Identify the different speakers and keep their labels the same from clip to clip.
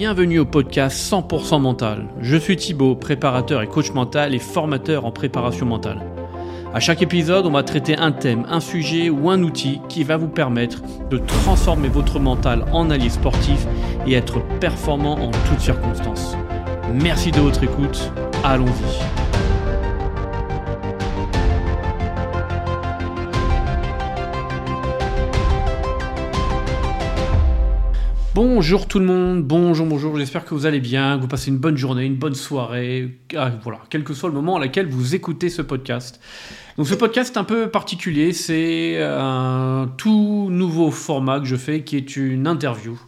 Speaker 1: Bienvenue au podcast 100% mental. Je suis Thibaut, préparateur et coach mental et formateur en préparation mentale. À chaque épisode, on va traiter un thème, un sujet ou un outil qui va vous permettre de transformer votre mental en allié sportif et être performant en toutes circonstances. Merci de votre écoute. Allons-y. Bonjour tout le monde, bonjour, bonjour, j'espère que vous allez bien, que vous passez une bonne journée, une bonne soirée, ah, voilà, quel que soit le moment à laquelle vous écoutez ce podcast. Donc ce podcast est un peu particulier, c'est un tout nouveau format que je fais qui est une interview.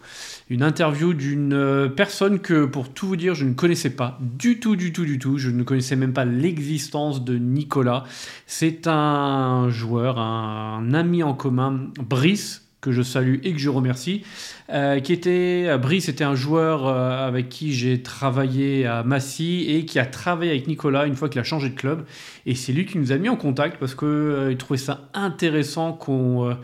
Speaker 1: Une interview d'une personne que, pour tout vous dire, je ne connaissais pas du tout, du tout, du tout. Je ne connaissais même pas l'existence de Nicolas. C'est un joueur, un ami en commun, Brice, que je salue et que je remercie, euh, qui était, euh, Brice était un joueur euh, avec qui j'ai travaillé à Massy et qui a travaillé avec Nicolas une fois qu'il a changé de club. Et c'est lui qui nous a mis en contact parce qu'il trouvait ça intéressant qu'on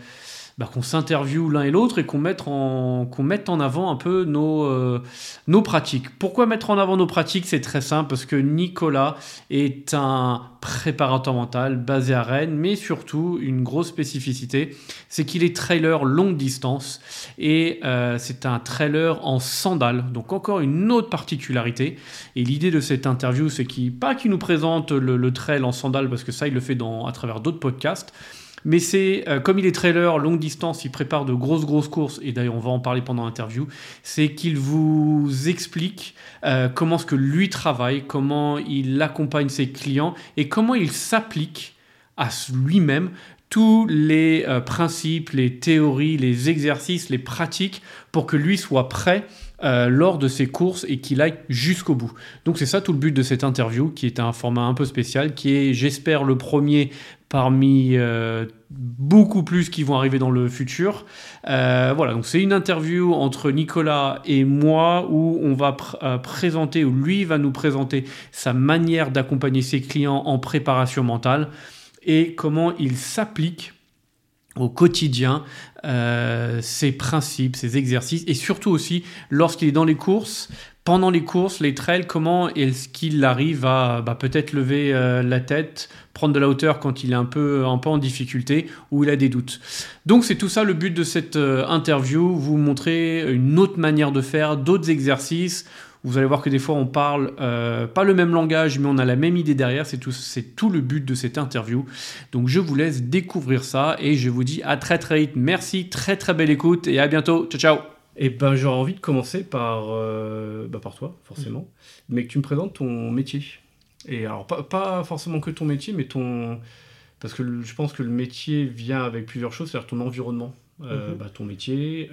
Speaker 1: bah, qu'on s'interviewe l'un et l'autre et qu'on mette, qu'on mette en avant un peu nos, euh, nos pratiques. Pourquoi mettre en avant nos pratiques? C'est très simple, parce que Nicolas est un préparateur mental basé à Rennes, mais surtout une grosse spécificité, c'est qu'il est trailer longue distance et euh, c'est un trailer en sandales. Donc encore une autre particularité. Et l'idée de cette interview, c'est qu'il, pas qu'il nous présente le, le trail en sandales, parce que ça, il le fait dans, à travers d'autres podcasts, mais c'est, euh, comme il est trailer, longue distance, il prépare de grosses, grosses courses, et d'ailleurs on va en parler pendant l'interview, c'est qu'il vous explique euh, comment ce que lui travaille, comment il accompagne ses clients, et comment il s'applique à lui-même tous les euh, principes, les théories, les exercices, les pratiques pour que lui soit prêt lors de ses courses et qu'il aille jusqu'au bout. Donc c'est ça tout le but de cette interview qui est un format un peu spécial qui est j'espère le premier parmi euh, beaucoup plus qui vont arriver dans le futur. voilà, donc c'est une interview entre Nicolas et moi où on va présenter, ou lui va nous présenter sa manière d'accompagner ses clients en préparation mentale et comment il s'applique au quotidien euh, ses principes, ses exercices, et surtout aussi lorsqu'il est dans les courses, pendant les courses, les trails, comment est-ce qu'il arrive à bah, peut-être lever euh, la tête, prendre de la hauteur quand il est un peu, un peu en difficulté ou il a des doutes. Donc c'est tout ça le but de cette euh, interview, vous montrer une autre manière de faire, d'autres exercices, vous allez voir que des fois on parle euh, pas le même langage, mais on a la même idée derrière. C'est tout, c'est tout le but de cette interview. Donc je vous laisse découvrir ça et je vous dis à très très vite. Merci, très très belle écoute et à bientôt. Ciao ciao. Et eh ben j'aurais envie de commencer par, euh, bah, par toi forcément, mm. mais que tu me présentes ton métier. Et alors pas, pas, forcément que ton métier, mais ton parce que je pense que le métier vient avec plusieurs choses, c'est-à-dire ton environnement. Euh, mm-hmm. bah, ton métier,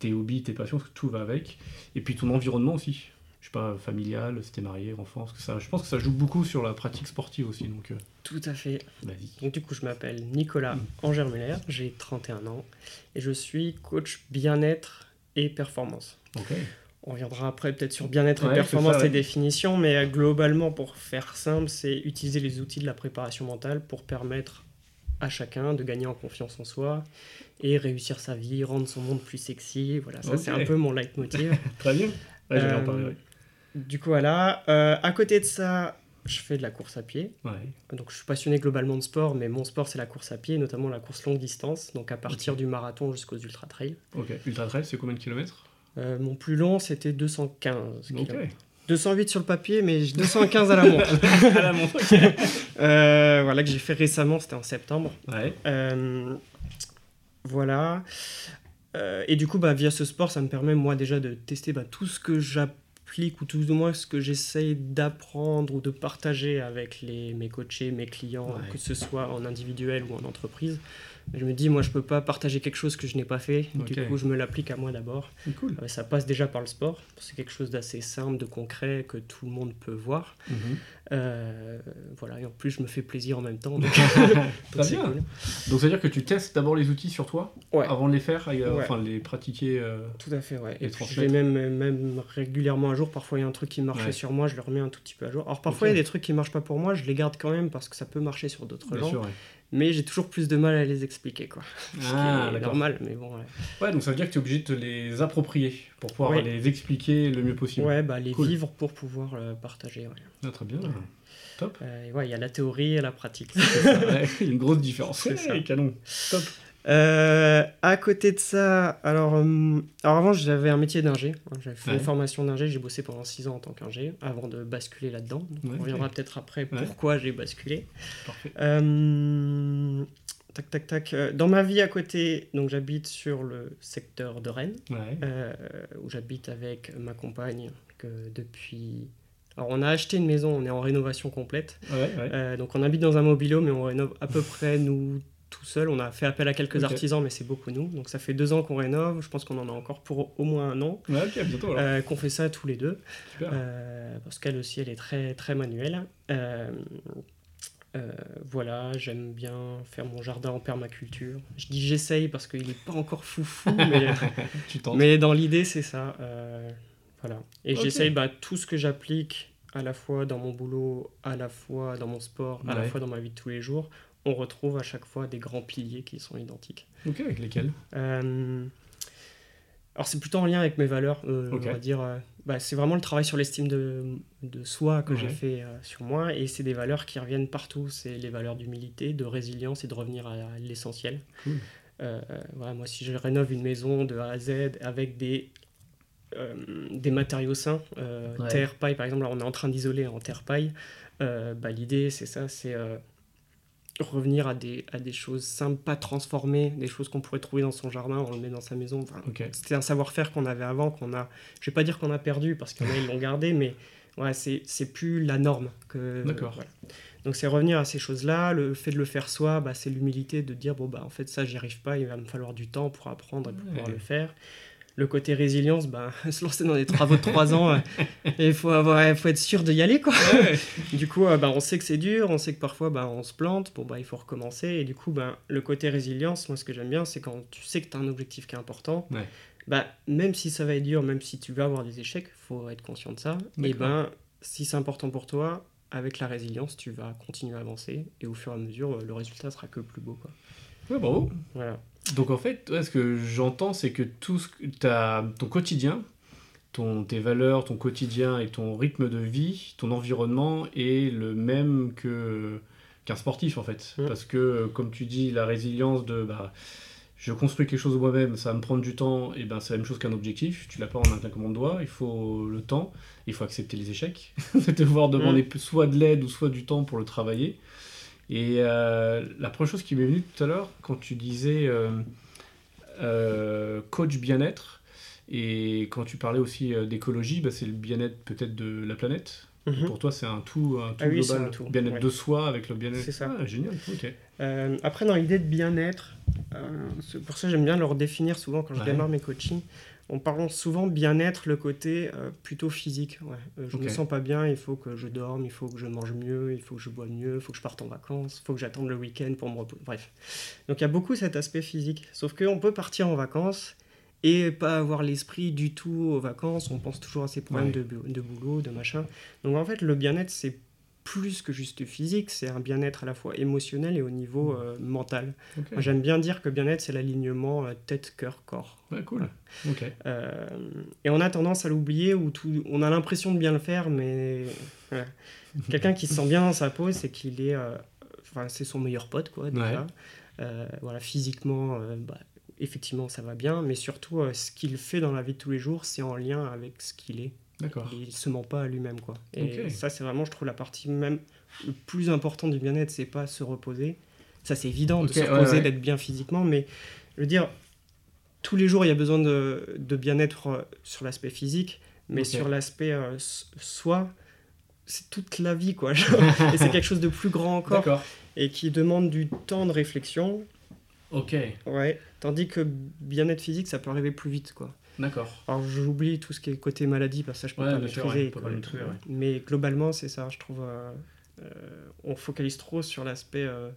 Speaker 1: tes hobbies, tes passions, tout va avec. Et puis ton environnement aussi. Je sais pas, familial, si t'es marié, enfant, parce que ça, je pense que ça joue beaucoup sur la pratique sportive aussi. Donc, euh,
Speaker 2: Tout à fait. Donc du coup, je m'appelle Nicolas mmh. j'ai 31 ans et je suis coach bien-être et performance. On reviendra après peut-être sur bien-être et performance et définitions, mais euh, globalement, pour faire simple, c'est utiliser les outils de la préparation mentale pour permettre à chacun de gagner en confiance en soi et réussir sa vie, rendre son monde plus sexy. Voilà, ça c'est un peu mon leitmotiv.
Speaker 1: Très bien. Ouais, en parler,
Speaker 2: euh, Du coup, voilà. Euh, à côté de ça, je fais de la course à pied. Donc je suis passionné globalement de sport, mais mon sport c'est la course à pied, notamment la course longue distance, donc à partir du marathon jusqu'aux ultra trail.
Speaker 1: Ok, ultra trail c'est combien de kilomètres?
Speaker 2: Euh, Mon plus long c'était 215 kilomètres. 208 sur le papier, mais 215 à la montre. à la montre, voilà, que j'ai fait récemment, c'était en septembre. Ouais. Voilà. Euh, et du coup, bah, via ce sport, ça me permet moi déjà de tester bah, tout ce que j'applique ou tout moins ce que j'essaye d'apprendre ou de partager avec les, mes coachés, mes clients, que ce soit en individuel ou en entreprise. Je me dis, moi, je peux pas partager quelque chose que je n'ai pas fait. Du coup, je me l'applique à moi d'abord. Cool. Euh, ça passe déjà par le sport. C'est quelque chose d'assez simple, de concret, que tout le monde peut voir. Mhm. Euh, voilà, et en plus, je me fais plaisir en même temps. Donc,
Speaker 1: donc. Cool. Donc, c'est-à-dire que tu testes d'abord les outils sur toi avant de les faire, euh, enfin, les pratiquer.
Speaker 2: Tout à fait, ouais. Et, puis, je les même, même régulièrement à jour. Parfois, il y a un truc qui marchait sur moi, je le remets un tout petit peu à jour. Alors, parfois, il y a des trucs qui marchent pas pour moi, je les garde quand même parce que ça peut marcher sur d'autres gens. Mais j'ai toujours plus de mal à les expliquer, quoi. Ce
Speaker 1: Ah,
Speaker 2: qui est
Speaker 1: d'accord.
Speaker 2: normal, mais bon. Ouais,
Speaker 1: Ouais, donc ça veut dire que tu es obligé de te les approprier pour pouvoir
Speaker 2: Ouais.
Speaker 1: les expliquer le mieux possible.
Speaker 2: Ouais, bah les
Speaker 1: Cool.
Speaker 2: vivre pour pouvoir le partager. Ouais.
Speaker 1: Ah, très bien.
Speaker 2: Euh, et ouais, il y a la théorie et la pratique.
Speaker 1: Ouais, il y a une grosse différence.
Speaker 2: C'est ça.
Speaker 1: Ouais, canon. Top.
Speaker 2: Euh, à côté de ça, alors, hum, alors avant j'avais un métier d'ingé, hein, j'avais fait
Speaker 1: Ouais.
Speaker 2: une formation d'ingé, j'ai bossé pendant 6 ans en tant qu'ingé avant de basculer là-dedans.
Speaker 1: Ouais,
Speaker 2: on reviendra peut-être après pourquoi j'ai basculé.
Speaker 1: Parfait.
Speaker 2: Euh, tac tac tac. euh, Dans ma vie à côté, donc j'habite sur le secteur de Rennes, euh, où j'habite avec ma compagne que depuis. Alors on a acheté une maison, on est en rénovation complète.
Speaker 1: Ouais, ouais.
Speaker 2: Euh, donc on habite dans un mobilhome, mais on rénove à peu près nous tout seul. On a fait appel à quelques artisans, mais c'est beaucoup nous. Donc ça fait deux ans qu'on rénove. Je pense qu'on en a encore pour au moins un an.
Speaker 1: Ouais, bientôt.
Speaker 2: Euh, qu'on fait ça tous les deux. Euh, parce qu'elle aussi, elle est très, très manuelle. Euh, voilà, j'aime bien faire mon jardin en permaculture. Je dis j'essaye parce qu'il n'est pas encore foufou, mais,
Speaker 1: tu
Speaker 2: mais dans l'idée, c'est ça. Voilà. Et j'essaye bah, tout ce que j'applique à la fois dans mon boulot, à la fois dans mon sport, à la fois dans ma vie de tous les jours. On retrouve à chaque fois des grands piliers qui sont identiques.
Speaker 1: Ok, avec lesquels?
Speaker 2: Euh, alors c'est plutôt en lien avec mes valeurs, euh, on va dire. euh, bah, c'est vraiment le travail sur l'estime de, de soi que j'ai fait euh, sur moi, et c'est des valeurs qui reviennent partout. C'est les valeurs d'humilité, de résilience et de revenir à, l'essentiel.
Speaker 1: Cool.
Speaker 2: Voilà, moi, si je rénove une maison de A à Z avec des euh, des matériaux sains, euh,
Speaker 1: Ouais.
Speaker 2: terre, paille par exemple, là, on est en train d'isoler en terre paille. euh, bah, L'idée c'est ça, c'est revenir à des, à des choses simples, pas transformées, des choses qu'on pourrait trouver dans son jardin, on le met dans sa maison. Enfin. C'était un savoir-faire qu'on avait avant, qu'on a, je vais pas dire qu'on a perdu parce qu'il y en a ils l'ont gardé, mais ouais, c'est c'est plus la norme. que
Speaker 1: D'accord.
Speaker 2: voilà. Donc c'est revenir à ces choses-là. Le fait de le faire soi, bah, c'est l'humilité de dire bon bah en fait ça j'y arrive pas, il va me falloir du temps pour apprendre et pour
Speaker 1: Ouais.
Speaker 2: pouvoir le faire. Le côté résilience, bah, se lancer dans des travaux de 3 ans, euh, il faut, avoir, faut être sûr d'y aller. Quoi.
Speaker 1: Ouais.
Speaker 2: Du coup, bah, on sait que c'est dur, on sait que parfois bah, on se plante, bon, bah, il faut recommencer. Et du coup, bah, le côté résilience, moi ce que j'aime bien, c'est quand tu sais que tu as un objectif qui est important,
Speaker 1: Ouais.
Speaker 2: bah, même si ça va être dur, même si tu vas avoir des échecs, faut être conscient de ça. Et ben, si c'est important pour toi, avec la résilience, tu vas continuer à avancer. Et au fur et à mesure, euh, le résultat sera que plus beau. Quoi.
Speaker 1: Ouais, bravo.
Speaker 2: Voilà.
Speaker 1: Donc en fait, ouais, ce que j'entends, c'est que tout ce que ton quotidien, ton, tes valeurs, ton quotidien et ton rythme de vie, ton environnement est le même que qu'un sportif en fait.
Speaker 2: Mm.
Speaker 1: Parce que comme tu dis, la résilience de bah, je construis quelque chose moi-même, ça va me prendre du temps, et ben c'est la même chose qu'un objectif. Tu l'as pas en un claquement de doigts, il faut le temps, il faut accepter les échecs, devoir demander soit de l'aide ou soit du temps pour le travailler. Et euh, la première chose qui m'est venue tout à l'heure, quand tu disais euh, euh, coach bien-être, et quand tu parlais aussi d'écologie, bah, c'est le bien-être peut-être de la planète.
Speaker 2: Mhm.
Speaker 1: Pour toi, c'est un tout, un tout
Speaker 2: Ah oui,
Speaker 1: global.
Speaker 2: un tout,
Speaker 1: Bien-être
Speaker 2: ouais.
Speaker 1: de soi avec le bien-être.
Speaker 2: C'est ça.
Speaker 1: Ah, génial, ok.
Speaker 2: Euh, après, dans l'idée de bien-être, euh, pour ça j'aime bien le redéfinir souvent quand je
Speaker 1: Ouais.
Speaker 2: démarre mes coachings. On parle souvent bien-être, le côté euh, plutôt physique. Ouais. Euh, je
Speaker 1: Ok.
Speaker 2: me sens pas bien, il faut que je dorme, il faut que je mange mieux, il faut que je bois mieux, il faut que je parte en vacances, il faut que j'attende le week-end pour me reposer. Bref. Donc il y a beaucoup cet aspect physique. Sauf qu'on peut partir en vacances et pas avoir l'esprit du tout aux vacances. On pense toujours à ses problèmes
Speaker 1: Ouais.
Speaker 2: de, de boulot, de machin. Donc en fait, le bien-être, c'est plus que juste physique, c'est un bien-être à la fois émotionnel et au niveau euh, mental. Moi, J'aime bien dire que bien-être, c'est l'alignement euh, tête, cœur, corps.
Speaker 1: Ouais, cool.
Speaker 2: Euh, et on a tendance à l'oublier, ou tout, on a l'impression de bien le faire, mais quelqu'un qui se sent bien dans sa peau, c'est qu'il est, enfin, c'est son meilleur pote, quoi. Déjà. Voilà, physiquement, bah, effectivement, ça va bien, mais surtout, ce qu'il fait dans la vie de tous les jours, c'est en lien avec ce qu'il est.
Speaker 1: D'accord.
Speaker 2: Il se ment pas à lui-même, quoi. Et ça, c'est vraiment, je trouve, la partie même le plus importante du bien-être, c'est pas se reposer. Ça, c'est évident de se reposer,
Speaker 1: ouais.
Speaker 2: d'être bien physiquement, mais je veux dire, tous les jours, il y a besoin de, de bien-être euh, sur l'aspect physique, mais sur l'aspect euh, soi, c'est toute la vie, quoi. et c'est quelque chose de plus grand encore, et qui demande du temps de réflexion,
Speaker 1: Ok.
Speaker 2: ouais. Tandis que bien-être physique, ça peut arriver plus vite, quoi.
Speaker 1: D'accord.
Speaker 2: Alors j'oublie tout ce qui est côté maladie, parce que ça je peux
Speaker 1: Ouais,
Speaker 2: pas maîtriser.
Speaker 1: ouais.
Speaker 2: Mais globalement, c'est ça, je trouve. euh, euh, on focalise trop sur l'aspect euh,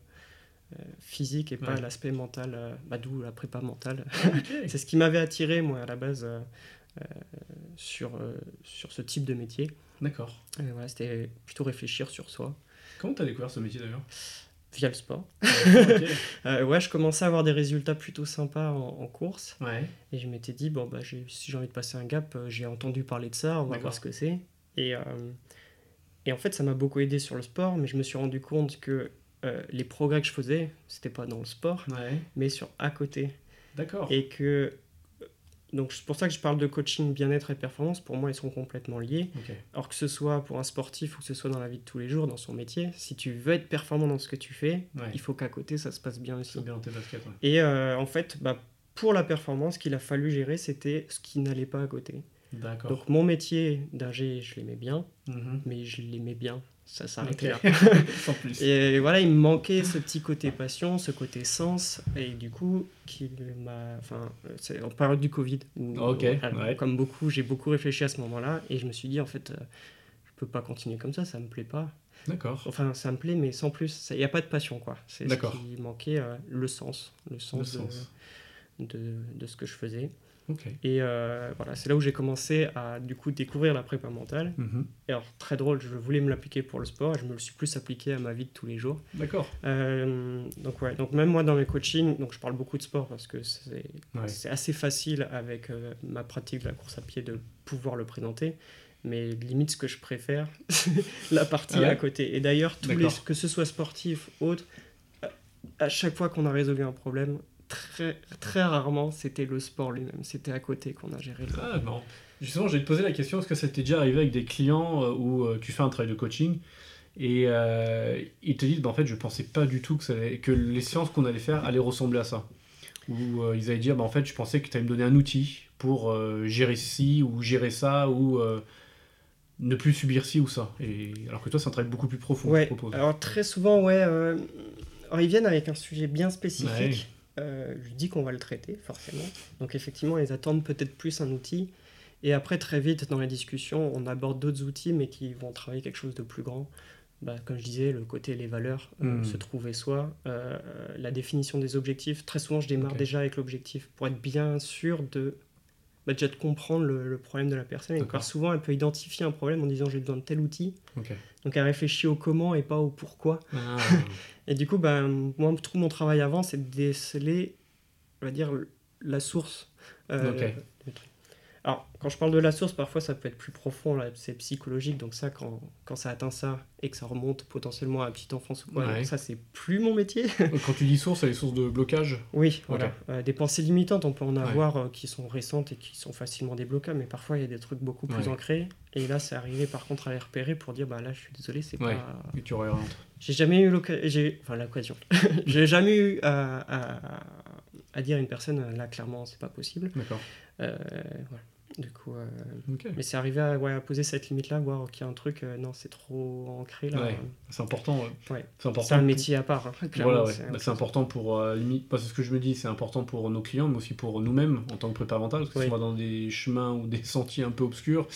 Speaker 2: euh, physique et pas l'aspect mental, bah, d'où la prépa mentale.
Speaker 1: Ok.
Speaker 2: c'est ce qui m'avait attiré, moi, à la base, sur, sur ce type de métier.
Speaker 1: D'accord.
Speaker 2: Voilà, C'était plutôt réfléchir sur soi.
Speaker 1: Comment t'as découvert ce métier d'ailleurs?
Speaker 2: Via le sport. Euh, ouais, je commençais à avoir des résultats plutôt sympas en, en course.
Speaker 1: Ouais.
Speaker 2: Et je m'étais dit, bon, bah, si j'ai envie de passer un gap, euh, j'ai entendu parler de ça, on va voir ce que c'est. Et, euh, et en fait, ça m'a beaucoup aidé sur le sport, mais je me suis rendu compte que les progrès que je faisais, c'était pas dans le sport,
Speaker 1: Ouais.
Speaker 2: mais sur à côté.
Speaker 1: D'accord.
Speaker 2: Et que. Donc, c'est pour ça que je parle de coaching, bien-être et performance. Pour moi, ils sont complètement liés. Alors que ce soit pour un sportif ou que ce soit dans la vie de tous les jours, dans son métier, si tu veux être performant dans ce que tu fais,
Speaker 1: Ouais.
Speaker 2: il faut qu'à côté, ça se passe bien aussi.
Speaker 1: Bien tes baskets. ouais.
Speaker 2: Et euh, en fait, bah, pour la performance, ce qu'il a fallu gérer, c'était ce qui n'allait pas à côté. Donc mon métier d'ingé, je l'aimais bien,
Speaker 1: Mhm.
Speaker 2: mais je l'aimais bien. Ça s'arrêtait là.
Speaker 1: Sans plus.
Speaker 2: Et voilà, il me manquait ce petit côté passion, ce côté sens, et du coup, qui m'a, enfin, c'est en période du Covid, où,
Speaker 1: ouais.
Speaker 2: comme beaucoup, j'ai beaucoup réfléchi à ce moment-là, et je me suis dit en fait, euh, je peux pas continuer comme ça, ça me plaît pas.
Speaker 1: D'accord.
Speaker 2: Enfin, ça me plaît, mais sans plus, il n'y a pas de passion quoi. C'est ce
Speaker 1: D'accord.
Speaker 2: qui manquait, euh, le sens, le sens,
Speaker 1: Le
Speaker 2: de-
Speaker 1: sens.
Speaker 2: De, de ce que je faisais. Et euh, voilà, c'est là où j'ai commencé à du coup découvrir la prépa mentale.
Speaker 1: Mhm.
Speaker 2: Et alors, très drôle, je voulais me l'appliquer pour le sport et je me le suis plus appliqué à ma vie de tous les jours.
Speaker 1: D'accord.
Speaker 2: Euh, donc, ouais, donc même moi dans mes coachings, donc je parle beaucoup de sport parce que c'est
Speaker 1: Ouais.
Speaker 2: c'est assez facile avec euh, ma pratique de la course à pied de pouvoir le présenter. Mais limite, ce que je préfère, c'est la partie
Speaker 1: Ah ouais
Speaker 2: à côté. Et d'ailleurs, tous les, que ce soit sportif, autre, à chaque fois qu'on a résolu un problème, très, très rarement, c'était le sport lui-même. C'était à côté qu'on a géré le
Speaker 1: Ah, marrant. Justement, te poser la question est-ce que ça t'est déjà arrivé avec des clients euh, où euh, tu fais un travail de coaching et euh, ils te disent bah, en fait, je pensais pas du tout que, ça allait- que les séances qu'on allait faire allaient ressembler à ça Ou euh, ils allaient dire bah, en fait, je pensais que tu allais me donner un outil pour euh, gérer ci ou gérer ça ou ne plus subir ci ou ça. Et, alors que toi, c'est un travail beaucoup plus profond que
Speaker 2: Ouais,
Speaker 1: tu proposes.
Speaker 2: alors très souvent, ouais. alors ils viennent avec un sujet bien spécifique. Euh, je dis qu'on va le traiter, forcément. Donc effectivement, ils attendent peut-être plus un outil. Et après, très vite, dans la discussion, on aborde d'autres outils, mais qui vont travailler quelque chose de plus grand. Bah, comme je disais, le côté les valeurs, euh,
Speaker 1: Mm.
Speaker 2: se trouver soi, euh, la définition des objectifs. Très souvent, je démarre déjà avec l'objectif pour être bien sûr de, bah, déjà de comprendre le, le problème de la personne. Et souvent, elle peut identifier un problème en disant j'ai besoin de tel outil. Donc elle réfléchit au comment et pas au pourquoi.
Speaker 1: Ah,
Speaker 2: Et du coup, ben, moi, tout mon travail avant, c'est de déceler, on va dire, la source. euh, truc. Alors, quand je parle de la source, parfois ça peut être plus profond, là, c'est psychologique, donc ça, quand, quand ça atteint ça et que ça remonte potentiellement à la petite enfance ou quoi,
Speaker 1: Ouais.
Speaker 2: donc ça, c'est plus mon métier.
Speaker 1: Quand tu dis source, c'est les sources de blocage?
Speaker 2: Oui, voilà. Euh, des pensées limitantes, on peut en
Speaker 1: Ouais.
Speaker 2: avoir euh, qui sont récentes et qui sont facilement débloquables, mais parfois il y a des trucs beaucoup plus
Speaker 1: Ouais.
Speaker 2: ancrés. Et là, c'est arrivé par contre à les repérer pour dire, bah là, je suis désolé, c'est pas.
Speaker 1: et tu réorientes.
Speaker 2: J'ai jamais eu l'occasion, j'ai, enfin l'occasion, j'ai jamais eu à, à- à dire à une personne, là clairement c'est pas possible.
Speaker 1: D'accord.
Speaker 2: Euh, voilà. Du coup, euh, mais c'est arrivé à, ouais, à poser cette limite-là, voir qu'il y a un truc, euh, non c'est trop ancré là.
Speaker 1: Ouais. C'est important. ouais. C'est
Speaker 2: un métier à part. hein,
Speaker 1: Voilà,
Speaker 2: c'est
Speaker 1: Bah, c'est important pour euh, limite, parce que ce que je me dis, c'est important pour nos clients, mais aussi pour nous-mêmes en tant que prépa mental, parce que si on va dans des chemins ou des sentiers un peu obscurs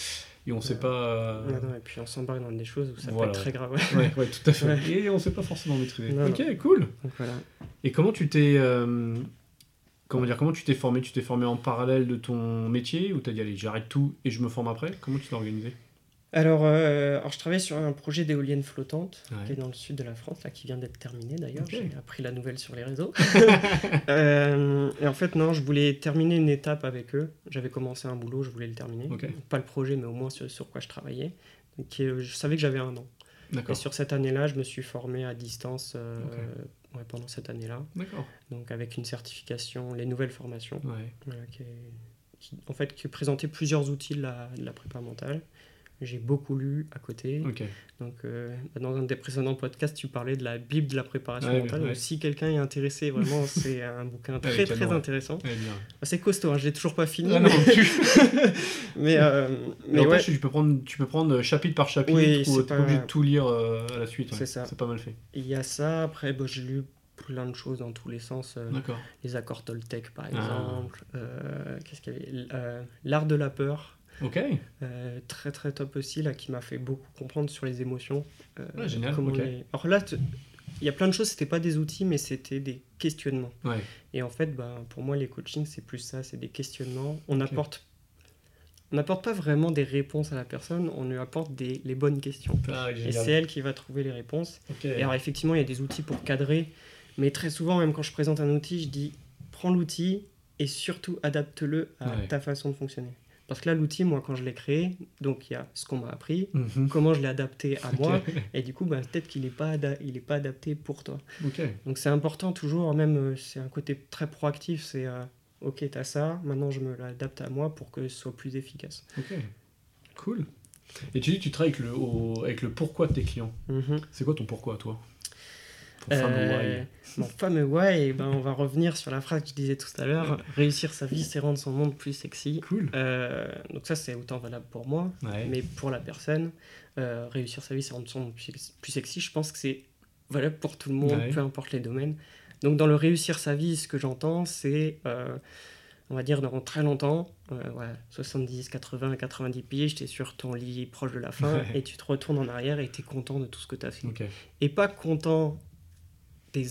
Speaker 1: et on sait pas.
Speaker 2: non, et puis on s'embarque dans des choses où ça
Speaker 1: Voilà,
Speaker 2: peut être très grave.
Speaker 1: ouais, tout à fait. Et on sait pas forcément maîtriser.
Speaker 2: Non,
Speaker 1: ok, cool.
Speaker 2: Donc voilà.
Speaker 1: Et comment tu t'es, comment dire, comment tu t'es formé? Tu t'es formé en parallèle de ton métier ou t'as dit allez, j'arrête tout et je me forme après? Comment tu t'es organisé?
Speaker 2: Alors, euh, alors, je travaille sur un projet d'éolienne flottante
Speaker 1: Ouais.
Speaker 2: qui est dans le sud de la France, là, qui vient d'être terminé d'ailleurs. J'ai appris la nouvelle sur les réseaux. Euh, et en fait, non, je voulais terminer une étape avec eux. J'avais commencé un boulot, je voulais le terminer. Pas le projet, mais au moins sur, sur quoi je travaillais. Donc, euh, je savais que j'avais un an. Et sur cette année-là, je me suis formé à distance euh, ouais, pendant cette année-là.
Speaker 1: D'accord.
Speaker 2: Donc, avec une certification, les nouvelles formations.
Speaker 1: Ouais.
Speaker 2: Voilà, qui, est- qui- en fait, qui présentait plusieurs outils de la, de la prépa mentale. J'ai beaucoup lu à côté. Donc, euh, dans un des précédents podcasts, tu parlais de la Bible de la préparation
Speaker 1: Ouais,
Speaker 2: mentale.
Speaker 1: ouais.
Speaker 2: Donc, si quelqu'un est intéressé, vraiment, c'est un bouquin très, très intéressant.
Speaker 1: Bien.
Speaker 2: C'est costaud, hein, je l'ai toujours pas fini.
Speaker 1: Ah non,
Speaker 2: mais
Speaker 1: tu-
Speaker 2: mais, euh,
Speaker 1: Mais
Speaker 2: mais
Speaker 1: tu peux prendre, tu peux prendre chapitre par chapitre
Speaker 2: Oui,
Speaker 1: ou t'es pas obligé de tout lire euh, à la suite.
Speaker 2: C'est ça.
Speaker 1: C'est pas mal fait.
Speaker 2: il y a ça. Après, bah, j'ai lu plein de choses dans tous les sens. euh, les accords Toltec, par
Speaker 1: Ah.
Speaker 2: exemple. Euh, Qu'est-ce qu'il y avait? Euh, L'art de la peur.
Speaker 1: Ok.
Speaker 2: Euh, très très top aussi là qui m'a fait beaucoup comprendre sur les émotions. Euh,
Speaker 1: Ouais, génial,
Speaker 2: les- Alors là, il y a plein de choses. C'était pas des outils, mais c'était des questionnements.
Speaker 1: Ouais.
Speaker 2: Et en fait, bah, pour moi, les coachings, c'est plus ça, c'est des questionnements. On apporte on n'apporte pas vraiment des réponses à la personne, on lui apporte des, les bonnes questions.
Speaker 1: Ah,
Speaker 2: Et c'est elle qui va trouver les réponses.
Speaker 1: Ok.
Speaker 2: Et alors effectivement, il y a des outils pour cadrer, mais très souvent, même quand je présente un outil, je dis prends l'outil et surtout adapte-le à
Speaker 1: Ouais.
Speaker 2: ta façon de fonctionner. Parce que là, l'outil, moi, quand je l'ai créé, donc il y a ce qu'on m'a appris,
Speaker 1: Mhm.
Speaker 2: comment je l'ai adapté à moi, et du coup, bah, peut-être qu'il n'est pas, ada- il est pas adapté pour toi. Donc c'est important toujours, même euh, c'est un côté très proactif, c'est euh, ok, t'as ça, maintenant je me l'adapte à moi pour que ce soit plus efficace.
Speaker 1: Ok. Cool. Et tu dis que tu travailles avec le, au- avec le pourquoi de tes clients.
Speaker 2: Mhm.
Speaker 1: C'est quoi ton pourquoi, toi? Ton fameux
Speaker 2: Euh,
Speaker 1: why.
Speaker 2: Mon fameux why, ben, on va revenir sur la phrase que je disais tout à l'heure, réussir sa vie, c'est rendre son monde plus sexy.
Speaker 1: Cool.
Speaker 2: Euh, donc ça, c'est autant valable pour moi,
Speaker 1: Ouais.
Speaker 2: mais pour la personne, euh, réussir sa vie, c'est rendre son monde plus, sexy. Je pense que c'est valable pour tout le monde,
Speaker 1: Ouais.
Speaker 2: peu importe les domaines. Donc dans le réussir sa vie, ce que j'entends, c'est, euh, on va dire, dans très longtemps, euh, ouais, 70, 80, 90 pieds, j'étais sur ton lit proche de la fin,
Speaker 1: Ouais.
Speaker 2: et tu te retournes en arrière et tu es content de tout ce que tu as fait et pas content des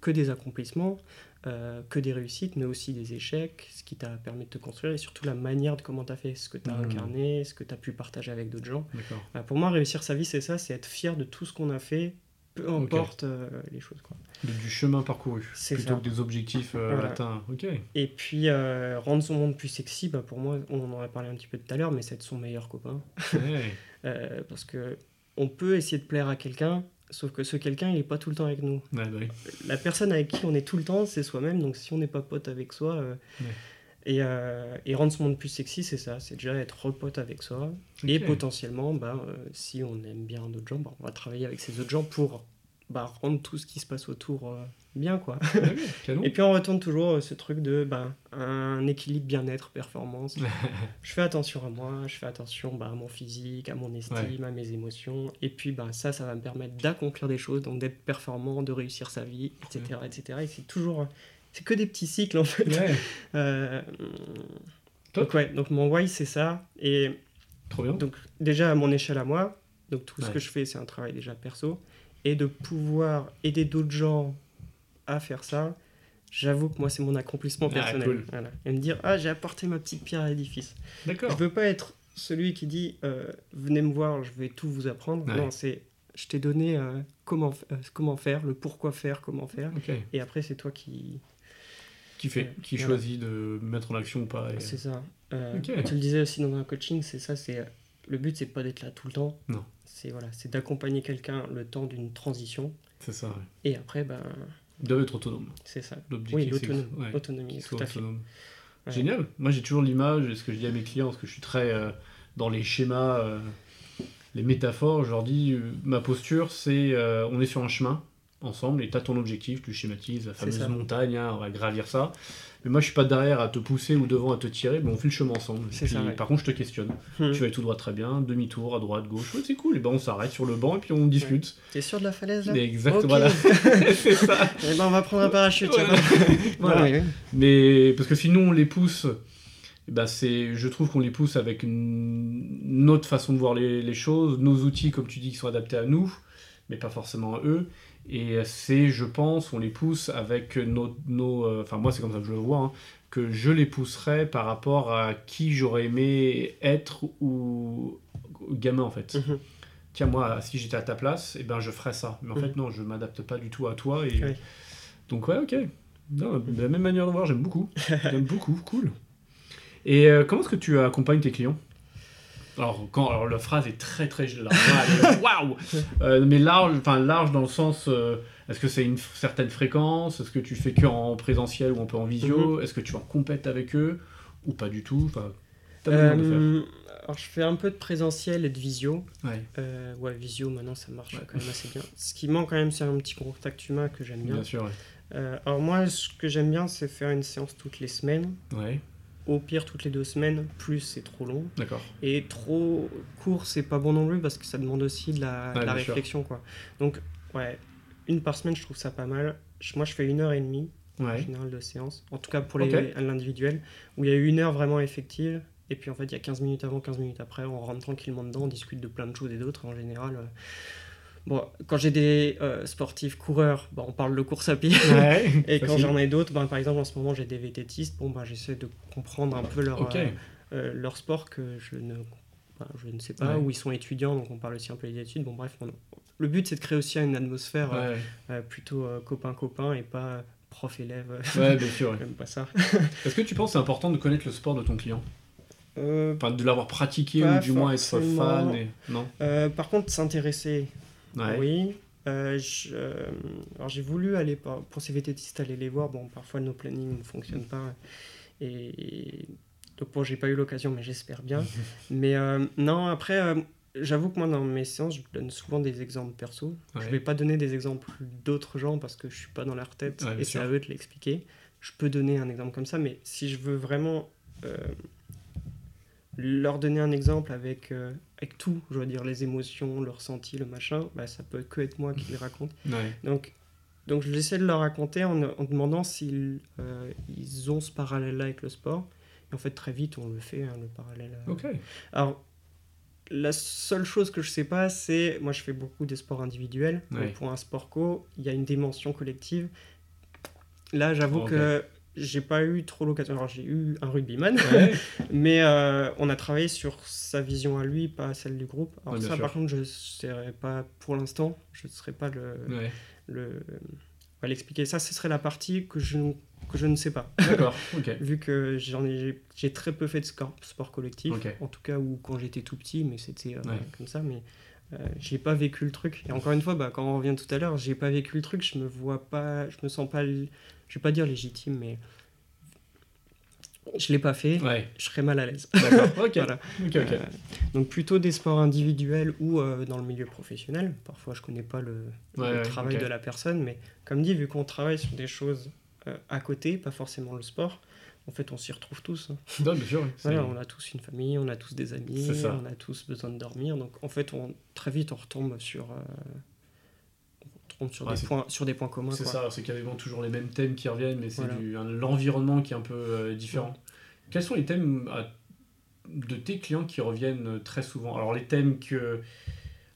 Speaker 2: que des accomplissements, euh, que des réussites, mais aussi des échecs, ce qui t'a permis de te construire et surtout la manière de comment tu as fait, ce que tu as
Speaker 1: Mhm.
Speaker 2: incarné, ce que tu as pu partager avec d'autres gens. Bah, pour moi, réussir sa vie, c'est ça, c'est être fier de tout ce qu'on a fait, peu importe euh, les choses. Quoi.
Speaker 1: De- Du chemin parcouru. Plutôt
Speaker 2: ça.
Speaker 1: que des objectifs euh,
Speaker 2: Voilà.
Speaker 1: atteints.
Speaker 2: Et puis, euh, rendre son monde plus sexy, bah, pour moi, on en a parlé un petit peu tout à l'heure, mais c'est être son meilleur copain. Euh, parce que on peut essayer de plaire à quelqu'un, sauf que ce quelqu'un, il n'est pas tout le temps avec nous.
Speaker 1: Ouais, bah
Speaker 2: la personne avec qui on est tout le temps, c'est soi-même. Donc si on n'est pas pote avec soi, euh,
Speaker 1: Ouais.
Speaker 2: et, euh, et rendre son monde plus sexy, c'est ça. C'est déjà être pote avec soi. Et potentiellement, bah, euh, si on aime bien d'autres gens, bah, on va travailler avec ces autres gens pour bah, rendre tout ce qui se passe autour bien. quoi.
Speaker 1: Ouais, canon.
Speaker 2: Et puis on retourne toujours euh, ce truc de bah, un équilibre bien-être, performance. je fais attention à moi, je fais attention bah, à mon physique, à mon estime, à mes émotions. Et puis bah, ça, ça va me permettre d'accomplir des choses, donc d'être performant, de réussir sa vie, etc. etc. Et c'est toujours... C'est que des petits cycles en fait. Euh, donc ouais, donc mon why c'est ça. Et
Speaker 1: Trop bien.
Speaker 2: donc déjà à mon échelle à moi, donc tout ce que je fais c'est un travail déjà perso. Et de pouvoir aider d'autres gens à faire ça, j'avoue que moi c'est mon accomplissement
Speaker 1: Ah,
Speaker 2: personnel.
Speaker 1: cool.
Speaker 2: Voilà. Et me dire, ah j'ai apporté ma petite pierre à l'édifice.
Speaker 1: D'accord.
Speaker 2: Je veux pas être celui qui dit, euh, venez me voir, je vais tout vous apprendre.
Speaker 1: Ouais.
Speaker 2: Non, c'est, je t'ai donné euh, comment, euh, comment faire, le pourquoi faire, comment faire. Et après c'est toi qui...
Speaker 1: Qui fait Qui
Speaker 2: voilà.
Speaker 1: choisit de mettre en action ou pas et-
Speaker 2: C'est ça. Tu le disais aussi dans un coaching, c'est ça, c'est... Le but c'est pas d'être là tout le temps.
Speaker 1: Non.
Speaker 2: C'est voilà, c'est d'accompagner quelqu'un le temps d'une transition.
Speaker 1: C'est ça. ouais.
Speaker 2: Et après, ben,
Speaker 1: Ils doivent être autonomes.
Speaker 2: c'est ça.
Speaker 1: L'objectif,
Speaker 2: Oui,
Speaker 1: ouais,
Speaker 2: Autonomie, tout à fait. Ouais.
Speaker 1: Génial. Moi, j'ai toujours l'image, et ce que je dis à mes clients, parce que je suis très euh, dans les schémas, euh, les métaphores, je leur dis, euh, ma posture, c'est on est sur un chemin ensemble, et tu as ton objectif, tu schématises la fameuse montagne, hein, on va gravir ça. Mais moi, je suis pas derrière à te pousser ou devant à te tirer, mais on fait le chemin ensemble.
Speaker 2: C'est
Speaker 1: Puis,
Speaker 2: ça, ouais.
Speaker 1: Par contre, je te questionne.
Speaker 2: Hmm.
Speaker 1: Tu vas tout droit très bien, demi-tour, à droite, gauche. Ouais, c'est cool. Et ben, on s'arrête sur le banc et puis on discute.
Speaker 2: T'es sûr de la falaise là
Speaker 1: Mais exact,
Speaker 2: Ok.
Speaker 1: voilà. c'est ça.
Speaker 2: Eh ben, on va prendre un parachute.
Speaker 1: Voilà.
Speaker 2: tiens.
Speaker 1: Voilà.
Speaker 2: Ouais, ouais.
Speaker 1: Mais parce que sinon on les pousse, eh ben c'est, je trouve qu'on les pousse avec une, une autre façon de voir les, les choses, nos outils comme tu dis qui sont adaptés à nous, mais pas forcément à eux. Et c'est, je pense, on les pousse avec nos, nos euh, enfin moi c'est comme ça que je le vois, hein, que je les pousserais par rapport à qui j'aurais aimé être ou gamin en fait.
Speaker 2: Mhm.
Speaker 1: Tiens moi si j'étais à ta place, eh ben je ferais ça. Mais en
Speaker 2: Mhm.
Speaker 1: fait non, je m'adapte pas du tout à toi et
Speaker 2: Ouais.
Speaker 1: donc ouais ok. Non, de la même manière de voir, j'aime beaucoup. J'aime beaucoup, cool. Et euh, comment est-ce que tu accompagnes tes clients? Alors, quand, alors, la phrase est très très large. Waouh Euh, Mais large, enfin large dans le sens, euh, est-ce que c'est une certaine fréquence? Est-ce que tu fais que en présentiel ou un peu en visio? Est-ce que tu en compètes avec eux? Ou pas du tout? Enfin.
Speaker 2: Euh, alors je fais un peu de présentiel et de visio.
Speaker 1: Ouais,
Speaker 2: Euh, ouais, visio maintenant ça marche
Speaker 1: Ouais.
Speaker 2: quand même assez bien. Ce qui manque quand même c'est un petit contact humain que j'aime bien.
Speaker 1: bien sûr. Ouais.
Speaker 2: Alors moi ce que j'aime bien c'est faire une séance toutes les semaines.
Speaker 1: Ouais,
Speaker 2: Au pire toutes les deux semaines, plus c'est trop long.
Speaker 1: d'accord.
Speaker 2: Et trop court, c'est pas bon non plus parce que ça demande aussi de la,
Speaker 1: Ouais,
Speaker 2: de la
Speaker 1: bien sûr.
Speaker 2: réflexion. Quoi. Donc, ouais, une par semaine, je trouve ça pas mal. Je- Moi, je fais une heure et demie en général de séance. En tout cas pour les-
Speaker 1: Ok.
Speaker 2: l'individuel, où il y a une heure vraiment effective. Et puis en fait, il y a 15 minutes avant, 15 minutes après, on rentre tranquillement dedans, on discute de plein de choses et d'autres. En général, euh, bon, quand j'ai des euh, sportifs coureurs, bah, on parle de course à pied.
Speaker 1: ouais.
Speaker 2: Et quand j'en ai d'autres, ben, par exemple en ce moment j'ai des vététistes, bon, ben, j'essaie de comprendre un peu leur, euh, euh, leur sport que je ne, je ne sais pas,
Speaker 1: Ouais.
Speaker 2: où ils sont étudiants, donc on parle aussi un peu des études. Bon, bref, on- le but c'est de créer aussi une atmosphère
Speaker 1: Ouais,
Speaker 2: euh, plutôt euh, copain-copain et pas prof-élève.
Speaker 1: ouais, bien sûr.
Speaker 2: J'aime pas ça.
Speaker 1: Est-ce que tu penses que c'est important de connaître le sport de ton client?
Speaker 2: Euh,
Speaker 1: Enfin, de l'avoir pratiqué ou du moins être fan et... Non?
Speaker 2: Euh, par contre, s'intéresser,
Speaker 1: Ouais.
Speaker 2: oui. Euh, je- euh, alors j'ai voulu aller par- pour ces vététistes aller les voir. Bon, parfois nos plannings ne fonctionnent pas. Et donc bon, j'ai pas eu l'occasion, mais j'espère bien. mais euh, non, après, j'avoue que moi dans mes séances, je donne souvent des exemples perso.
Speaker 1: Ouais.
Speaker 2: Je vais pas donner des exemples d'autres gens parce que je suis pas dans leur tête
Speaker 1: Ouais,
Speaker 2: et c'est à eux de l'expliquer. Je peux donner un exemple comme ça, mais si je veux vraiment leur donner un exemple avec, euh, avec tout, je veux dire les émotions, le ressenti, le machin, bah, ça peut que être moi qui le raconte.
Speaker 1: Ouais.
Speaker 2: Donc, donc j'essaie de leur raconter en, en demandant s'ils euh, ils ont ce parallèle-là avec le sport. Et en fait, très vite, on le fait, hein, le parallèle. euh.
Speaker 1: Ok.
Speaker 2: Alors, la seule chose que je sais pas, c'est. Moi, je fais beaucoup des sports individuels.
Speaker 1: Ouais.
Speaker 2: Donc, pour un sport co, il y a une dimension collective. Là, j'avoue que j'ai pas eu trop l'occasion. Alors, j'ai eu un rugbyman,
Speaker 1: Ouais.
Speaker 2: mais euh, on a travaillé sur sa vision à lui, pas celle du groupe. Alors,
Speaker 1: Ouais,
Speaker 2: ça,
Speaker 1: sûr.
Speaker 2: par contre, je ne serais pas, pour l'instant, je ne serais pas le.
Speaker 1: ouais.
Speaker 2: le on va l'expliquer. Ça, ce serait la partie que je, que je ne sais pas.
Speaker 1: D'accord. Ok.
Speaker 2: Vu que j'en ai, j'ai- très peu fait de sport, sport collectif, en tout cas ou quand j'étais tout petit, mais c'était euh, comme ça. Mais euh, j'ai pas vécu le truc. Et encore une fois, bah, quand on revient tout à l'heure, j'ai pas vécu le truc. Je me vois pas, je me sens pas, je vais pas dire légitime, mais je l'ai pas fait.
Speaker 1: Ouais.
Speaker 2: Je serais mal à l'aise.
Speaker 1: D'accord. Ok.
Speaker 2: Voilà.
Speaker 1: Ok. Ok.
Speaker 2: Euh, donc plutôt des sports individuels ou euh, dans le milieu professionnel. Parfois, je connais pas le,
Speaker 1: Ouais,
Speaker 2: le
Speaker 1: ouais,
Speaker 2: travail de la personne, mais comme dit, vu qu'on travaille sur des choses euh, à côté, pas forcément le sport, en fait, on s'y retrouve tous. hein.
Speaker 1: Non, bien sûr.
Speaker 2: Voilà, on a tous une famille, on a tous des amis, on a tous besoin de dormir. Donc en fait, on, très vite, on retombe sur, sur,
Speaker 1: Ouais,
Speaker 2: des, points, sur des points communs.
Speaker 1: C'est ça, c'est quasiment toujours les mêmes thèmes qui reviennent, mais c'est
Speaker 2: Voilà.
Speaker 1: l'environnement qui est un peu euh, différent. Quels sont les thèmes à- de tes clients qui reviennent euh, très souvent? Alors les thèmes que...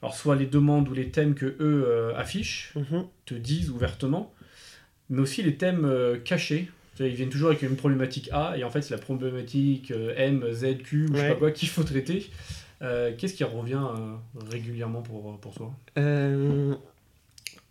Speaker 1: Alors soit les demandes ou les thèmes que eux euh, affichent,
Speaker 2: Mhm.
Speaker 1: te disent ouvertement, mais aussi les thèmes euh, cachés. Ils viennent toujours avec une problématique A, et en fait c'est la problématique M, Z, Q, ou je sais pas quoi, qu'il faut traiter. Euh, Qu'est-ce qui revient régulièrement pour, pour toi?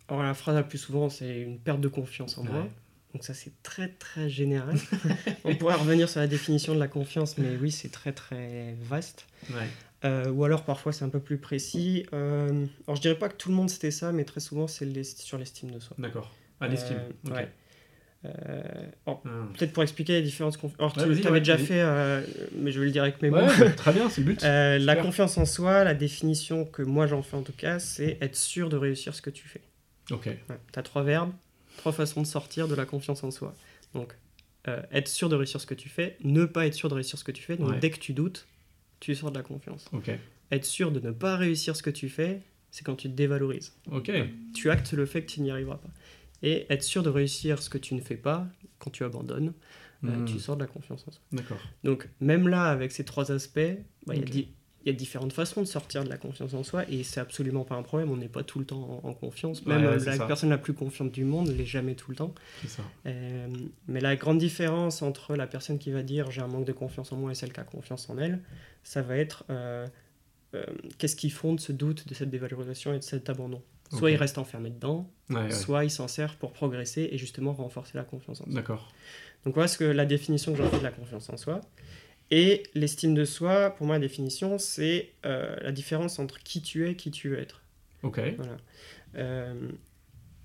Speaker 2: Alors la phrase la plus souvent, c'est une perte de confiance en moi.
Speaker 1: Ouais.
Speaker 2: Donc ça, c'est très très général. on pourrait revenir sur la définition de la confiance, mais oui, c'est très très vaste.
Speaker 1: Ouais.
Speaker 2: Euh, ou alors parfois c'est un peu plus précis. Euh, alors je dirais pas que tout le monde c'était ça, mais très souvent c'est sur l'estime de soi.
Speaker 1: D'accord. À l'estime.
Speaker 2: Euh, ouais. Euh, alors,
Speaker 1: Hmm.
Speaker 2: Peut-être pour expliquer les différentes confiances. Alors
Speaker 1: Ouais,
Speaker 2: tu avais déjà fait, mais je vais le dire avec mes mots.
Speaker 1: Très bien, c'est le but.
Speaker 2: La confiance en soi, la définition que moi j'en fais en tout cas, c'est être sûr de réussir ce que tu fais.
Speaker 1: Ok.
Speaker 2: tu as trois verbes, trois façons de sortir de la confiance en soi. Donc, euh, être sûr de réussir ce que tu fais, ne pas être sûr de réussir ce que tu fais. Donc,
Speaker 1: Ouais.
Speaker 2: dès que tu doutes, tu sors de la confiance.
Speaker 1: Ok.
Speaker 2: Être sûr de ne pas réussir ce que tu fais, c'est quand tu te dévalorises.
Speaker 1: Ok.
Speaker 2: Tu actes le fait que tu n'y arriveras pas. Et être sûr de réussir ce que tu ne fais pas, quand tu abandonnes, euh,
Speaker 1: Hmm.
Speaker 2: tu sors de la confiance en soi.
Speaker 1: D'accord.
Speaker 2: Donc, même là, avec ces trois aspects, bah, il y a il y, a différentes façons de sortir de la confiance en soi et c'est absolument pas un problème. On n'est pas tout le temps en, en confiance. Même
Speaker 1: Ouais,
Speaker 2: euh, la
Speaker 1: ça.
Speaker 2: personne la plus confiante du monde l'est jamais tout le temps.
Speaker 1: Ça.
Speaker 2: Euh, mais la grande différence entre la personne qui va dire j'ai un manque de confiance en moi et celle qui a confiance en elle, ça va être euh, euh, qu'est-ce qui fonde ce doute, de cette dévalorisation et de cet abandon? Soit
Speaker 1: Ok.
Speaker 2: il reste enfermé dedans,
Speaker 1: ouais.
Speaker 2: soit il s'en sert pour progresser et justement renforcer la confiance en soi.
Speaker 1: D'accord.
Speaker 2: Donc voilà ce que la définition que j'en fais de la confiance en soi. Et l'estime de soi, pour moi, la définition, c'est euh, la différence entre qui tu es, qui tu veux être.
Speaker 1: Ok.
Speaker 2: Voilà. Euh,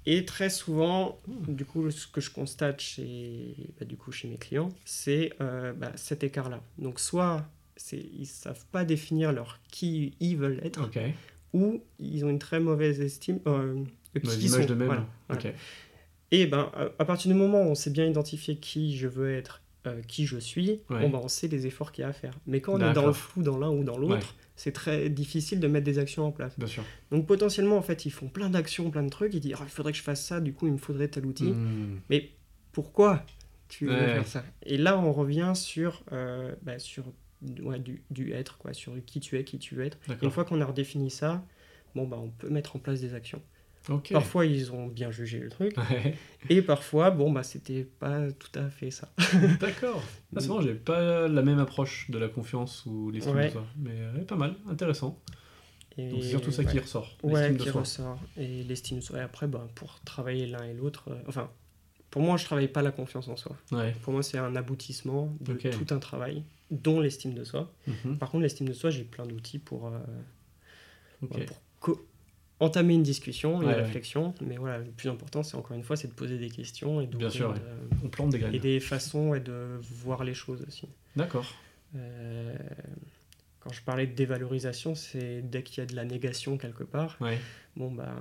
Speaker 2: et très souvent, du coup, ce que je constate chez, bah, du coup, chez mes clients, c'est euh, bah, cet écart-là. Donc, soit ils savent pas définir leur qui ils veulent être, ou ils ont une très mauvaise estime euh, qui sont.
Speaker 1: de même.
Speaker 2: Voilà, voilà. Et ben, à- à partir du moment où on sait bien identifier qui je veux être, euh, qui je suis,
Speaker 1: Ouais.
Speaker 2: bon, on sait les efforts qu'il y a à faire. Mais quand on est dans le flou, dans l'un ou dans l'autre,
Speaker 1: Ouais.
Speaker 2: c'est très difficile de mettre des actions en place.
Speaker 1: Bien sûr.
Speaker 2: Donc potentiellement, en fait, ils font plein d'actions, plein de trucs, ils disent Ah, il faudrait que je fasse ça, du coup, il me faudrait tel outil.
Speaker 1: Hmm.
Speaker 2: Mais pourquoi tu veux faire ça? Et là, on revient sur, euh, bah, sur ouais, du, du être, quoi, sur qui tu es, qui tu veux être. Une fois qu'on a redéfini ça, bon, bah, on peut mettre en place des actions. Parfois, ils ont bien jugé le truc.
Speaker 1: Ouais.
Speaker 2: Et parfois, bon, bah, c'était pas tout à fait ça.
Speaker 1: D'accord. Ah, c'est marrant, j'ai pas la même approche de la confiance ou l'estime
Speaker 2: Ouais.
Speaker 1: de soi. Mais pas mal, intéressant.
Speaker 2: Et,
Speaker 1: Donc c'est surtout ça qui ressort.
Speaker 2: Ouais,
Speaker 1: l'estime de
Speaker 2: qui
Speaker 1: soi.
Speaker 2: ressort. Et l'estime de soi. Et après, bah, pour travailler l'un et l'autre, euh, enfin, pour moi, je travaille pas la confiance en soi. Pour moi, c'est un aboutissement de tout un travail, dont l'estime de soi.
Speaker 1: Mhm.
Speaker 2: Par contre, l'estime de soi, j'ai plein d'outils pour, euh,
Speaker 1: Ok.
Speaker 2: ouais, pour co- entamer une discussion, une
Speaker 1: Ouais, ouais.
Speaker 2: réflexion. Mais voilà, le plus important, c'est encore une fois, c'est de poser des questions et,
Speaker 1: Bien sûr, ouais.
Speaker 2: de-
Speaker 1: On plante des graines.
Speaker 2: et des façons ouais, de voir les choses aussi.
Speaker 1: D'accord.
Speaker 2: Euh, quand je parlais de dévalorisation, c'est dès qu'il y a de la négation quelque part,
Speaker 1: Ouais.
Speaker 2: bon ben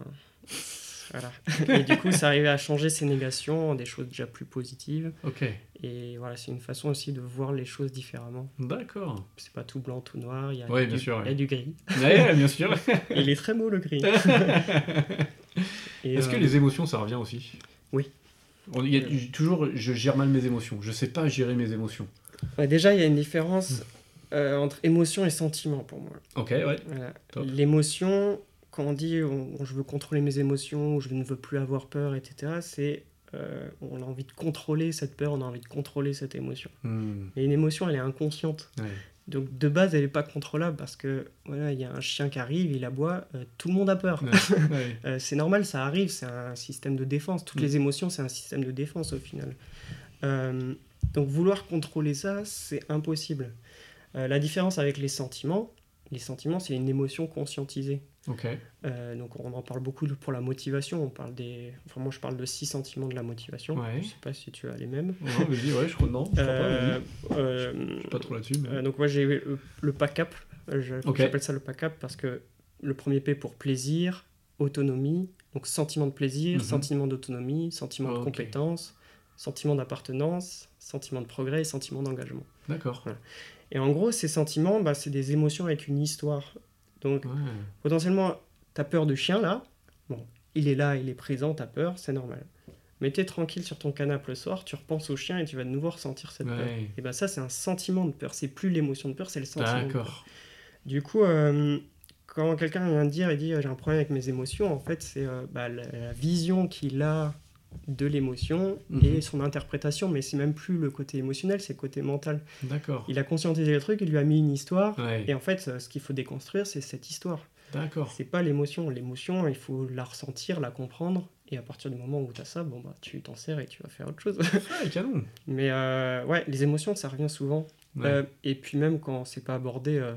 Speaker 2: voilà. Et du coup, ça arrivait à changer ces négations en des choses déjà plus positives.
Speaker 1: Ok.
Speaker 2: Et voilà, c'est une façon aussi de voir les choses différemment.
Speaker 1: D'accord.
Speaker 2: C'est pas tout blanc, tout noir. Il y a,
Speaker 1: Ouais,
Speaker 2: du,
Speaker 1: bien sûr, ouais.
Speaker 2: il y a du gris.
Speaker 1: Ouais, bien sûr.
Speaker 2: Il est très beau le gris. Et,
Speaker 1: Est-ce que
Speaker 2: euh,
Speaker 1: les émotions, ça revient aussi?
Speaker 2: Oui.
Speaker 1: On- Il y a toujours, je gère mal mes émotions. Je sais pas gérer mes émotions.
Speaker 2: ouais, déjà, il y a une différence euh, entre émotion et sentiment pour moi.
Speaker 1: Ok, ouais.
Speaker 2: L'émotion, quand on dit on- je veux contrôler mes émotions, ou je ne veux plus avoir peur, etc., c'est euh, on a envie de contrôler cette peur, on a envie de contrôler cette émotion.
Speaker 1: Hmm.
Speaker 2: Et une émotion, elle est inconsciente.
Speaker 1: Ouais.
Speaker 2: Donc de base, elle n'est pas contrôlable parce que voilà, il y a un chien qui arrive, il aboie, euh, tout le monde a peur.
Speaker 1: Ouais. Ouais.
Speaker 2: Euh, c'est normal, ça arrive, c'est un système de défense. Toutes
Speaker 1: Mm.
Speaker 2: les émotions, c'est un système de défense au final. Donc vouloir contrôler ça, c'est impossible. La différence avec les sentiments, les sentiments, c'est une émotion conscientisée.
Speaker 1: Ok.
Speaker 2: Euh, donc on en parle beaucoup pour la motivation. On parle des, enfin moi je parle de six sentiments de la motivation.
Speaker 1: Ouais.
Speaker 2: Je sais pas si tu as les mêmes.
Speaker 1: Ouais, vas-y, ouais, je crois non. Je pas,
Speaker 2: Euh, euh,
Speaker 1: Je suis pas trop là-dessus. mais-
Speaker 2: euh, donc moi j'ai le, le
Speaker 1: Ok.
Speaker 2: J'appelle ça le PACAP parce que le premier P pour plaisir, autonomie, donc sentiment de plaisir,
Speaker 1: Mhm.
Speaker 2: sentiment d'autonomie, sentiment de compétence, sentiment d'appartenance, sentiment de progrès et sentiment d'engagement.
Speaker 1: D'accord.
Speaker 2: Et en gros, ces sentiments, bah, c'est des émotions avec une histoire. Donc
Speaker 1: Ouais.
Speaker 2: potentiellement, t'as peur de chien là, bon, il est là, il est présent, t'as peur, c'est normal. Mais t'es tranquille sur ton canapé le soir, tu repenses au chien et tu vas de nouveau ressentir cette peur. Et ben ça, c'est un sentiment de peur. C'est plus l'émotion de peur, c'est le sentiment.
Speaker 1: D'accord.
Speaker 2: Du coup, euh, quand quelqu'un vient de dire, il dit euh, j'ai un problème avec mes émotions, en fait, c'est euh, bah, la, la vision qu'il a de l'émotion
Speaker 1: Mhm.
Speaker 2: et son interprétation, mais c'est même plus le côté émotionnel, c'est le côté mental.
Speaker 1: D'accord.
Speaker 2: Il a conscientisé le truc, il lui a mis une histoire,
Speaker 1: Ouais.
Speaker 2: et en fait, ce qu'il faut déconstruire, c'est cette histoire.
Speaker 1: D'accord.
Speaker 2: C'est pas l'émotion. L'émotion, il faut la ressentir, la comprendre, et à partir du moment où tu as ça, bon, bah, tu t'en sers et tu vas faire autre chose.
Speaker 1: Canon.
Speaker 2: mais euh, ouais, les émotions, ça revient souvent.
Speaker 1: Ouais.
Speaker 2: Euh, et puis même quand c'est pas abordé, euh,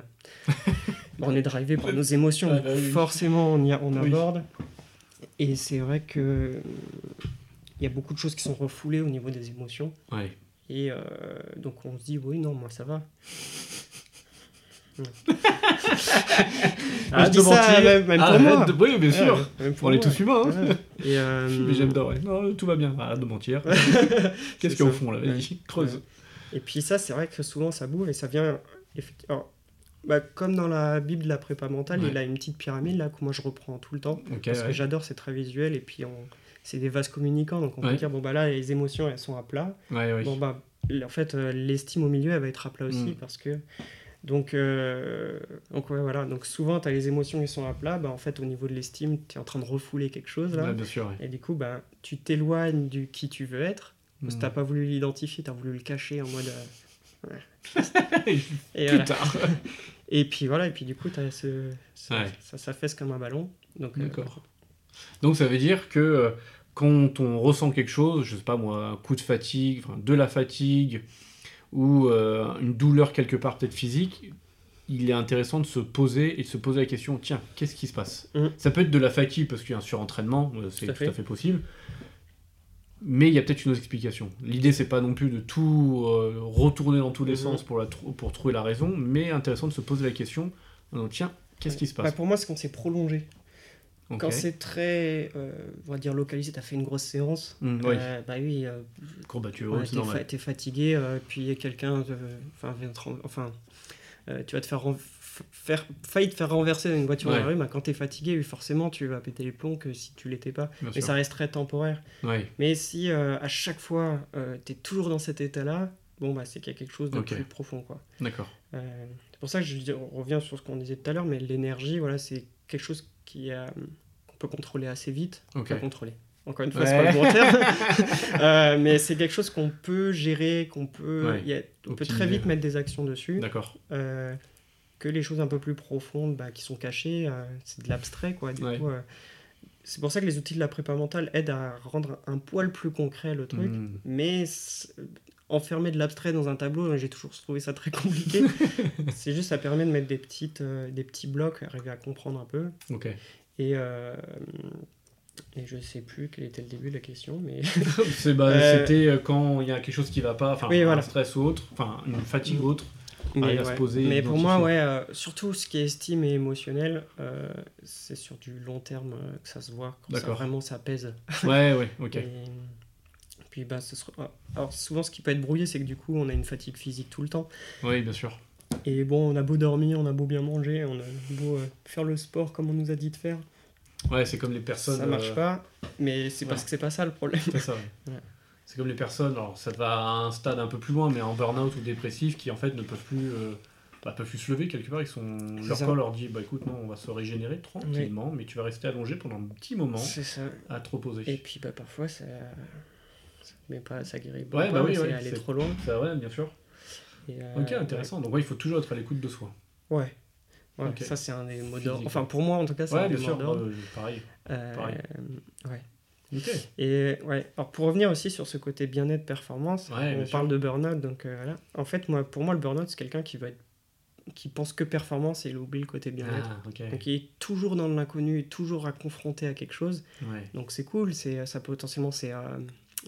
Speaker 2: bah, on est drivé par nos émotions,
Speaker 1: Ah, bah oui.
Speaker 2: forcément on, y a- on
Speaker 1: Oui.
Speaker 2: aborde. Et c'est vrai que il y a beaucoup de choses qui sont refoulées au niveau des émotions.
Speaker 1: Ouais.
Speaker 2: Et euh, donc on se dit oui non moi ça va. Ah,
Speaker 1: je
Speaker 2: dis ça, même, même pour moi.
Speaker 1: de- Oui, bien sûr.
Speaker 2: Ouais, même pour
Speaker 1: On est tous humains. hein.
Speaker 2: Ouais. Et, euh,
Speaker 1: Mais j'aime ouais. Non, tout va bien. Arrête de mentir. Qu'est-ce qu'il y a au
Speaker 2: ça.
Speaker 1: fond là Vas-y, creuse.
Speaker 2: Et puis ça, c'est vrai que souvent ça boue et ça vient effectivement. bah, comme dans la Bible de la prépa mentale,
Speaker 1: Ouais.
Speaker 2: il a une petite pyramide là que moi je reprends tout le temps parce que j'adore, c'est très visuel et puis on... c'est des vases communicants donc on
Speaker 1: Ouais.
Speaker 2: peut dire bon bah là les émotions elles sont à plat.
Speaker 1: Ouais.
Speaker 2: Bon bah en fait euh, l'estime au milieu elle va être à plat aussi
Speaker 1: Mm.
Speaker 2: parce que donc euh, donc ouais, voilà donc souvent tu as les émotions qui sont à plat bah en fait au niveau de l'estime tu es en train de refouler quelque chose là
Speaker 1: Ouais, bien sûr. ouais.
Speaker 2: et du coup bah tu t'éloignes du qui tu veux être parce que
Speaker 1: Hmm.
Speaker 2: t'as pas voulu l'identifier, t'as voulu le cacher en mode. euh, Et, voilà.
Speaker 1: tard.
Speaker 2: et puis voilà, et puis du coup, t'as ce, ça,
Speaker 1: Ouais.
Speaker 2: ça s'affaisse comme un ballon. Donc, euh,
Speaker 1: D'accord. Donc ça veut dire que euh, quand on ressent quelque chose, je sais pas moi, un coup de fatigue, enfin, de la fatigue ou euh, une douleur quelque part peut-être physique, il est intéressant de se poser et de se poser la question tiens, qu'est-ce qui se passe?
Speaker 2: Mhm.
Speaker 1: Ça peut être de la fatigue parce qu'il y a un surentraînement, euh, c'est
Speaker 2: Tout à
Speaker 1: tout à
Speaker 2: fait.
Speaker 1: possible. Mais il y a peut-être une autre explication. L'idée, c'est pas non plus de tout euh, retourner dans tous les
Speaker 2: Mhm.
Speaker 1: sens pour, la pour trouver la raison, mais intéressant de se poser la question tiens, qu'est-ce qui se
Speaker 2: bah,
Speaker 1: passe?
Speaker 2: Pour moi, c'est quand c'est prolongé. Quand c'est très, euh, on va dire, localisé, t'as fait une grosse séance.
Speaker 1: Oui.
Speaker 2: euh, bah oui, euh,
Speaker 1: Courbature,
Speaker 2: ouais, fa- t'es fatigué, puis quelqu'un enfin, vient enfin, euh, tu vas te faire, faire failli te faire renverser dans une voiture dans la rue, bah, quand t'es fatigué, oui, forcément, tu vas péter les plombs que si tu l'étais pas.
Speaker 1: Bien
Speaker 2: Mais
Speaker 1: sûr.
Speaker 2: ça reste très temporaire.
Speaker 1: Ouais.
Speaker 2: Mais si à chaque fois tu es toujours dans cet état-là, bon bah c'est qu'il y a quelque chose de plus profond quoi.
Speaker 1: D'accord.
Speaker 2: C'est pour ça que je revient sur ce qu'on disait tout à l'heure, mais l'énergie, voilà, c'est quelque chose qui a peut contrôler assez vite. Enfin, contrôler. Encore une fois,
Speaker 1: Ouais.
Speaker 2: c'est pas le bon terme. Euh, mais c'est quelque chose qu'on peut gérer, qu'on peut.
Speaker 1: Ouais.
Speaker 2: il y a- on peut très vite mettre des actions dessus.
Speaker 1: D'accord.
Speaker 2: Euh, que les choses un peu plus profondes bah, qui sont cachées, euh, c'est de l'abstrait. quoi. Du
Speaker 1: Ouais.
Speaker 2: coup, c'est pour ça que les outils de la prépa mentale aident à rendre un poil plus concret le truc.
Speaker 1: Hmm.
Speaker 2: Mais enfermer de l'abstrait dans un tableau, j'ai toujours trouvé ça très compliqué. c'est juste, ça permet de mettre des, petites, euh, des petits blocs, arriver à comprendre un peu.
Speaker 1: Ok.
Speaker 2: Et, euh, et je sais plus quel était le début de la question, mais
Speaker 1: bah,
Speaker 2: Euh,
Speaker 1: C'était euh, quand il y a quelque chose qui va pas, enfin
Speaker 2: Oui,
Speaker 1: un
Speaker 2: voilà.
Speaker 1: stress ou autre, enfin une fatigue
Speaker 2: Mm.
Speaker 1: ou autre.
Speaker 2: mais,
Speaker 1: à se
Speaker 2: ouais.
Speaker 1: poser,
Speaker 2: mais pour moi, ouais, euh, surtout ce qui est estime et émotionnel, euh, c'est sur du long terme euh, que ça se voit, quand ça, vraiment ça pèse.
Speaker 1: Ouais, ouais, ok.
Speaker 2: Et puis bah, ce sera... Alors souvent ce qui peut être brouillé, c'est que du coup on a une fatigue physique tout le temps.
Speaker 1: Oui, bien sûr.
Speaker 2: Et bon, on a beau dormir, on a beau bien manger, on a beau euh, faire le sport comme on nous a dit de faire,
Speaker 1: Ouais, c'est comme les personnes.
Speaker 2: ça marche
Speaker 1: euh,
Speaker 2: pas. Mais c'est parce
Speaker 1: ouais.
Speaker 2: que c'est pas ça le problème.
Speaker 1: C'est ça, ouais.
Speaker 2: Ouais.
Speaker 1: C'est comme les personnes, alors ça va à un stade un peu plus loin, mais en burn-out ou dépressif, qui en fait ne peuvent plus, euh, bah, peuvent plus se lever quelque part. Ils sont... Leur
Speaker 2: ça.
Speaker 1: corps leur dit bah écoute, non, on va se régénérer tranquillement, mais tu vas rester allongé pendant un petit moment
Speaker 2: ça.
Speaker 1: à te reposer.
Speaker 2: Et puis bah, parfois ça, mais pas, ça guérit pas,
Speaker 1: Ouais, bah oui, ouais,
Speaker 2: aller trop loin.
Speaker 1: Ça, ouais, bien sûr.
Speaker 2: Et, euh,
Speaker 1: Ok, intéressant. Donc, ouais, il faut toujours être à l'écoute de soi.
Speaker 2: Ouais. Ouais, ça c'est un des mots d'ordre. Enfin pour moi en tout cas c'est
Speaker 1: Ouais,
Speaker 2: un des mots d'ordre.
Speaker 1: euh, pareil.
Speaker 2: Euh,
Speaker 1: pareil.
Speaker 2: ouais.
Speaker 1: Ok.
Speaker 2: Et ouais, alors pour revenir aussi sur ce côté bien-être performance,
Speaker 1: Ouais,
Speaker 2: on
Speaker 1: sûr.
Speaker 2: parle de burn-out, donc euh, voilà. En fait, moi, pour moi, le burn-out, c'est quelqu'un qui va être, qui pense que performance et il oublie le côté bien-être.
Speaker 1: Ah.
Speaker 2: Donc il est toujours dans l'inconnu, toujours à confronter à quelque chose. Donc c'est cool, c'est ça potentiellement c'est euh,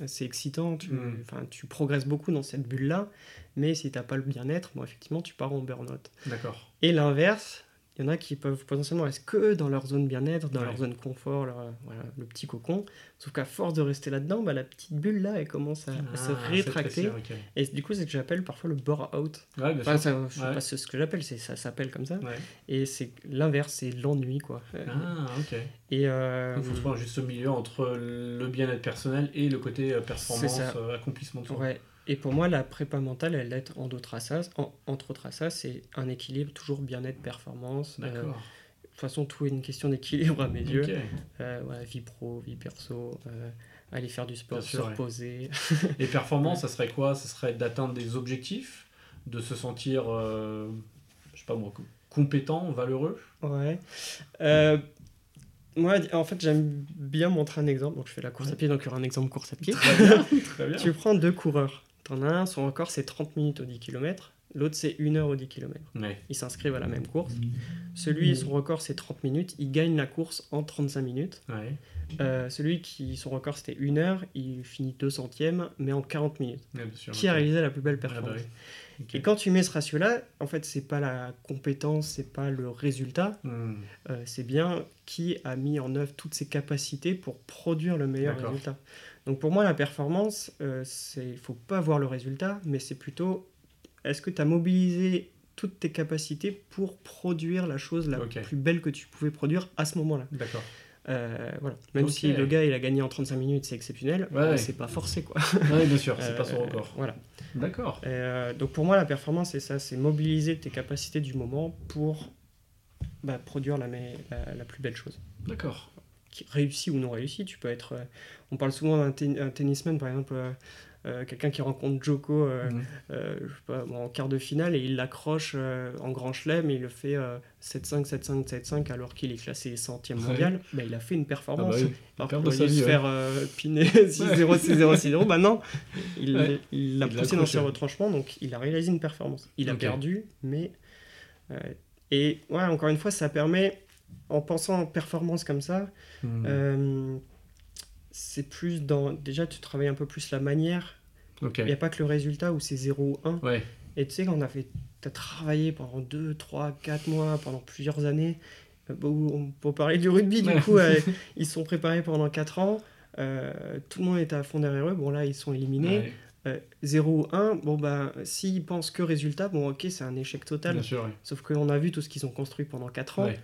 Speaker 2: c'est excitant, tu,
Speaker 1: Mm.
Speaker 2: tu progresses beaucoup dans cette bulle-là, mais si t'as pas le bien-être, bon, effectivement, tu pars en burn-out.
Speaker 1: D'accord.
Speaker 2: Et l'inverse, il y en a qui peuvent potentiellement rester que dans leur zone bien-être, dans
Speaker 1: Ouais.
Speaker 2: leur zone confort, leur, euh, voilà, le petit cocon. Sauf qu'à force de rester là-dedans, bah, la petite bulle là, elle commence à, à se
Speaker 1: Ah,
Speaker 2: rétracter. Et du coup, c'est ce que j'appelle parfois le bore-out.
Speaker 1: Ouais, bien
Speaker 2: Enfin,
Speaker 1: sûr.
Speaker 2: ça, je sais
Speaker 1: Ouais.
Speaker 2: pas ce que j'appelle, ça s'appelle comme ça. Et c'est l'inverse, c'est l'ennui, quoi. Euh,
Speaker 1: Ah, ok.
Speaker 2: Et euh,
Speaker 1: Il faut trouver un juste milieu entre le bien-être personnel et le côté euh, performance, accomplissement de soi.
Speaker 2: ouais. Et pour moi, la prépa mentale, elle est en d'autres assas, en- entre autres assas, c'est un équilibre toujours bien-être, performance. Euh,
Speaker 1: D'accord.
Speaker 2: de toute façon, tout est une question d'équilibre à mes yeux. Euh, vie pro, vie perso, euh, aller faire du sport, se reposer.
Speaker 1: Et performance, ça serait quoi? Ça serait d'atteindre des objectifs, de se sentir, euh, je sais pas moi, co- compétent, valeureux?
Speaker 2: Ouais. Moi, en fait, j'aime bien montrer un exemple. Donc, je fais la course à pied, donc il y aura un exemple course à pied.
Speaker 1: Très bien. Très bien.
Speaker 2: tu prends deux coureurs. T'en as un, son record c'est 30 minutes au 10 km. L'autre c'est 1 heure au 10 km.
Speaker 1: Ouais.
Speaker 2: Ils s'inscrivent à la même course. Celui, son record c'est 30 minutes. Il gagne la course en 35 minutes.
Speaker 1: Ouais.
Speaker 2: Euh, celui qui, son record c'était 1 heure, il finit 200ème, mais en 40 minutes.
Speaker 1: Ouais, bien sûr.
Speaker 2: Qui a réalisé la plus belle
Speaker 1: Ah bah
Speaker 2: performance
Speaker 1: oui.
Speaker 2: Et quand tu mets ce ratio-là, en fait, c'est pas la compétence, c'est pas le résultat,
Speaker 1: Hmm.
Speaker 2: euh, c'est bien qui a mis en œuvre toutes ses capacités pour produire le meilleur résultat. Donc pour moi, la performance, euh, c'est, faut pas voir le résultat, mais c'est plutôt est-ce que tu as mobilisé toutes tes capacités pour produire la chose la plus belle que tu pouvais produire à ce moment-là?
Speaker 1: D'accord.
Speaker 2: Euh, voilà. Même si le gars il a gagné en 35 minutes, c'est exceptionnel,
Speaker 1: Ouais,
Speaker 2: mais
Speaker 1: ouais.
Speaker 2: c'est pas forcé quoi.
Speaker 1: Ouais, bien sûr, c'est pas son
Speaker 2: Euh,
Speaker 1: record.
Speaker 2: Voilà.
Speaker 1: D'accord.
Speaker 2: Euh, donc pour moi, la performance, c'est ça, c'est mobiliser tes capacités du moment pour bah, produire la, la, la plus belle chose.
Speaker 1: D'accord.
Speaker 2: Qui réussit ou non réussit, tu peux être... euh, on parle souvent d'un ten- un tennisman, par exemple, euh, euh, quelqu'un qui rencontre Joko
Speaker 1: Mhm.
Speaker 2: je sais pas, bon, en quart de finale et il l'accroche en grand chelem et il le fait euh, 7-5, 7-5, 7-5 alors qu'il est classé 100e
Speaker 1: Ouais.
Speaker 2: mondial. Bah, il a fait une
Speaker 1: Ah
Speaker 2: performance.
Speaker 1: bah oui.
Speaker 2: Alors qu'il se
Speaker 1: ouais.
Speaker 2: faire piner 6-0, 6-0, 6-0, bah non, il
Speaker 1: Ouais.
Speaker 2: l'a poussé dans ses retranchements, donc il a réalisé une performance. Il a perdu, mais... et ouais, encore une fois, ça permet, en pensant en performance comme ça,
Speaker 1: Hmm.
Speaker 2: euh, c'est plus dans... Déjà, tu travailles un peu plus la manière. Il n'y a pas que le résultat où c'est 0 ou 1.
Speaker 1: Ouais.
Speaker 2: Et tu sais, quand on a fait... T'as travaillé pendant 2, 3, 4 mois, pendant plusieurs années, euh, bon, on peut parler du rugby, du
Speaker 1: Ouais.
Speaker 2: coup, euh, ils sont préparés pendant 4 ans, euh, tout le monde était à fond derrière eux, bon là, ils sont éliminés.
Speaker 1: Ouais,
Speaker 2: Euh, 0 ou 1, bon bah, s'ils pensent que résultat, bon ok, c'est un échec total.
Speaker 1: Bien sûr, ouais.
Speaker 2: Sauf qu'on a vu tout ce qu'ils ont construit pendant 4 ans,
Speaker 1: Ouais.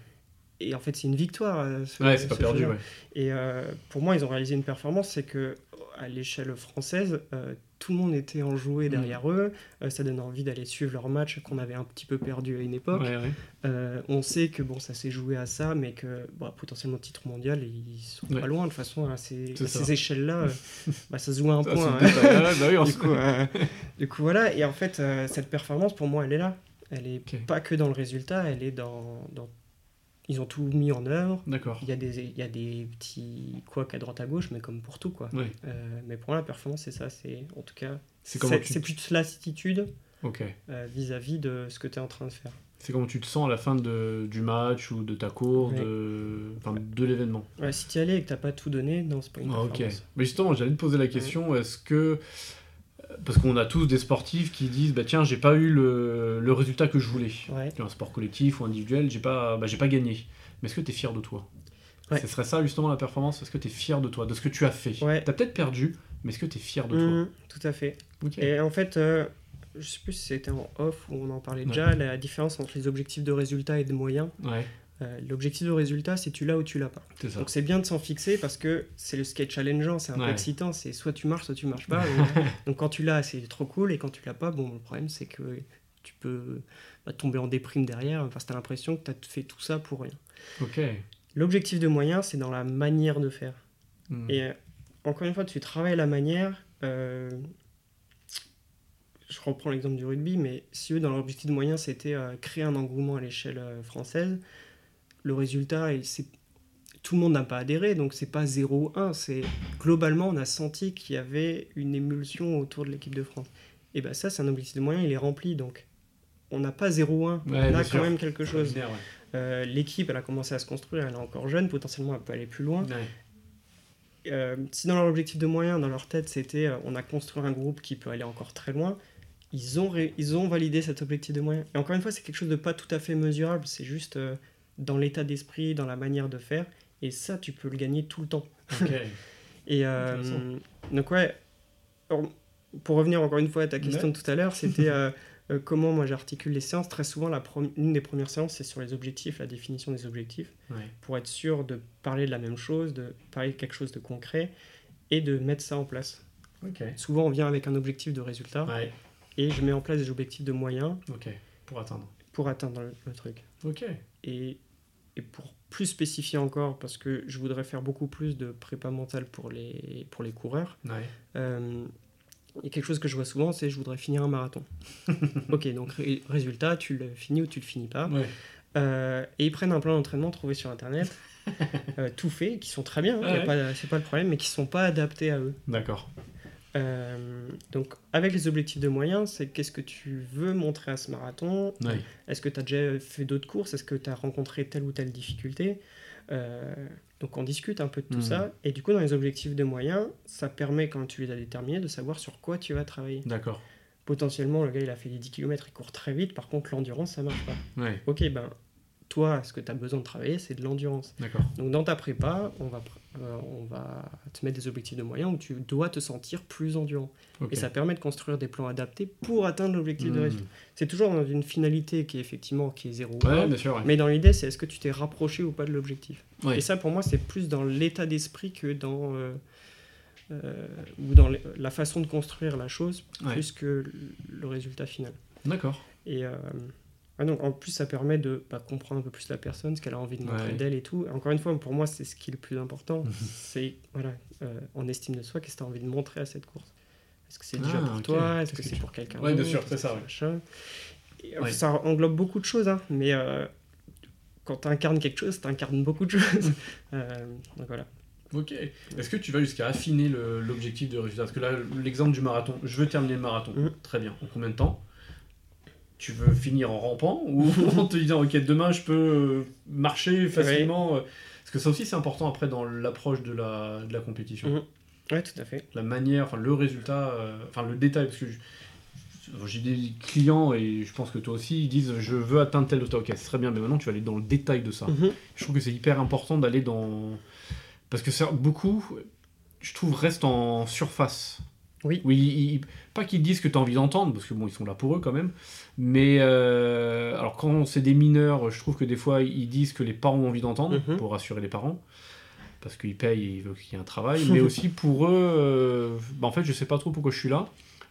Speaker 2: Et en fait, c'est une victoire. euh, ce-
Speaker 1: Ouais, c'est pas perdu, ouais.
Speaker 2: Et euh, pour moi, ils ont réalisé une performance, c'est que à l'échelle française, euh, tout le monde était enjoué
Speaker 1: Mm.
Speaker 2: derrière eux. Euh, ça donne envie d'aller suivre leur match qu'on avait un petit peu perdu à une époque.
Speaker 1: Ouais, ouais.
Speaker 2: On sait que bon, ça s'est joué à ça, mais que bah, potentiellement titre mondial, ils sont
Speaker 1: Ouais.
Speaker 2: pas loin de toute façon à ces, échelles-là. bah, ça se joue à un
Speaker 1: Ah,
Speaker 2: point. hein.
Speaker 1: Ah, bah oui, on
Speaker 2: du, coup, du coup, voilà. Et en fait, cette performance, pour moi, elle est là. Elle est pas que dans le résultat, elle est dans, dans- Ils ont tout mis en œuvre.
Speaker 1: D'accord.
Speaker 2: Il y, a des, il y a des petits couacs à droite à gauche, mais comme pour tout, quoi.
Speaker 1: Ouais.
Speaker 2: Euh, mais pour moi, la performance, c'est ça. C'est en tout cas,
Speaker 1: C'est tu-
Speaker 2: plus de lassitude
Speaker 1: Ok.
Speaker 2: euh, vis-à-vis de ce que tu es en train de faire.
Speaker 1: C'est comment tu te sens à la fin de, du match ou de ta course,
Speaker 2: Ouais.
Speaker 1: de, enfin, de l'événement?
Speaker 2: Ouais, si tu y allais et que t'as pas tout donné, non, c'est pas une
Speaker 1: Ah, ok. Mais justement, j'allais te poser la question, est-ce que... Parce qu'on a tous des sportifs qui disent, bah tiens, j'ai pas eu le, le résultat que je voulais.
Speaker 2: Ouais.
Speaker 1: Un sport collectif ou individuel, j'ai pas, bah, j'ai pas gagné. Mais est-ce que tu es fier de toi?
Speaker 2: Ouais.
Speaker 1: Ce serait ça justement la performance? Est-ce que tu es fier de toi, de ce que tu as fait?
Speaker 2: Ouais.
Speaker 1: Tu as peut-être perdu, mais est-ce que tu es fier de toi?
Speaker 2: Mhm, tout à fait. Et en fait, euh, je sais plus si c'était en off ou on en parlait déjà, la différence entre les objectifs de résultat et de moyens. Euh, L'objectif de résultat, c'est tu l'as ou tu l'as pas. Donc c'est bien de s'en fixer parce que c'est le skate challengeant, c'est un peu
Speaker 1: Ouais.
Speaker 2: excitant, c'est soit tu marches, soit tu marches pas. donc, donc quand tu l'as, c'est trop cool, et quand tu l'as pas, bon, le problème c'est que tu peux bah, tomber en déprime derrière, parce que tu as l'impression que tu as fait tout ça pour rien. L'objectif de moyen, c'est dans la manière de faire.
Speaker 1: Hmm.
Speaker 2: Et euh, encore une fois, tu travailles la manière. euh, je reprends l'exemple du rugby, mais si eux, dans leur objectif de moyen, c'était euh, créer un engouement à l'échelle française, le résultat, et c'est tout le monde n'a pas adhéré, donc c'est pas 0-1. C'est globalement, on a senti qu'il y avait une émulsion autour de l'équipe de France. Et ben ça, c'est un objectif de moyen, il est rempli, donc on n'a pas 0-1.
Speaker 1: Ouais,
Speaker 2: on
Speaker 1: bien
Speaker 2: a
Speaker 1: sûr.
Speaker 2: quand même quelque chose.
Speaker 1: Ouais.
Speaker 2: Euh, L'équipe, elle a commencé à se construire, elle est encore jeune, potentiellement elle peut aller plus loin.
Speaker 1: Ouais.
Speaker 2: Euh, si dans leur objectif de moyens, dans leur tête, c'était euh, on a construit un groupe qui peut aller encore très loin, ils ont, ré- ils ont validé cet objectif de moyens. Et encore une fois, c'est quelque chose de pas tout à fait mesurable, c'est juste euh, dans l'état d'esprit, dans la manière de faire. Et ça, tu peux le gagner tout le temps.
Speaker 1: Ok.
Speaker 2: Et euh, donc, ouais, pour revenir encore une fois à ta question de tout à l'heure, c'était euh, euh, comment moi j'articule les séances. Très souvent, la l'une des premières séances, c'est sur les objectifs, la définition des objectifs
Speaker 1: Ouais.
Speaker 2: pour être sûr de parler de la même chose, de parler de quelque chose de concret et de mettre ça en place.
Speaker 1: Ok.
Speaker 2: Souvent, on vient avec un objectif de résultat
Speaker 1: Ouais.
Speaker 2: et je mets en place des objectifs de moyens
Speaker 1: Ok. Pour atteindre.
Speaker 2: pour atteindre le, le truc.
Speaker 1: Ok.
Speaker 2: Et, et pour plus spécifier encore, parce que je voudrais faire beaucoup plus de prépa mentale pour les, pour les coureurs,
Speaker 1: Ouais.
Speaker 2: euh, il y a quelque chose que je vois souvent, c'est je voudrais finir un marathon. ok, donc ré- résultat, tu le finis ou tu le finis pas.
Speaker 1: Ouais.
Speaker 2: Euh, et ils prennent un plan d'entraînement trouvé sur internet, euh, tout fait, qui sont très bien, hein,
Speaker 1: Ouais.
Speaker 2: c'est pas le problème, mais qui sont pas adaptés à eux.
Speaker 1: D'accord.
Speaker 2: Euh, donc, avec les objectifs de moyens, c'est qu'est-ce que tu veux montrer à ce marathon? Est-ce que tu as déjà fait d'autres courses? Est-ce que tu as rencontré telle ou telle difficulté? Euh, Donc, on discute un peu de tout
Speaker 1: Mhm.
Speaker 2: ça. Et du coup, dans les objectifs de moyens, ça permet, quand tu les as déterminés, de savoir sur quoi tu vas travailler.
Speaker 1: D'accord.
Speaker 2: Potentiellement, le gars, il a fait les 10 km, il court très vite. Par contre, l'endurance, ça marche pas.
Speaker 1: Ouais.
Speaker 2: Ok, ben, toi, ce que tu as besoin de travailler, c'est de l'endurance.
Speaker 1: D'accord.
Speaker 2: Donc dans ta prépa, on va, euh, on va te mettre des objectifs de moyens où tu dois te sentir plus endurant. Et ça permet de construire des plans adaptés pour atteindre l'objectif de
Speaker 1: Hmm.
Speaker 2: résultat. C'est toujours dans une finalité qui est effectivement qui est zéro.
Speaker 1: Ouais, bien sûr. Ouais.
Speaker 2: mais dans l'idée, c'est est-ce que tu t'es rapproché ou pas de l'objectif?
Speaker 1: Ouais.
Speaker 2: Et ça, pour moi, c'est plus dans l'état d'esprit que dans euh, euh, ou dans la façon de construire la chose, plus que le- résultat final.
Speaker 1: D'accord.
Speaker 2: Et ah en plus, ça permet de bah, comprendre un peu plus la personne, ce qu'elle a envie de montrer
Speaker 1: Ouais.
Speaker 2: d'elle et tout. Encore une fois, pour moi, c'est ce qui est le plus important. C'est voilà, euh, en estime de soi, qu'est-ce que tu as envie de montrer à cette course? Est-ce que c'est
Speaker 1: Ah,
Speaker 2: déjà pour toi? Est-ce que c'est pour quelqu'un
Speaker 1: Ouais, bien sûr, c'est ça, ouais.
Speaker 2: machin? Et, euh,
Speaker 1: Ouais.
Speaker 2: Ça englobe beaucoup de choses, hein, mais euh, quand tu incarnes quelque chose, tu incarnes beaucoup de choses. Euh, donc voilà.
Speaker 1: Ok. Est-ce que tu vas jusqu'à affiner l'objectif de résultat? Parce que là, l'exemple du marathon, je veux terminer le marathon.
Speaker 2: Mhm.
Speaker 1: Très bien. En combien de temps? Tu veux finir en rampant ou en te disant, ok, demain je peux euh, marcher facilement euh, Parce que ça aussi, c'est important après dans l'approche de la, de la compétition.
Speaker 2: Mhm. Ouais, tout à fait.
Speaker 1: La manière, enfin le résultat, euh, enfin le détail. Parce que j'ai des clients et je pense que toi aussi, ils disent, je veux atteindre tel résultat. Ok, c'est très bien, mais maintenant tu vas aller dans le détail de ça.
Speaker 2: Mhm.
Speaker 1: Je trouve que c'est hyper important d'aller dans. Parce que ça, beaucoup, je trouve, restent en surface
Speaker 2: Oui.
Speaker 1: Oui, ils- pas qu'ils disent que tu as envie d'entendre, parce que bon, ils sont là pour eux quand même. Mais euh, alors quand c'est des mineurs, je trouve que des fois ils disent que les parents ont envie d'entendre
Speaker 2: Mhm.
Speaker 1: pour rassurer les parents. Parce qu'ils payent et ils veulent qu'il y ait un travail. mais aussi pour eux, euh, bah, en fait, je sais pas trop pourquoi je suis là,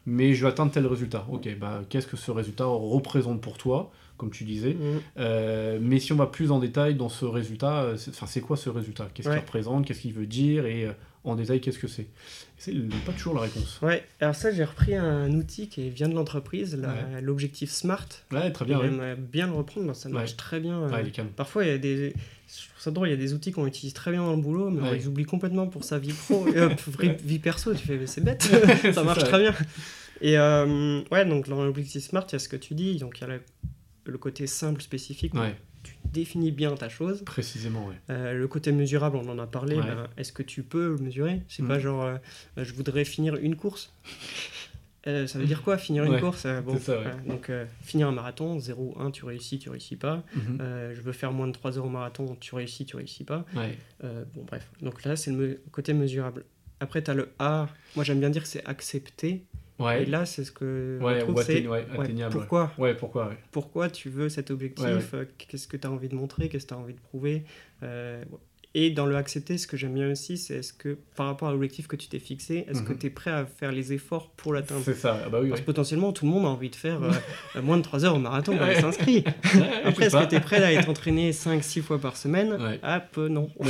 Speaker 1: mais je vais atteindre tel résultat. Ok, bah, qu'est-ce que ce résultat représente pour toi, comme tu disais
Speaker 2: Mhm.
Speaker 1: Euh, mais si on va plus en détail dans ce résultat, euh, c'est- quoi ce résultat? Qu'est-ce
Speaker 2: Ouais.
Speaker 1: qu'il représente? Qu'est-ce qu'il veut dire? Et en détail, qu'est-ce que c'est C'est pas toujours la réponse.
Speaker 2: Ouais, alors ça, j'ai repris un outil qui vient de l'entreprise, l'objectif SMART.
Speaker 1: Ouais, très
Speaker 2: Et
Speaker 1: bien. ouais.
Speaker 2: J'aimerais bien le reprendre, ça marche
Speaker 1: Ouais.
Speaker 2: très bien. euh,
Speaker 1: il.
Speaker 2: Parfois, il y a des. Je trouve ça drôle, il y a des outils qu'on utilise très bien dans le boulot, mais
Speaker 1: Ouais.
Speaker 2: ils oublient complètement pour sa vie pro, euh, vraie vie perso. Tu fais, mais c'est bête, ça marche
Speaker 1: ça,
Speaker 2: très bien. Et euh, ouais, donc dans l'objectif SMART, il y a ce que tu dis, donc il y a le, le côté simple, spécifique,
Speaker 1: Ouais,
Speaker 2: tu définis bien ta chose.
Speaker 1: précisément, ouais.
Speaker 2: Euh, le côté mesurable, on en a parlé.
Speaker 1: Ouais.
Speaker 2: ben, Est-ce que tu peux le mesurer? C'est
Speaker 1: Mm.
Speaker 2: pas genre, euh, euh, je voudrais finir une course. Euh, ça veut dire quoi, finir une
Speaker 1: Ouais,
Speaker 2: course? Euh, bon,
Speaker 1: ça, ouais.
Speaker 2: Donc, finir un marathon, 0, 1, tu réussis, tu réussis pas.
Speaker 1: Mhm.
Speaker 2: Euh, je veux faire moins de 3 heures au marathon, tu réussis, tu réussis pas.
Speaker 1: Ouais,
Speaker 2: bon, bref. Donc là, c'est le me- côté mesurable. Après, tu as le A. Moi, j'aime bien dire que c'est accepté.
Speaker 1: Ouais.
Speaker 2: Et là, c'est ce que. on
Speaker 1: ouais,
Speaker 2: trouve,
Speaker 1: atteign- ouais, atteignable.
Speaker 2: pourquoi
Speaker 1: pourquoi
Speaker 2: pourquoi tu veux cet objectif, qu'est-ce que tu as envie de montrer, qu'est-ce que tu as envie de prouver? euh, et dans le accepter, ce que j'aime bien aussi, c'est est-ce que par rapport à l'objectif que tu t'es fixé, est-ce que
Speaker 1: Mhm.
Speaker 2: tu es prêt à faire les efforts pour l'atteindre?
Speaker 1: C'est ça, ah bah oui,
Speaker 2: Parce que potentiellement, tout le monde a envie de faire euh, euh, moins de 3 heures au marathon quand il s'inscrit. Après, est-ce que tu es prêt à être entraîné 5-6 fois par semaine?
Speaker 1: Ouais.
Speaker 2: Ah, peu, non.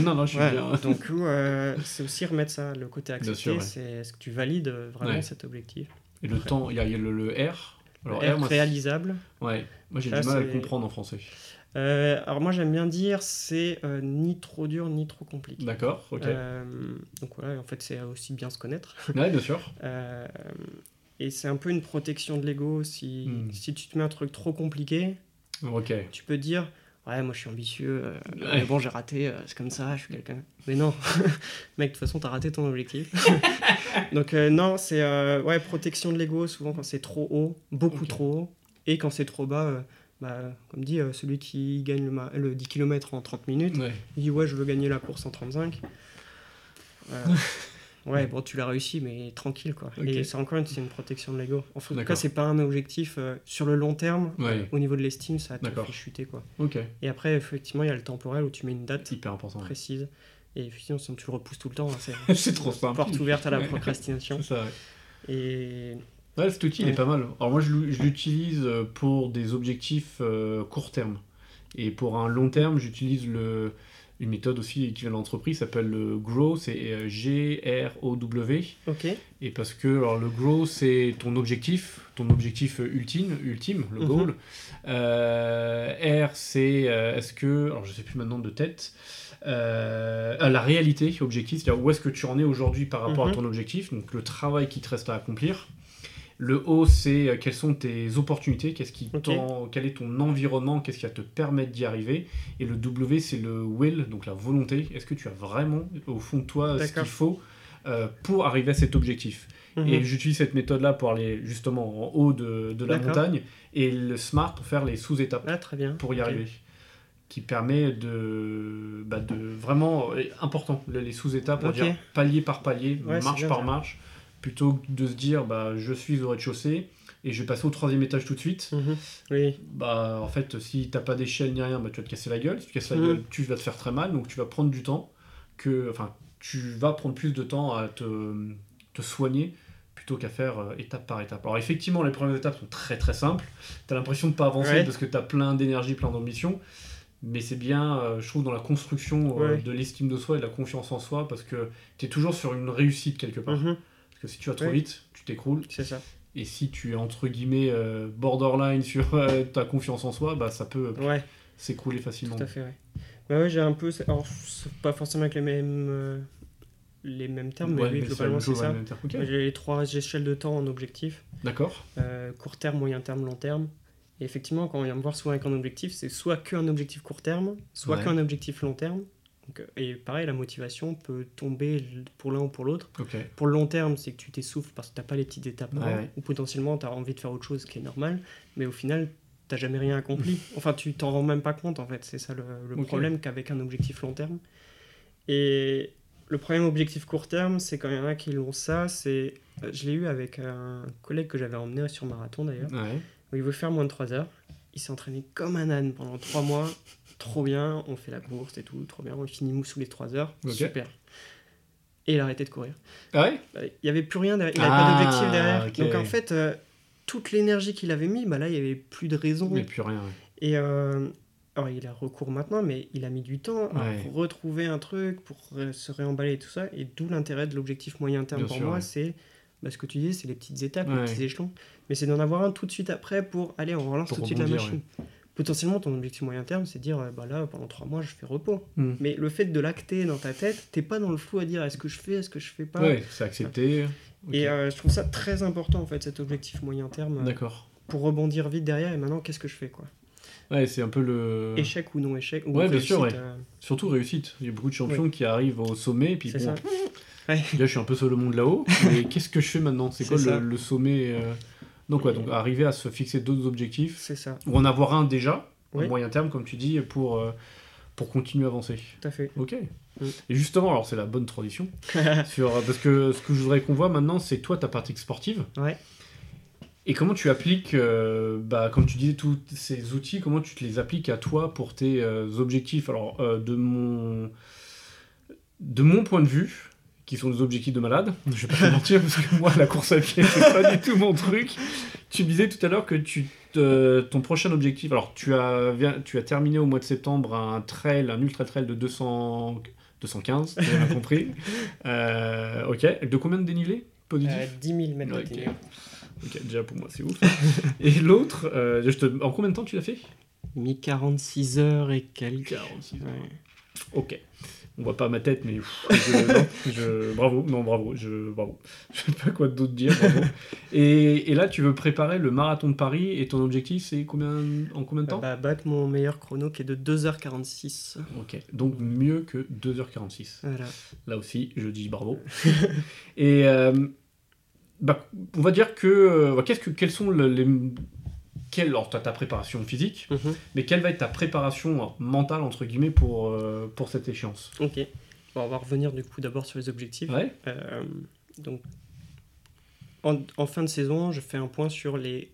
Speaker 1: non, non, je suis
Speaker 2: Ouais,
Speaker 1: bien.
Speaker 2: Donc, euh, c'est aussi remettre ça, le côté
Speaker 1: ouais.
Speaker 2: c'est est-ce que tu valides vraiment cet objectif?
Speaker 1: Et le temps, il y a, il y a le, le R. Alors, R, moi,
Speaker 2: réalisable.
Speaker 1: ouais. moi j'ai du mal à le comprendre en français.
Speaker 2: Euh, alors moi j'aime bien dire c'est euh, ni trop dur ni trop compliqué.
Speaker 1: D'accord, ok.
Speaker 2: Euh, donc voilà, en fait c'est aussi bien se connaître.
Speaker 1: Ouais, bien sûr.
Speaker 2: Et c'est un peu une protection de l'ego. Si,
Speaker 1: Hmm.
Speaker 2: si tu te mets un truc trop compliqué,
Speaker 1: Ok.
Speaker 2: tu peux dire ouais moi je suis ambitieux,
Speaker 1: Ouais.
Speaker 2: mais bon j'ai raté, c'est comme ça, je suis quelqu'un. Mais non, mec de toute façon t'as raté ton objectif. donc non c'est ouais protection de l'ego souvent quand c'est trop haut, beaucoup trop haut, et quand c'est trop bas. Euh, bah, comme dit, euh, celui qui gagne le, ma- le 10 km en 30 minutes,
Speaker 1: Ouais.
Speaker 2: il dit ouais je veux gagner la course en 35. Euh, ouais bon tu l'as réussi mais tranquille quoi. Et c'est encore une, c'est une protection de l'ego. En tout cas c'est pas un objectif euh, sur le long terme.
Speaker 1: Ouais.
Speaker 2: euh, au niveau de l'estime ça te fait chuter quoi. Et après effectivement il y a le temporel où tu mets une date
Speaker 1: Hyper important. ouais.
Speaker 2: précise. Et effectivement sinon tu le repousses tout le temps. hein, c'est
Speaker 1: trop simple.
Speaker 2: porte ouverte à la procrastination.
Speaker 1: Ça, ouais.
Speaker 2: Et
Speaker 1: Ouais, cet outil il est pas mal. Alors moi je l'u- je l'utilise euh, pour des objectifs euh, court terme. Et pour un long terme, j'utilise le, une méthode aussi qui vient de l'entreprise, s'appelle le GROW, c'est euh, G-R-O-W.
Speaker 2: ok.
Speaker 1: Et parce que alors, le GROW, c'est ton objectif, ton objectif ultime, ultime le
Speaker 2: Mhm.
Speaker 1: goal. Euh, R, c'est est-ce que, alors je sais plus maintenant de tête, euh, la réalité, objectif, c'est-à-dire où est-ce que tu en es aujourd'hui par rapport
Speaker 2: Mhm.
Speaker 1: à ton objectif, donc le travail qui te reste à accomplir. Le O, c'est euh, quelles sont tes opportunités, qu'est-ce qui quel est ton environnement, qu'est-ce qui va te permettre d'y arriver? Et le W, c'est le will, donc la volonté. Est-ce que tu as vraiment, au fond de toi, ce qu'il faut euh, pour arriver à cet objectif?
Speaker 2: Mhm.
Speaker 1: Et j'utilise cette méthode-là pour aller justement en haut de, de la montagne et le SMART pour faire les sous-étapes
Speaker 2: Ah
Speaker 1: pour y arriver. Qui permet de, bah, de vraiment euh, important les sous-étapes pour
Speaker 2: Ok.
Speaker 1: dire palier par palier,
Speaker 2: Ouais,
Speaker 1: marche par marche, plutôt que de se dire bah, je suis au rez-de-chaussée et je vais passer au troisième étage tout de suite.
Speaker 2: Mhm. Oui.
Speaker 1: Bah, en fait, si t'as pas d'échelle ni rien, bah, tu vas te casser la gueule. Si tu casses la
Speaker 2: Mhm.
Speaker 1: gueule, tu vas te faire très mal. Donc, tu vas prendre du temps. Que, enfin, tu vas prendre plus de temps à te, te soigner plutôt qu'à faire euh, étape par étape. Alors, effectivement, les premières étapes sont très très simples. T'as l'impression de pas avancer
Speaker 2: Ouais.
Speaker 1: parce que t'as plein d'énergie, plein d'ambition. Mais c'est bien, euh, je trouve, dans la construction euh,
Speaker 2: Ouais.
Speaker 1: de l'estime de soi et de la confiance en soi parce que tu es toujours sur une réussite quelque part.
Speaker 2: Mhm.
Speaker 1: Parce que si tu vas trop vite, tu t'écroules.
Speaker 2: C'est ça.
Speaker 1: Et si tu es entre guillemets euh, borderline sur euh, ta confiance en soi, bah ça peut
Speaker 2: Ouais.
Speaker 1: s'écrouler facilement.
Speaker 2: Tout à fait, ouais. Bah ouais, j'ai un peu. Alors, c'est pas forcément avec les mêmes, euh, les mêmes termes, mais
Speaker 1: Ouais,
Speaker 2: oui,
Speaker 1: mais
Speaker 2: globalement,
Speaker 1: c'est
Speaker 2: ça. J'ai les trois échelles de temps en objectif
Speaker 1: D'accord.
Speaker 2: euh, court terme, moyen terme, long terme. Et effectivement, quand on vient me voir souvent avec un objectif, c'est soit qu'un objectif court terme, soit
Speaker 1: Ouais.
Speaker 2: qu'un objectif long terme. Donc, euh, et pareil, la motivation peut tomber pour l'un ou pour l'autre. Pour le long terme, c'est que tu t'essouffles parce que tu n'as pas les petites étapes
Speaker 1: Ouais,
Speaker 2: avant,
Speaker 1: ouais.
Speaker 2: ou potentiellement tu as envie de faire autre chose, ce qui est normal, mais au final, tu jamais rien accompli. Enfin, tu t'en rends même pas compte, en fait. C'est ça le, problème qu'avec un objectif long terme. Et le problème objectif court terme, c'est quand il y en a qui l'ont ça, c'est. euh, Je l'ai eu avec un collègue que j'avais emmené sur marathon d'ailleurs,
Speaker 1: Ouais.
Speaker 2: où il veut faire moins de 3 heures. Il s'est entraîné comme un âne pendant 3 mois. Trop bien, on fait la course et tout, trop bien. On finit mou sous les 3 heures. Super. Et il a arrêté de courir.
Speaker 1: Ah ouais?
Speaker 2: Euh, Il n'y avait plus rien derrière, il n'avait
Speaker 1: Ah,
Speaker 2: pas d'objectif derrière. Donc en fait, euh, toute l'énergie qu'il avait mis, bah là, il n'y avait plus de raison.
Speaker 1: Mais plus rien. ouais.
Speaker 2: Et euh, alors, il a recours maintenant, mais il a mis du temps à
Speaker 1: Ouais.
Speaker 2: retrouver un truc pour se réemballer et tout ça. Et d'où l'intérêt de l'objectif moyen terme
Speaker 1: Bien
Speaker 2: pour
Speaker 1: sûr,
Speaker 2: moi,
Speaker 1: ouais.
Speaker 2: c'est bah, ce que tu dis, c'est les petites étapes, les petits échelons. Mais c'est d'en avoir un tout de suite après pour aller, on relance
Speaker 1: Pour
Speaker 2: tout de suite la machine. Potentiellement, ton objectif moyen terme, c'est de dire, euh, bah là, pendant trois mois, je fais repos.
Speaker 1: Hmm.
Speaker 2: Mais le fait de l'acter dans ta tête, t'es pas dans le flou à dire, est-ce que je fais, est-ce que je fais pas.
Speaker 1: Ouais, c'est accepté.
Speaker 2: Et euh, je trouve ça très important, en fait, cet objectif moyen terme, euh,
Speaker 1: D'accord.
Speaker 2: pour rebondir vite derrière. Et maintenant, qu'est-ce que je fais, quoi?
Speaker 1: Ouais, c'est un peu le.
Speaker 2: Échec ou non échec ou
Speaker 1: Ouais, bien sûr, ouais.
Speaker 2: euh,
Speaker 1: Surtout réussite. Il y a beaucoup de champions qui arrivent au sommet, et puis bon,
Speaker 2: ça. Ouais.
Speaker 1: là je suis un peu seul au monde là-haut, mais qu'est-ce que je fais maintenant? C'est quoi le, le sommet euh, Donc, ouais, donc arriver à se fixer d'autres objectifs,
Speaker 2: C'est ça,
Speaker 1: ou en avoir un déjà,
Speaker 2: Oui.
Speaker 1: à moyen terme, comme tu dis, pour, euh, pour continuer à avancer.
Speaker 2: tout à fait.
Speaker 1: Ok.
Speaker 2: Mm.
Speaker 1: Et justement, alors c'est la bonne tradition, sur, parce que ce que je voudrais qu'on voit maintenant, c'est toi, ta pratique sportive.
Speaker 2: Ouais.
Speaker 1: Et comment tu appliques, euh, bah, comme tu disais, tous ces outils, comment tu te les appliques à toi pour tes euh, objectifs? Alors, euh, de, mon... de mon point de vue, qui sont des objectifs de malade, je vais pas te mentir, parce que moi, la course à pied, c'est pas du tout mon truc. Tu me disais tout à l'heure que tu te- ton prochain objectif, alors tu as, tu as terminé au mois de septembre un trail, un ultra trail de 200, 215, tu as compris. Euh, ok, de combien de dénivelé positif
Speaker 2: Euh, 10 000 mètres de dénivelé.
Speaker 1: Ok, déjà pour moi c'est ouf. et l'autre, euh, te- en combien de temps tu l'as fait?
Speaker 2: Mis 46 heures et quelques.
Speaker 1: 46
Speaker 2: Ouais.
Speaker 1: Ok. On voit pas ma tête, mais pff, je- non, je- bravo, non bravo, je, bravo. Je sais pas quoi d'autre dire. bravo. Et, et là, tu veux préparer le marathon de Paris et ton objectif, c'est combien en combien de temps?
Speaker 2: Bah, battre mon meilleur chrono qui est de 2h46.
Speaker 1: Ok, donc mieux que 2h46.
Speaker 2: Voilà.
Speaker 1: Là aussi, je dis bravo. et euh, bah, on va dire que, euh, que quels sont le- les quelle, alors, t'as ta préparation physique,
Speaker 2: Mhm.
Speaker 1: mais quelle va être ta préparation mentale, entre guillemets, pour, euh, pour cette échéance?
Speaker 2: Ok. Bon, on va revenir du coup d'abord sur les objectifs.
Speaker 1: Ouais
Speaker 2: Euh, donc, en, en fin de saison, je fais un point sur les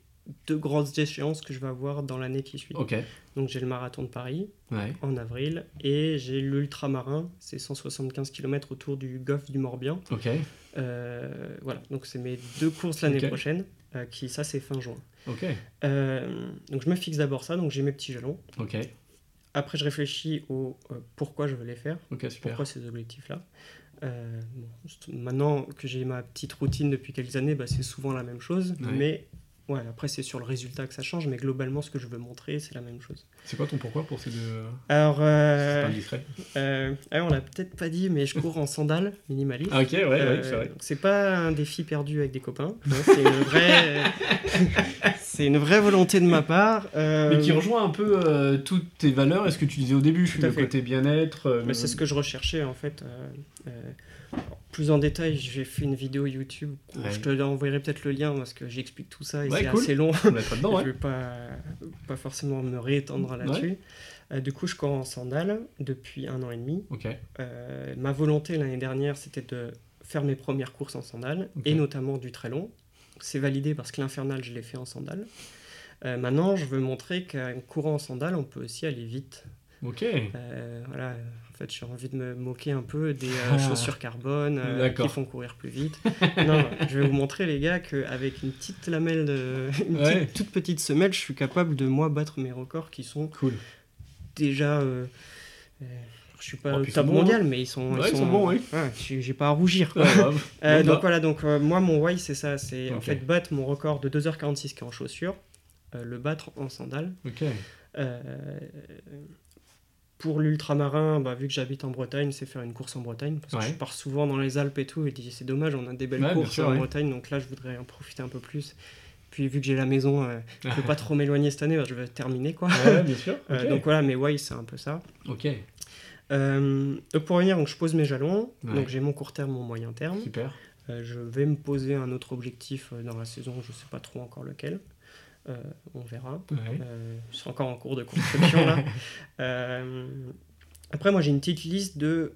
Speaker 2: deux grosses échéances que je vais avoir dans l'année qui suit.
Speaker 1: Ok.
Speaker 2: Donc, j'ai le marathon de Paris
Speaker 1: Ouais.
Speaker 2: en avril et j'ai l'ultramarin, c'est 175 km autour du golfe du Morbihan.
Speaker 1: Ok.
Speaker 2: Euh, voilà, donc c'est mes deux courses l'année prochaine, euh, qui ça c'est fin juin.
Speaker 1: Ok.
Speaker 2: Euh, donc je me fixe d'abord ça, donc j'ai mes petits jalons.
Speaker 1: Ok.
Speaker 2: Après je réfléchis au euh, pourquoi je veux les faire,
Speaker 1: Ok, super.
Speaker 2: pourquoi ces objectifs-là. Euh, bon, maintenant que j'ai ma petite routine depuis quelques années, bah, c'est souvent la même chose,
Speaker 1: Ouais.
Speaker 2: mais ouais, après c'est sur le résultat que ça change, mais globalement ce que je veux montrer c'est la même chose.
Speaker 1: C'est quoi ton pourquoi pour ces deux.
Speaker 2: Alors,
Speaker 1: C'est
Speaker 2: euh,
Speaker 1: pas
Speaker 2: euh, ah, on l'a peut-être pas dit, mais je cours en sandales minimalistes.
Speaker 1: Ah, ok, ouais, ouais,
Speaker 2: Euh,
Speaker 1: c'est vrai.
Speaker 2: donc c'est pas un défi perdu avec des copains. non, c'est une vraie, c'est une vraie volonté de ma part. euh,
Speaker 1: Mais qui rejoint un peu euh, toutes tes valeurs et ce que tu disais au début,
Speaker 2: Tout à
Speaker 1: le
Speaker 2: fait.
Speaker 1: côté bien-être. euh,
Speaker 2: mais c'est ce que je recherchais en fait. Plus en détail, j'ai fait une vidéo YouTube. où
Speaker 1: Ouais.
Speaker 2: Je te enverrai peut-être le lien parce que j'explique tout ça et
Speaker 1: Ouais,
Speaker 2: c'est
Speaker 1: cool.
Speaker 2: assez long.
Speaker 1: On dedans,
Speaker 2: Je
Speaker 1: ouais.
Speaker 2: vais pas, pas forcément me réétendre là-dessus. Euh, du coup, je cours en sandales depuis un an et demi. Euh, ma volonté l'année dernière, c'était de faire mes premières courses en sandales, et notamment du très long. C'est validé parce que l'infernal, je l'ai fait en sandales. Euh, maintenant, je veux montrer qu'en courant en sandales, on peut aussi aller vite.
Speaker 1: Ok.
Speaker 2: Euh, voilà, en fait, j'ai envie de me moquer un peu des euh,
Speaker 1: Ah.
Speaker 2: chaussures carbone euh, qui font courir plus vite. non, je vais vous montrer, les gars, qu'avec une petite lamelle, de, une
Speaker 1: Ouais.
Speaker 2: petite- toute petite semelle, je suis capable de, moi, battre mes records qui sont
Speaker 1: Cool.
Speaker 2: déjà. je suis pas
Speaker 1: Oh, ils
Speaker 2: top mondial, mais ils sont.
Speaker 1: Ouais, ils sont bons, oui.
Speaker 2: Ouais, j'ai pas à rougir.
Speaker 1: Ouais.
Speaker 2: Euh,
Speaker 1: Bon,
Speaker 2: donc
Speaker 1: bah.
Speaker 2: voilà, donc euh, moi mon why c'est ça, c'est en fait battre mon record de 2h46 qui est en chaussures, euh, le battre en sandales.
Speaker 1: Ok.
Speaker 2: Pour l'ultramarin, bah, vu que j'habite en Bretagne, c'est faire une course en Bretagne, parce
Speaker 1: Ouais.
Speaker 2: que je pars souvent dans les Alpes et tout, et dis c'est dommage, on a des belles
Speaker 1: Ouais,
Speaker 2: courses
Speaker 1: sûr,
Speaker 2: en
Speaker 1: ouais.
Speaker 2: Bretagne, donc là je voudrais en profiter un peu plus. Puis vu que j'ai la maison, euh, je peux pas trop m'éloigner cette année, bah, je vais terminer quoi.
Speaker 1: Bien sûr.
Speaker 2: Euh, donc voilà, mes why c'est un peu ça.
Speaker 1: Ok.
Speaker 2: Euh, pour revenir, donc je pose mes jalons, donc j'ai mon court terme, mon moyen terme.
Speaker 1: Super.
Speaker 2: Je vais me poser un autre objectif dans la saison, je sais pas trop encore lequel. Euh, on verra.
Speaker 1: Ouais.
Speaker 2: Euh, encore en cours de construction là. Euh, après, moi j'ai une petite liste de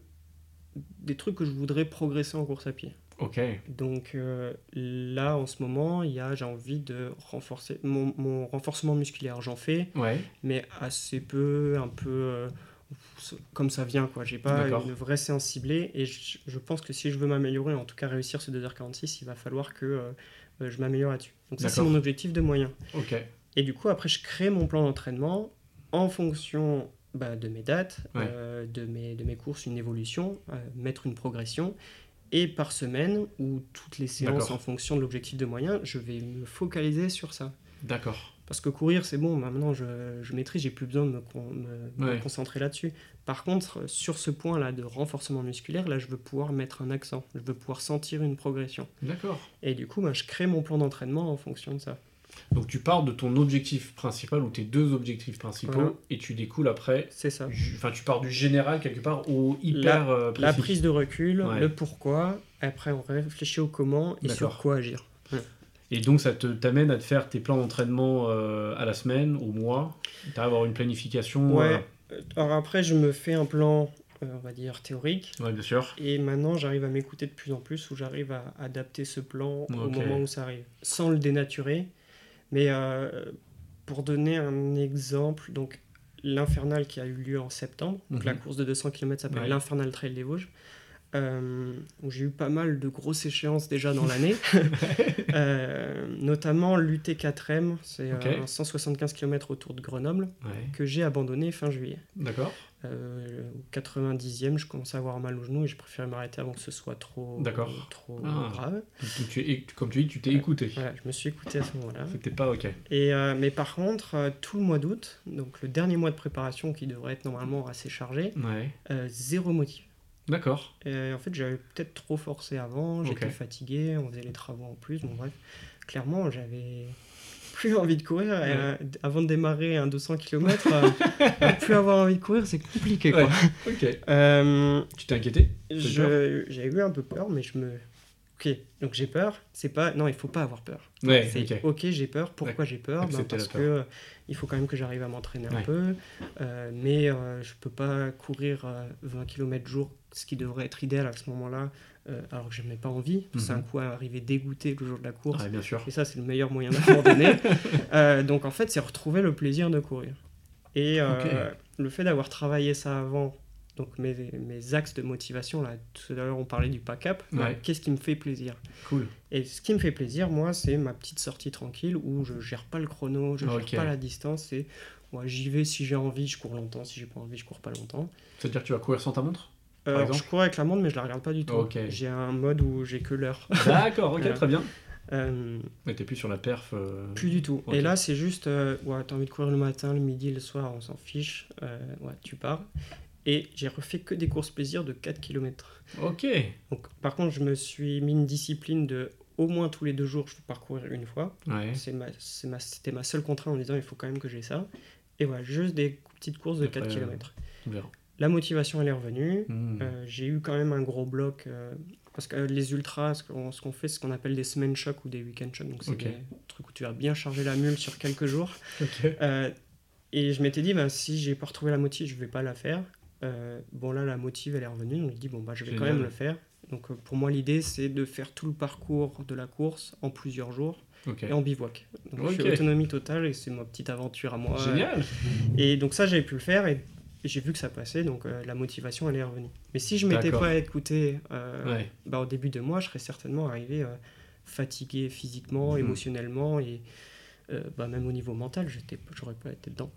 Speaker 2: des trucs que je voudrais progresser en course à pied.
Speaker 1: Ok.
Speaker 2: Donc là, en ce moment, il y a, j'ai envie de renforcer mon, mon renforcement musculaire. J'en fais,
Speaker 1: Ouais.
Speaker 2: mais assez peu, un peu comme ça vient. quoi. J'ai pas une vraie séance ciblée et je, je pense que si je veux m'améliorer, en tout cas réussir ce 2h46, il va falloir que je m'améliore là-dessus. Donc ça, c'est mon objectif de moyen. Et du coup, après, je crée mon plan d'entraînement en fonction bah, de mes dates,
Speaker 1: Ouais.
Speaker 2: euh, de, mes, de mes courses, une évolution, euh, mettre une progression. Et par semaine, ou toutes les séances en fonction de l'objectif de moyen, je vais me focaliser sur ça.
Speaker 1: D'accord.
Speaker 2: Parce que courir, c'est bon, maintenant je, je maîtrise, j'ai plus besoin de me, con- me- me
Speaker 1: Ouais.
Speaker 2: concentrer là-dessus. Par contre, sur ce point-là de renforcement musculaire, là, je veux pouvoir mettre un accent, je veux pouvoir sentir une progression.
Speaker 1: D'accord.
Speaker 2: Et du coup, bah, je crée mon plan d'entraînement en fonction de ça.
Speaker 1: Donc tu pars de ton objectif principal ou tes deux objectifs principaux et tu découles après.
Speaker 2: C'est ça.
Speaker 1: Enfin, tu pars du général quelque part au hyper euh,
Speaker 2: La prise de recul,
Speaker 1: Ouais.
Speaker 2: le pourquoi, après on réfléchit au comment et sur quoi agir.
Speaker 1: Et donc ça t'amène à te faire tes plans d'entraînement euh, à la semaine, au mois. Tu à avoir une planification.
Speaker 2: Ouais. Euh, Alors après, je me fais un plan, euh, on va dire, théorique.
Speaker 1: ouais, bien sûr.
Speaker 2: Et maintenant, j'arrive à m'écouter de plus en plus, où j'arrive à adapter ce plan au moment où ça arrive, sans le dénaturer. Mais pour donner un exemple, donc l'Infernal qui a eu lieu en septembre, donc
Speaker 1: Mhm.
Speaker 2: la course de 200 km s'appelle
Speaker 1: Ouais.
Speaker 2: l'Infernal Trail des Vosges, euh, où j'ai eu pas mal de grosses échéances déjà dans l'année, Euh, notamment l'UT4M, c'est
Speaker 1: Ok.
Speaker 2: un 175 km autour de Grenoble,
Speaker 1: Ouais.
Speaker 2: que j'ai abandonné fin juillet.
Speaker 1: D'accord.
Speaker 2: Euh, au 90e, je commençais à avoir mal au genou et j'ai préféré m'arrêter avant que ce soit trop,
Speaker 1: Ah.
Speaker 2: grave.
Speaker 1: Tu comme tu dis, tu t'es
Speaker 2: Ouais.
Speaker 1: écouté.
Speaker 2: Voilà, je me suis écouté à ce moment-là.
Speaker 1: C'était pas ok.
Speaker 2: Et, euh, mais par contre, tout le mois d'août, donc le dernier mois de préparation qui devrait être normalement assez chargé,
Speaker 1: Ouais.
Speaker 2: zéro motif.
Speaker 1: D'accord.
Speaker 2: Et en fait, j'avais peut-être trop forcé avant, j'étais
Speaker 1: Ok.
Speaker 2: fatigué, on faisait les travaux en plus, bon bref. Clairement, j'avais plus envie de courir.
Speaker 1: Ouais.
Speaker 2: euh, avant de démarrer un 200 km, plus avoir envie de courir, c'est compliqué. Quoi.
Speaker 1: Ouais.
Speaker 2: Euh,
Speaker 1: Tu t'es inquiété?
Speaker 2: J'ai eu un peu peur, mais je me. Ok, donc j'ai peur. C'est pas. Non, il faut pas avoir peur.
Speaker 1: Ouais.
Speaker 2: C'est
Speaker 1: Ok.
Speaker 2: ok, j'ai peur. Pourquoi j'ai peur? Ben, Parce
Speaker 1: la
Speaker 2: que euh, il faut quand même que j'arrive à m'entraîner un peu. Euh, mais euh, je peux pas courir euh, 20 km jour, ce qui devrait être idéal à ce moment-là, euh, alors que je n'ai pas envie. C'est
Speaker 1: Mhm.
Speaker 2: un coup à arriver dégoûté le jour de la course.
Speaker 1: Ouais, bien sûr.
Speaker 2: Et ça, c'est le meilleur moyen d'abandonner. Euh, donc en fait, c'est retrouver le plaisir de courir. Et euh, le fait d'avoir travaillé ça avant, donc mes, mes axes de motivation, là, tout à l'heure on parlait du pack-up,
Speaker 1: Ouais.
Speaker 2: qu'est-ce qui me fait plaisir?
Speaker 1: Cool.
Speaker 2: Et ce qui me fait plaisir, moi, c'est ma petite sortie tranquille où je gère pas le chrono, je
Speaker 1: Ok.
Speaker 2: gère pas la distance, et ouais, j'y vais si j'ai envie, je cours longtemps, si j'ai pas envie, je cours pas longtemps.
Speaker 1: C'est-à-dire que tu vas courir sans ta montre? Par
Speaker 2: Euh,
Speaker 1: exemple
Speaker 2: je cours avec la montre, mais je la regarde pas du tout. J'ai un mode où j'ai que l'heure.
Speaker 1: D'accord, ok, très bien.
Speaker 2: Euh,
Speaker 1: Mais t'es plus sur la perf. euh,
Speaker 2: Plus du tout. Et là, c'est juste, euh, ouais, t'as envie de courir le matin, le midi, le soir, on s'en fiche. Euh, ouais, tu pars. Et j'ai refait que des courses plaisir de 4 km.
Speaker 1: Ok.
Speaker 2: Donc, par contre, je me suis mis une discipline de au moins tous les deux jours, je peux parcourir une fois.
Speaker 1: Ouais.
Speaker 2: C'est ma, ma, c'était ma seule contrainte en disant il faut quand même que j'ai ça. Et voilà, juste des petites courses de
Speaker 1: Après,
Speaker 2: 4
Speaker 1: euh,
Speaker 2: km. La motivation, elle est revenue.
Speaker 1: Hmm.
Speaker 2: Euh, j'ai eu quand même un gros bloc. euh, parce que les ultras, ce qu'on, ce qu'on fait, c'est ce qu'on appelle des semaines chocs ou des week-end chocs. Donc, c'est
Speaker 1: Ok.
Speaker 2: des trucs où tu vas bien charger la mule sur quelques jours. Euh, et je m'étais dit, ben, si j'ai pas retrouvé la motive, je vais pas la faire. Euh, bon, là, la motive, elle est revenue. Donc, je dis, bon, bah, je vais quand même le faire. Donc, euh, pour moi, l'idée, c'est de faire tout le parcours de la course en plusieurs jours et en bivouac. Donc, je
Speaker 1: Ok.
Speaker 2: suis autonomie totale et c'est ma petite aventure à moi.
Speaker 1: Génial.
Speaker 2: Et donc, ça, j'avais pu le faire et j'ai vu que ça passait. Donc, euh, la motivation, elle est revenue. Mais si je m'étais pas écouté euh,
Speaker 1: Ouais.
Speaker 2: bah, au début de mois, je serais certainement arrivé euh, fatigué physiquement,
Speaker 1: Mhm.
Speaker 2: émotionnellement et bah, même au niveau mental, j'aurais pas été dedans.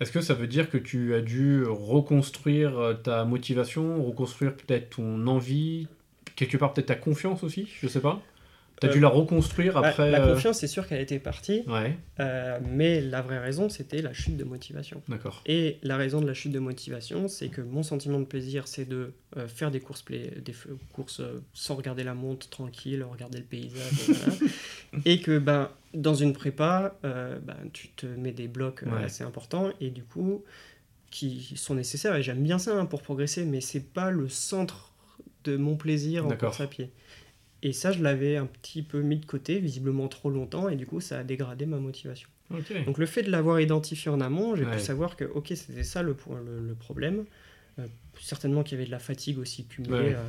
Speaker 1: Est-ce que ça veut dire que tu as dû reconstruire ta motivation, reconstruire peut-être ton envie, quelque part peut-être ta confiance aussi Je sais pas? Tu as
Speaker 2: Euh,
Speaker 1: dû la reconstruire
Speaker 2: Bah,
Speaker 1: après.
Speaker 2: la
Speaker 1: euh,
Speaker 2: confiance, c'est sûr qu'elle était partie,
Speaker 1: Ouais,
Speaker 2: euh, mais la vraie raison, c'était la chute de motivation.
Speaker 1: d'accord.
Speaker 2: Et la raison de la chute de motivation, c'est que mon sentiment de plaisir, c'est de euh, faire des courses, play- des f- courses sans regarder la montre, tranquille, regarder le paysage, et, voilà. et que ben, dans une prépa, ben, tu te mets des blocs
Speaker 1: Ouais.
Speaker 2: assez importants, et du coup, qui sont nécessaires, et j'aime bien ça hein, pour progresser, mais c'est pas le centre de mon plaisir en course à pied. Et ça, je l'avais un petit peu mis de côté, visiblement trop longtemps, et du coup, ça a dégradé ma motivation. Donc le fait de l'avoir identifié en amont, j'ai
Speaker 1: Ouais.
Speaker 2: pu savoir que ok c'était ça le, point- le, le problème. Euh, certainement qu'il y avait de la fatigue aussi cumulée.
Speaker 1: Ouais.
Speaker 2: euh,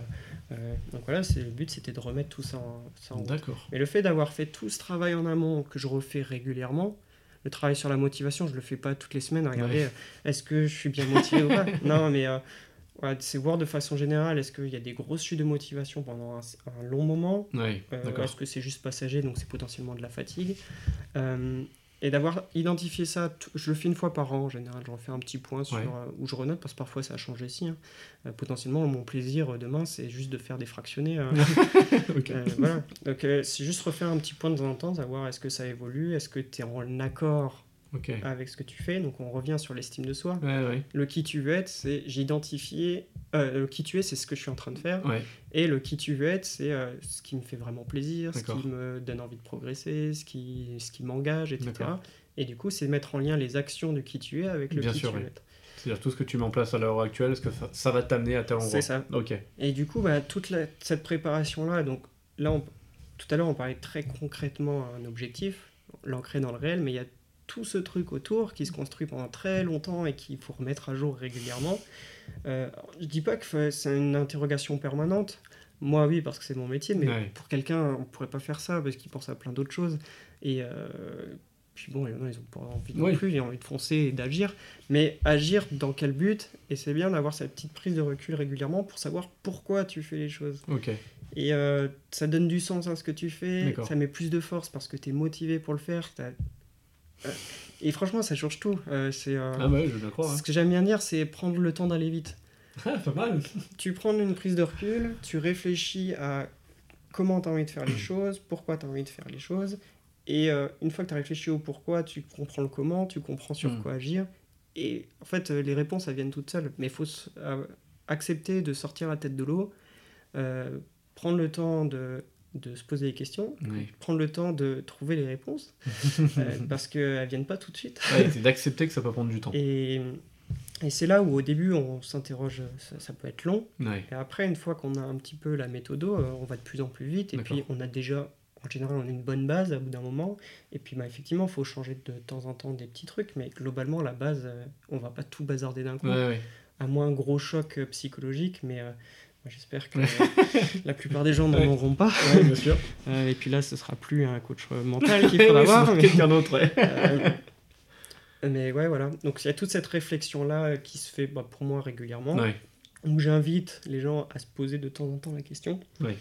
Speaker 2: euh, donc voilà, le but c'était de remettre tout ça en, ça en.
Speaker 1: D'accord.
Speaker 2: Mais le fait d'avoir fait tout ce travail en amont que je refais régulièrement, le travail sur la motivation, je le fais pas toutes les semaines. Regardez,
Speaker 1: Ouais.
Speaker 2: est-ce que je suis bien motivé ou pas? Non, mais c'est voir de façon générale, est-ce qu'il y a des grosses chutes de motivation pendant un, un long moment
Speaker 1: Oui,
Speaker 2: Euh. Est-ce que c'est juste passager, donc c'est potentiellement de la fatigue Euh, Et d'avoir identifié ça, je le fais une fois par an en général, j'en fais un petit point sur,
Speaker 1: Ouais.
Speaker 2: euh, où je renote, parce que parfois ça a changé aussi. hein. Euh, potentiellement, mon plaisir demain, c'est juste de faire des fractionnés. voilà. Donc c'est juste refaire un petit point de temps en temps, savoir est-ce que ça évolue, est-ce que tu es en accord Avec ce que tu fais. Donc on revient sur l'estime de soi.
Speaker 1: Ouais, ouais.
Speaker 2: Le qui tu veux être, c'est j'ai identifié. euh, le qui tu es, c'est ce que je suis en train de faire.
Speaker 1: Ouais.
Speaker 2: Et le qui tu veux être, c'est euh, ce qui me fait vraiment plaisir, ce qui me donne envie de progresser, ce qui, ce qui m'engage, etc. Et du coup, c'est mettre en lien les actions de qui tu es avec le
Speaker 1: Bien
Speaker 2: qui
Speaker 1: sûr,
Speaker 2: tu veux être.
Speaker 1: C'est-à-dire tout ce que tu mets en place à l'heure actuelle, est-ce que ça, ça va t'amener à tel endroit?
Speaker 2: C'est ça.
Speaker 1: Ok.
Speaker 2: Et du coup, bah, toute la- cette préparation-là, donc là, on- tout à l'heure, on parlait très concrètement à un objectif, l'ancrer dans le réel, mais il y a tout ce truc autour qui se construit pendant très longtemps et qu'il faut remettre à jour régulièrement. Euh, je dis pas que c'est une interrogation permanente. Moi, oui, parce que c'est mon métier, mais
Speaker 1: Ouais.
Speaker 2: pour quelqu'un, on pourrait pas faire ça parce qu'il pense à plein d'autres choses. Et euh, puis bon, il y en a, ils ont pas envie non
Speaker 1: Oui.
Speaker 2: plus, ils ont envie de foncer et d'agir. Mais agir dans quel but? Et c'est bien d'avoir cette petite prise de recul régulièrement pour savoir pourquoi tu fais les choses.
Speaker 1: Ok.
Speaker 2: Et euh, ça donne du sens à ce que tu fais, ça met plus de force parce que tu es motivé pour le faire. Et franchement, ça change tout. Euh, c'est, euh,
Speaker 1: Ah ouais, je veux bien croire. hein.
Speaker 2: Ce que j'aime bien dire, c'est prendre le temps d'aller vite.
Speaker 1: Ah, pas mal.
Speaker 2: Tu prends une prise de recul, tu réfléchis à comment tu as envie de faire les choses, pourquoi tu as envie de faire les choses. Et euh, une fois que tu as réfléchi au pourquoi, tu comprends le comment, tu comprends sur
Speaker 1: Mm.
Speaker 2: quoi agir. Et en fait, les réponses, elles viennent toutes seules. Mais il faut accepter de sortir la tête de l'eau, prendre le temps de, de se poser des questions,
Speaker 1: Oui.
Speaker 2: prendre le temps de trouver les réponses, euh, parce qu'elles viennent pas tout de suite.
Speaker 1: Ouais, c'est d'accepter que ça peut prendre du temps.
Speaker 2: Et, et c'est là où au début on s'interroge, ça, ça peut être long,
Speaker 1: Ouais.
Speaker 2: et après une fois qu'on a un petit peu la méthode, euh, on va de plus en plus vite, et
Speaker 1: D'accord.
Speaker 2: puis on a déjà, en général on a une bonne base à bout d'un moment, et puis bah, effectivement il faut changer de temps en temps des petits trucs, mais globalement la base, euh, on va pas tout bazarder d'un coup,
Speaker 1: Ouais,
Speaker 2: à moins un gros choc psychologique, mais... euh, J'espère que la plupart des gens n'en
Speaker 1: Ouais.
Speaker 2: auront pas.
Speaker 1: Ouais, bien sûr.
Speaker 2: Euh, et puis là, ce sera plus un coach euh, mental qu'il faudra avoir. mais-
Speaker 1: quelqu'un d'autre, ouais.
Speaker 2: euh, mais ouais, voilà. Donc il y a toute cette réflexion-là qui se fait bah, pour moi régulièrement.
Speaker 1: Ouais.
Speaker 2: Donc j'invite les gens à se poser de temps en temps la question.
Speaker 1: Ouais.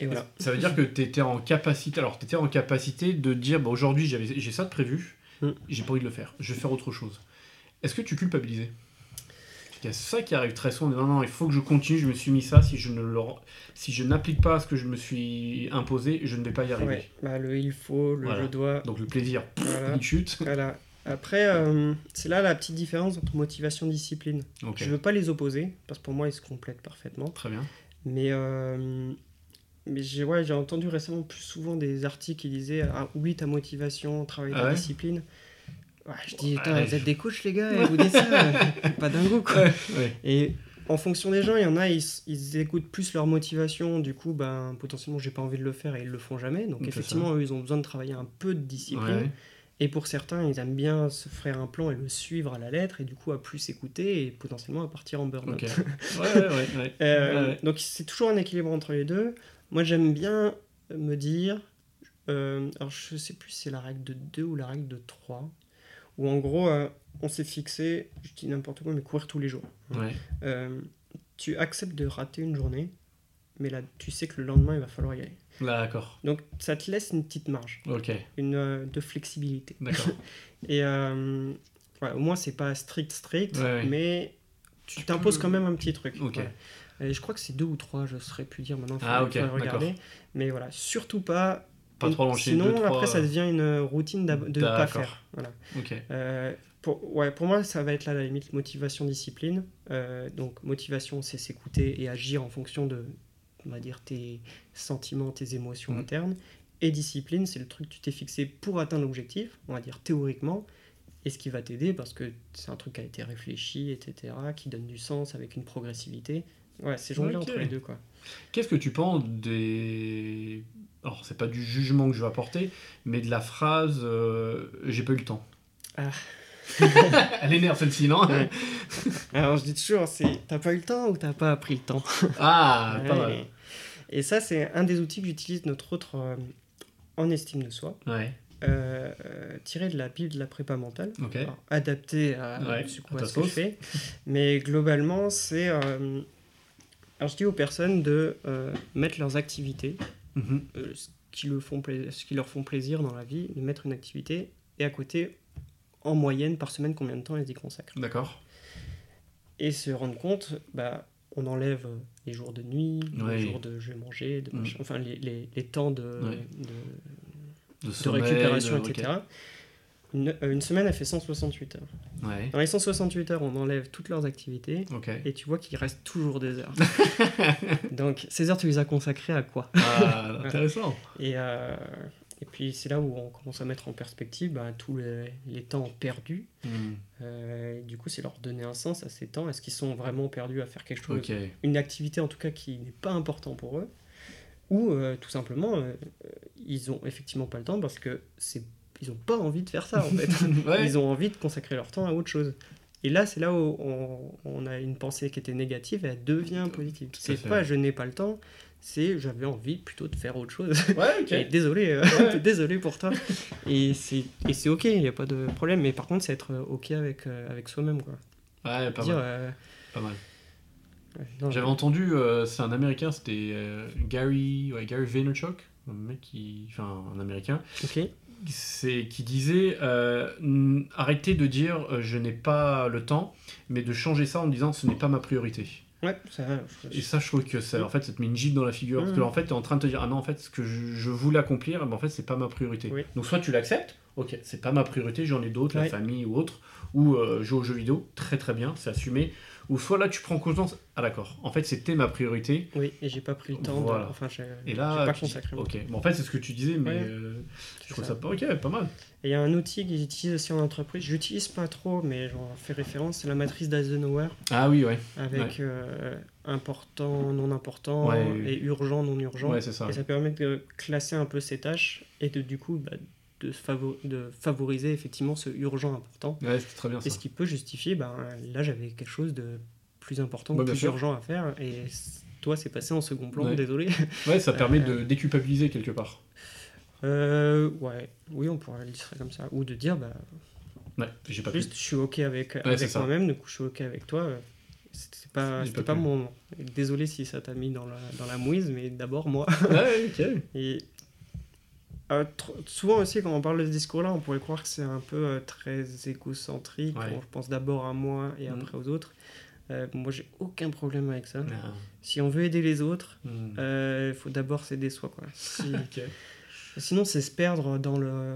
Speaker 2: Et voilà.
Speaker 1: Ça veut dire que tu étais en capacité, alors tu en capacité de dire bah, aujourd'hui j'ai ça de prévu,
Speaker 2: Mm.
Speaker 1: j'ai pas envie de le faire, je vais faire autre chose. Est-ce que tu culpabilisais? A ça qui arrive très souvent, non, non, il faut que je continue, je me suis mis ça, si je ne le- si je n'applique pas ce que je me suis imposé, je ne vais pas y arriver.
Speaker 2: Ouais, bah, le il faut, le
Speaker 1: Voilà.
Speaker 2: je dois.
Speaker 1: Donc le plaisir,
Speaker 2: Voilà.
Speaker 1: il chute.
Speaker 2: voilà. Après, euh, c'est là la petite différence entre motivation et discipline. Je veux pas les opposer, parce que pour moi, ils se complètent parfaitement.
Speaker 1: très bien.
Speaker 2: Mais, euh, mais j'ai ouais, entendu récemment plus souvent des articles qui disaient Ah oui, ta motivation, travailler
Speaker 1: Ah
Speaker 2: ta
Speaker 1: ouais?
Speaker 2: discipline. Ouais, je dis, Putain, vous êtes des coachs, les gars, et vous dites ça, pas dingo, quoi. Et en fonction des gens, il y en a, ils, écoutent plus leur motivation, du coup, ben, potentiellement, j'ai pas envie de le faire et ils le font jamais. Donc, effectivement, eux, ils ont besoin de travailler un peu de discipline.
Speaker 1: Ouais.
Speaker 2: Et pour certains, ils aiment bien se faire un plan et le suivre à la lettre, et du coup, à plus écouter et potentiellement à partir en burn-out.
Speaker 1: Ouais, ouais.
Speaker 2: Euh. Donc c'est toujours un équilibre entre les deux. Moi j'aime bien me dire, euh, alors je sais plus si c'est la règle de 2 ou la règle de 3, où en gros euh, on s'est fixé, je dis n'importe quoi, mais courir tous les jours.
Speaker 1: Ouais.
Speaker 2: Euh, tu acceptes de rater une journée, mais là tu sais que le lendemain il va falloir y aller.
Speaker 1: D'accord.
Speaker 2: Donc ça te laisse une petite marge,
Speaker 1: Ok,
Speaker 2: une euh, de flexibilité.
Speaker 1: d'accord.
Speaker 2: Et voilà, au moins c'est pas strict strict,
Speaker 1: Ouais, ouais.
Speaker 2: mais tu t'imposes quand même un petit truc.
Speaker 1: Ok.
Speaker 2: Voilà. Et je crois que c'est deux ou trois, je saurais plus dire maintenant.
Speaker 1: Ah, ok,
Speaker 2: regarder. Mais voilà, surtout pas.
Speaker 1: Pas trop l'enchaîner,
Speaker 2: Sinon,
Speaker 1: deux, trois,
Speaker 2: après, ça devient une routine de ne pas faire. Voilà.
Speaker 1: Ok.
Speaker 2: Euh, pour, ouais, pour moi, ça va être là la limite motivation-discipline. Euh, donc, motivation, c'est s'écouter et agir en fonction de, on va dire, tes sentiments, tes émotions
Speaker 1: Mhm.
Speaker 2: internes. Et discipline, c'est le truc que tu t'es fixé pour atteindre l'objectif, on va dire théoriquement, et ce qui va t'aider parce que c'est un truc qui a été réfléchi, etc., qui donne du sens avec une progressivité. Ouais, c'est jongler
Speaker 1: Ok.
Speaker 2: entre les deux, quoi.
Speaker 1: Qu'est-ce que tu penses des. Alors, c'est pas du jugement que je vais apporter, mais de la phrase euh, j'ai pas eu le temps.
Speaker 2: Ah.
Speaker 1: Elle énerve celle-ci, non
Speaker 2: Ouais. Alors je dis toujours, c'est t'as pas eu le temps ou t'as pas appris le temps?
Speaker 1: Ah, pas mal.
Speaker 2: Et ça, c'est un des outils que j'utilise, notre autre euh, en estime de soi,
Speaker 1: Ouais,
Speaker 2: euh, euh, tiré de la Bible de la prépa mentale.
Speaker 1: ok.
Speaker 2: Alors, adapté à,
Speaker 1: Ouais,
Speaker 2: ce que je fais. Mais globalement, c'est. euh, alors, je dis aux personnes de euh, mettre leurs activités,
Speaker 1: Mhm.
Speaker 2: euh, ce, qui le font pla- ce qui leur font plaisir dans la vie, de mettre une activité, et à côté, en moyenne, par semaine, combien de temps elles y consacrent.
Speaker 1: D'accord.
Speaker 2: Et se rendre compte, bah, on enlève les jours de nuit,
Speaker 1: Ouais.
Speaker 2: les jours de je vais manger, de
Speaker 1: Mm.
Speaker 2: machin, enfin les, les, les temps de,
Speaker 1: Ouais.
Speaker 2: de,
Speaker 1: De,
Speaker 2: de
Speaker 1: sommeil,
Speaker 2: récupération,
Speaker 1: ok.
Speaker 2: Une, euh, une semaine, elle fait 168 heures.
Speaker 1: Ouais,
Speaker 2: Dans les 168 heures, on enlève toutes leurs activités et tu vois qu'il reste toujours des heures. Donc, ces heures, tu les as consacrées à quoi?
Speaker 1: Ah, intéressant.
Speaker 2: et, euh, et puis, c'est là où on commence à mettre en perspective bah, tous les, les temps perdus.
Speaker 1: Hmm,
Speaker 2: Euh, du coup, c'est leur donner un sens à ces temps. Est-ce qu'ils sont vraiment perdus à faire quelque chose? Une activité, en tout cas, qui n'est pas important pour eux Ou euh, tout simplement, ils ont effectivement pas le temps parce que c'est ils ont pas envie de faire ça, en fait.
Speaker 1: Ouais.
Speaker 2: Ils ont envie de consacrer leur temps à autre chose. Et là, c'est là où on, on a une pensée qui était négative et elle devient positive. C'est pas je n'ai pas le temps, c'est j'avais envie plutôt de faire autre chose.
Speaker 1: Ouais, ok.
Speaker 2: Et désolé, euh,
Speaker 1: Ouais.
Speaker 2: désolé pour toi. Et c'est ok, il n'y a pas de problème. Mais par contre, c'est être euh, ok avec, euh, avec soi-même. quoi.
Speaker 1: Ouais, pas
Speaker 2: Dire,
Speaker 1: mal.
Speaker 2: euh,
Speaker 1: Pas mal.
Speaker 2: ouais,
Speaker 1: J'avais entendu, euh, c'est un américain, c'était euh, Gary, ouais, Gary Vaynerchuk, un mec qui, enfin un américain,
Speaker 2: Ok.
Speaker 1: C'est qui disait euh, arrêtez de dire euh, je n'ai pas le temps, mais de changer ça en disant ce n'est pas ma priorité.
Speaker 2: Ouais, ça,
Speaker 1: Et ça, je trouve que ça, en fait, ça te met une gifle dans la figure. Parce que
Speaker 2: Mhm.
Speaker 1: en fait, tu es en train de te dire ah non, en fait, ce que je, je voulais accomplir, eh ben, en fait, c'est pas ma priorité.
Speaker 2: Oui.
Speaker 1: Donc soit tu l'acceptes, ok, c'est pas ma priorité, j'en ai d'autres, la famille ou autre, ou euh, jouer aux jeux vidéo, très très bien, c'est assumé. Ou soit là, tu prends conscience, ah d'accord, en fait, c'était ma priorité.
Speaker 2: Oui, et j'ai pas pris le temps.
Speaker 1: Voilà.
Speaker 2: De... Enfin, j'ai
Speaker 1: Et là,
Speaker 2: pas consacré.
Speaker 1: ok, bon, en fait, c'est ce que tu disais, mais
Speaker 2: Ouais.
Speaker 1: euh, je trouve
Speaker 2: ça.
Speaker 1: pas ok, pas mal.
Speaker 2: Et il y a un outil qu'ils utilisent aussi en entreprise. J'utilise pas trop, mais j'en fais référence. C'est la matrice d'Eisenhower
Speaker 1: Ah oui, ouais,
Speaker 2: avec euh, important, non important
Speaker 1: Ouais, oui, oui.
Speaker 2: et urgent, non urgent.
Speaker 1: ça.
Speaker 2: Et ça permet de classer un peu ces tâches et de, du coup bah, de, favo- de favoriser effectivement ce urgent important.
Speaker 1: Ouais, c'est très bien ça.
Speaker 2: Et ce qui peut justifier, ben, là j'avais quelque chose de plus important,
Speaker 1: Ouais,
Speaker 2: plus
Speaker 1: sûr.
Speaker 2: urgent à faire et toi c'est passé en second plan,
Speaker 1: Ouais.
Speaker 2: désolé.
Speaker 1: Ouais, ça permet
Speaker 2: Euh,
Speaker 1: de déculpabiliser quelque part.
Speaker 2: Euh, ouais, oui on pourrait le dire comme ça. Ou de dire, bah,
Speaker 1: Ouais, j'ai pas pu.
Speaker 2: juste je suis ok avec, avec moi-même, du coup je suis ok avec toi. euh, C'était pas,
Speaker 1: pas
Speaker 2: pas mon moment. Désolé si ça t'a mis dans la, dans la mouise, mais d'abord moi.
Speaker 1: Ouais, ok.
Speaker 2: Et euh, souvent aussi, quand on parle de ce discours-là, on pourrait croire que c'est un peu euh, très égocentrique.
Speaker 1: Ouais.
Speaker 2: On pense d'abord à moi et
Speaker 1: Mhm.
Speaker 2: après aux autres. Euh, moi, j'ai aucun problème avec ça.
Speaker 1: Ah.
Speaker 2: Si on veut aider les autres, il faut d'abord s'aider soi. Quoi. Si-. Sinon, c'est se perdre dans le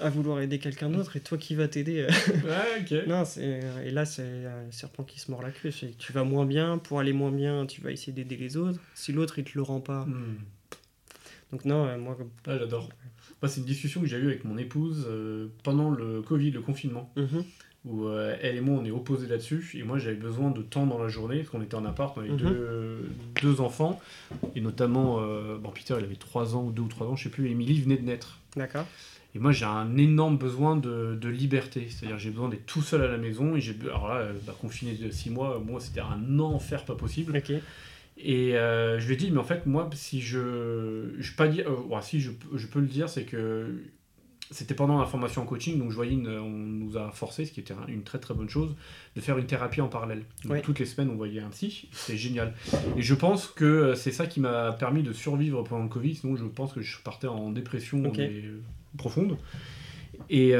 Speaker 2: à vouloir aider quelqu'un d'autre et toi qui vas t'aider.
Speaker 1: Ouais, ok.
Speaker 2: non, c'est et là c'est un serpent qui se mord la queue. Tu vas moins bien, pour aller moins bien, tu vas essayer d'aider les autres. Si l'autre il te le rend pas,
Speaker 1: Hmm.
Speaker 2: Donc non, euh, moi.
Speaker 1: Ah, j'adore. Moi, c'est une discussion que j'ai eue avec mon épouse euh, pendant le Covid, le confinement,
Speaker 2: Mhm.
Speaker 1: où euh, elle et moi, on est opposés là-dessus. Et moi, j'avais besoin de temps dans la journée, parce qu'on était en appart, on avait
Speaker 2: Mhm.
Speaker 1: deux, deux enfants, et notamment, euh, bon, Peter, il avait 3 ans ou 2 ou 3 ans, je sais plus, et Emily venait de naître.
Speaker 2: D'accord.
Speaker 1: Et moi, j'ai un énorme besoin de, de liberté. C'est-à-dire, j'ai besoin d'être tout seul à la maison. Et j'ai, alors là, bah, confiné de 6 mois, moi, c'était un enfer pas possible.
Speaker 2: Ok.
Speaker 1: Et euh, je lui ai dit, mais en fait, moi, si je. Je peux pas dire. euh, si, je, je peux le dire, c'est que. C'était pendant la formation en coaching, donc je voyais, une- on nous a forcé, ce qui était un- une très très bonne chose, de faire une thérapie en parallèle. Donc,
Speaker 2: Ouais.
Speaker 1: Toutes les semaines, on voyait un psy, c'était génial. Et je pense que euh, c'est ça qui m'a permis de survivre pendant le Covid, sinon je pense que je partais en dépression mais, euh, profonde. Et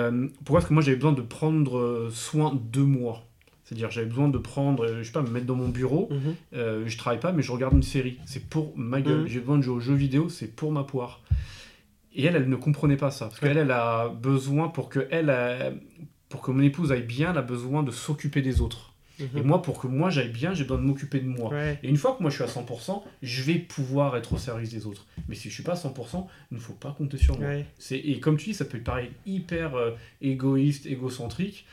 Speaker 1: pourquoi? Parce que moi j'avais besoin de prendre soin de moi. C'est-à-dire j'avais besoin de prendre, euh, je sais pas, me mettre dans mon bureau,
Speaker 2: Mhm.
Speaker 1: euh, je travaille pas, mais je regarde une série. C'est pour ma gueule.
Speaker 2: Mhm.
Speaker 1: J'ai besoin de jouer aux jeux vidéo, c'est pour ma poire. Et elle, elle ne comprenait pas ça. Parce
Speaker 2: Ouais.
Speaker 1: qu'elle, elle a besoin, pour que, elle, euh, pour que mon épouse aille bien, elle a besoin de s'occuper des autres.
Speaker 2: Mhm.
Speaker 1: Et moi, pour que moi j'aille bien, j'ai besoin de m'occuper de moi.
Speaker 2: Ouais.
Speaker 1: Et une fois que moi je suis à 100%, je vais pouvoir être au service des autres. Mais si je suis pas à 100%, il ne faut pas compter sur moi.
Speaker 2: Ouais.
Speaker 1: Et comme tu dis, ça peut paraître hyper euh, égoïste, égocentrique,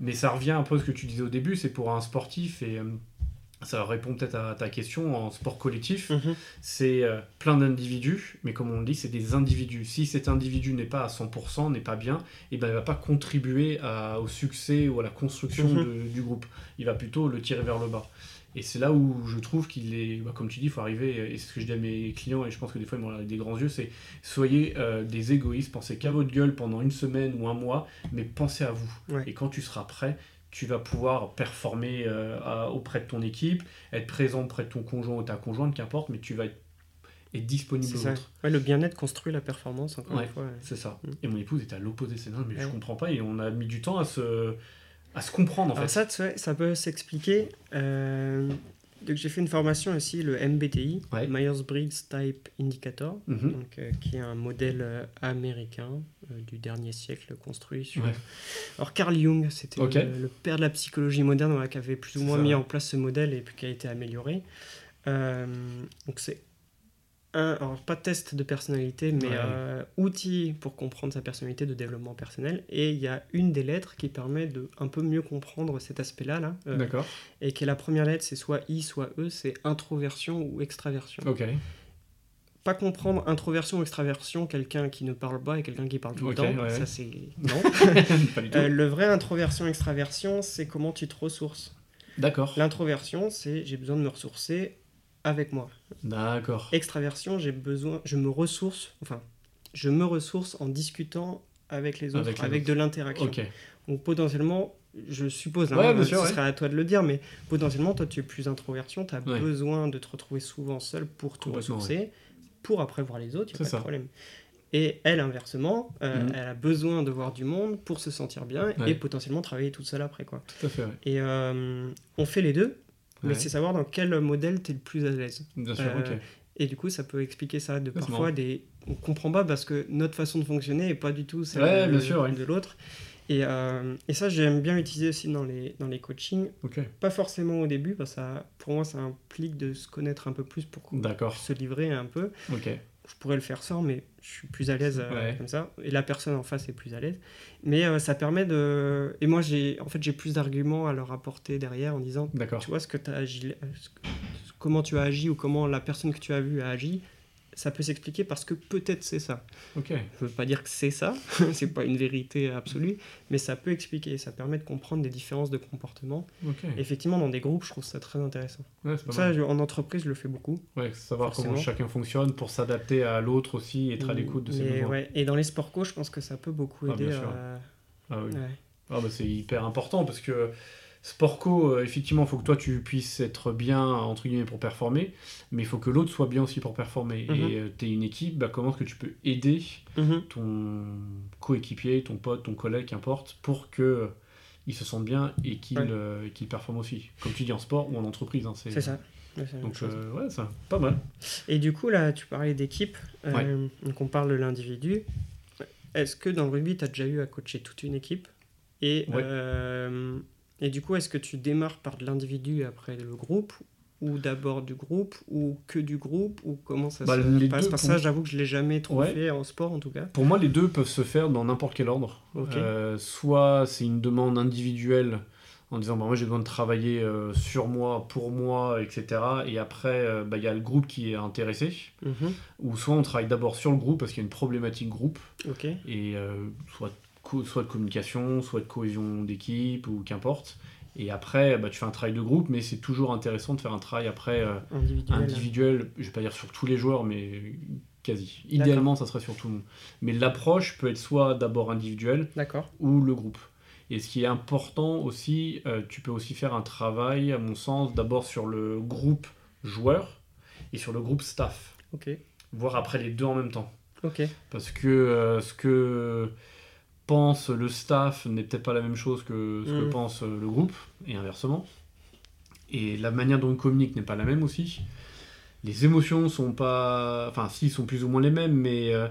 Speaker 1: mais ça revient un peu à ce que tu disais au début, c'est pour un sportif et euh, ça répond peut-être à ta question, en sport collectif,
Speaker 2: Mhm.
Speaker 1: c'est euh, plein d'individus, mais comme on le dit, c'est des individus. Si cet individu n'est pas à 100%, n'est pas bien, et ben, il va pas contribuer à- au succès ou à la construction
Speaker 2: Mhm.
Speaker 1: de- du groupe. Il va plutôt le tirer vers le bas. Et c'est là où je trouve qu'il est, bah, comme tu dis, il faut arriver, et c'est ce que je dis à mes clients, et je pense que des fois ils m'ont des grands yeux, c'est soyez euh, des égoïstes, pensez qu'à votre gueule pendant une semaine ou un mois, mais pensez à vous.
Speaker 2: Ouais.
Speaker 1: Et quand tu seras prêt, tu vas pouvoir performer euh, à- auprès de ton équipe, être présent auprès de ton conjoint ou ta conjointe, qu'importe, mais tu vas être, être disponible aux autres.
Speaker 2: Ouais, le bien-être construit la performance, encore
Speaker 1: Ouais.
Speaker 2: une fois.
Speaker 1: C'est ça.
Speaker 2: Mm.
Speaker 1: Et mon épouse était à l'opposé, c'est non, mais je comprends pas, et on a mis du temps à se, à se comprendre en
Speaker 2: Alors
Speaker 1: fait.
Speaker 2: ça, ça peut s'expliquer. euh, donc j'ai fait une formation aussi, le MBTI,
Speaker 1: Ouais.
Speaker 2: Myers-Briggs Type Indicator,
Speaker 1: Mhm.
Speaker 2: donc, euh, qui est un modèle euh, américain euh, du dernier siècle construit sur...
Speaker 1: Ouais.
Speaker 2: Alors Carl Jung, c'était le, le père de la psychologie moderne voilà, qui avait plus ou moins mis en place ce modèle et puis qui a été amélioré. Donc c'est un, alors pas test de personnalité, mais
Speaker 1: Ouais.
Speaker 2: euh, outil pour comprendre sa personnalité de développement personnel. Et il y a une des lettres qui permet de un peu mieux comprendre cet aspect-là, là, euh,
Speaker 1: D'accord.
Speaker 2: et qui est la première lettre, c'est soit I, soit E, c'est introversion ou extraversion.
Speaker 1: Ok.
Speaker 2: Pas comprendre introversion ou extraversion, quelqu'un qui ne parle pas et quelqu'un qui parle tout le temps,
Speaker 1: ouais,
Speaker 2: ça c'est non.
Speaker 1: pas du tout.
Speaker 2: Euh, le vrai introversion-extraversion, c'est comment tu te ressources.
Speaker 1: D'accord.
Speaker 2: L'introversion, c'est j'ai besoin de me ressourcer avec moi.
Speaker 1: D'accord.
Speaker 2: Extraversion, j'ai besoin, je me ressource, enfin, je me ressource en discutant avec les autres,
Speaker 1: Avec
Speaker 2: de l'interaction.
Speaker 1: Ok.
Speaker 2: Donc potentiellement, je suppose, hein,
Speaker 1: bien
Speaker 2: ce
Speaker 1: ouais.
Speaker 2: serait à toi de le dire, mais potentiellement, toi, tu es plus introversion, tu as
Speaker 1: Ouais.
Speaker 2: besoin de te retrouver souvent seul pour te ressourcer, pour après voir les autres, il n'y a pas
Speaker 1: ça.
Speaker 2: de problème. Et elle, inversement, euh,
Speaker 1: Mhm.
Speaker 2: elle a besoin de voir du monde pour se sentir bien et potentiellement travailler toute seule après. Quoi.
Speaker 1: Tout à fait.
Speaker 2: Et euh, on fait les deux, mais c'est savoir dans quel modèle tu es le plus à l'aise.
Speaker 1: Bien sûr,
Speaker 2: Euh,
Speaker 1: ok.
Speaker 2: Et du coup, ça peut expliquer ça. De parfois, des... on comprend pas parce que notre façon de fonctionner est pas du tout celle
Speaker 1: Ouais,
Speaker 2: de,
Speaker 1: bien sûr, ouais.
Speaker 2: de l'autre. Et, euh, et ça, j'aime bien utiliser aussi dans les, dans les coachings. Pas forcément au début, parce que ça, pour moi, ça implique de se connaître un peu plus pour se livrer un peu.
Speaker 1: Ok.
Speaker 2: Je pourrais le faire sans, mais je suis plus à l'aise euh,
Speaker 1: Ouais.
Speaker 2: comme ça. Et la personne en face est plus à l'aise. Mais euh, ça permet de. Et moi, j'ai en fait, j'ai plus d'arguments à leur apporter derrière en disant tu vois ce que tu as agi, comment tu as agi ou comment la personne que tu as vue a agi, ça peut s'expliquer parce que peut-être c'est ça.
Speaker 1: Ok.
Speaker 2: Je veux pas dire que c'est ça, c'est pas une vérité absolue, mais ça peut expliquer, ça permet de comprendre des différences de comportement.
Speaker 1: Ok.
Speaker 2: Effectivement, dans des groupes, je trouve ça très intéressant.
Speaker 1: Ouais, c'est pas
Speaker 2: Ça, je- en entreprise, je le fais beaucoup.
Speaker 1: Ouais, savoir comment chacun fonctionne pour s'adapter à l'autre aussi, être à l'écoute de ses besoins.
Speaker 2: ouais, Et dans les sports co, je pense que ça peut beaucoup
Speaker 1: Ah,
Speaker 2: aider. à-
Speaker 1: Ah oui.
Speaker 2: ouais.
Speaker 1: Ah bah c'est hyper important parce que Sportco, euh, effectivement, il faut que toi tu puisses être bien entre guillemets pour performer, mais il faut que l'autre soit bien aussi pour performer.
Speaker 2: Mhm.
Speaker 1: Et tu es une équipe, bah, comment est-ce que tu peux aider
Speaker 2: Mhm.
Speaker 1: ton coéquipier, ton pote, ton collègue, qu'importe, pour que il se sente bien et qu'il
Speaker 2: Ouais.
Speaker 1: euh, performe aussi? Comme tu dis en sport ou en entreprise. hein,
Speaker 2: C'est ça.
Speaker 1: Donc euh, ouais, ça, pas mal.
Speaker 2: Et du coup, là, tu parlais d'équipe. euh, Donc, on parle de l'individu. Est-ce que dans le rugby, tu as déjà eu à coacher toute une équipe? Et,
Speaker 1: Ouais.
Speaker 2: Et du coup, est-ce que tu démarres par de l'individu et après le groupe Ou d'abord du groupe Ou que du groupe Ou comment ça
Speaker 1: Bah,
Speaker 2: se passe? Parce que ça, j'avoue que je l'ai jamais trop
Speaker 1: Ouais.
Speaker 2: fait en sport, en tout cas.
Speaker 1: Pour moi, les deux peuvent se faire dans n'importe quel ordre. Euh, soit c'est une demande individuelle en disant bah, moi j'ai besoin de travailler euh, sur moi, pour moi, etc. Et après, euh, bah, il y a le groupe qui est intéressé.
Speaker 2: Mhm.
Speaker 1: Ou soit on travaille d'abord sur le groupe parce qu'il y a une problématique groupe, et soit, soit de communication, soit de cohésion d'équipe, ou qu'importe. Et après, bah, tu fais un travail de groupe, mais c'est toujours intéressant de faire un travail après euh,
Speaker 2: Individuel.
Speaker 1: individuel, je vais pas dire sur tous les joueurs, mais quasi. Idéalement, ça serait sur tout le monde. Mais l'approche peut être soit d'abord individuelle ou le groupe. Et ce qui est important aussi, euh, tu peux aussi faire un travail, à mon sens, d'abord sur le groupe joueur et sur le groupe staff,
Speaker 2: Ok.
Speaker 1: voire après les deux en même temps. Parce que euh, ce que pense le staff n'est peut-être pas la même chose que ce que
Speaker 2: Mm.
Speaker 1: pense euh, le groupe, et inversement. Et la manière dont ils communiquent n'est pas la même aussi. Les émotions sont pas. Enfin, si, sont plus ou moins les mêmes, mais euh,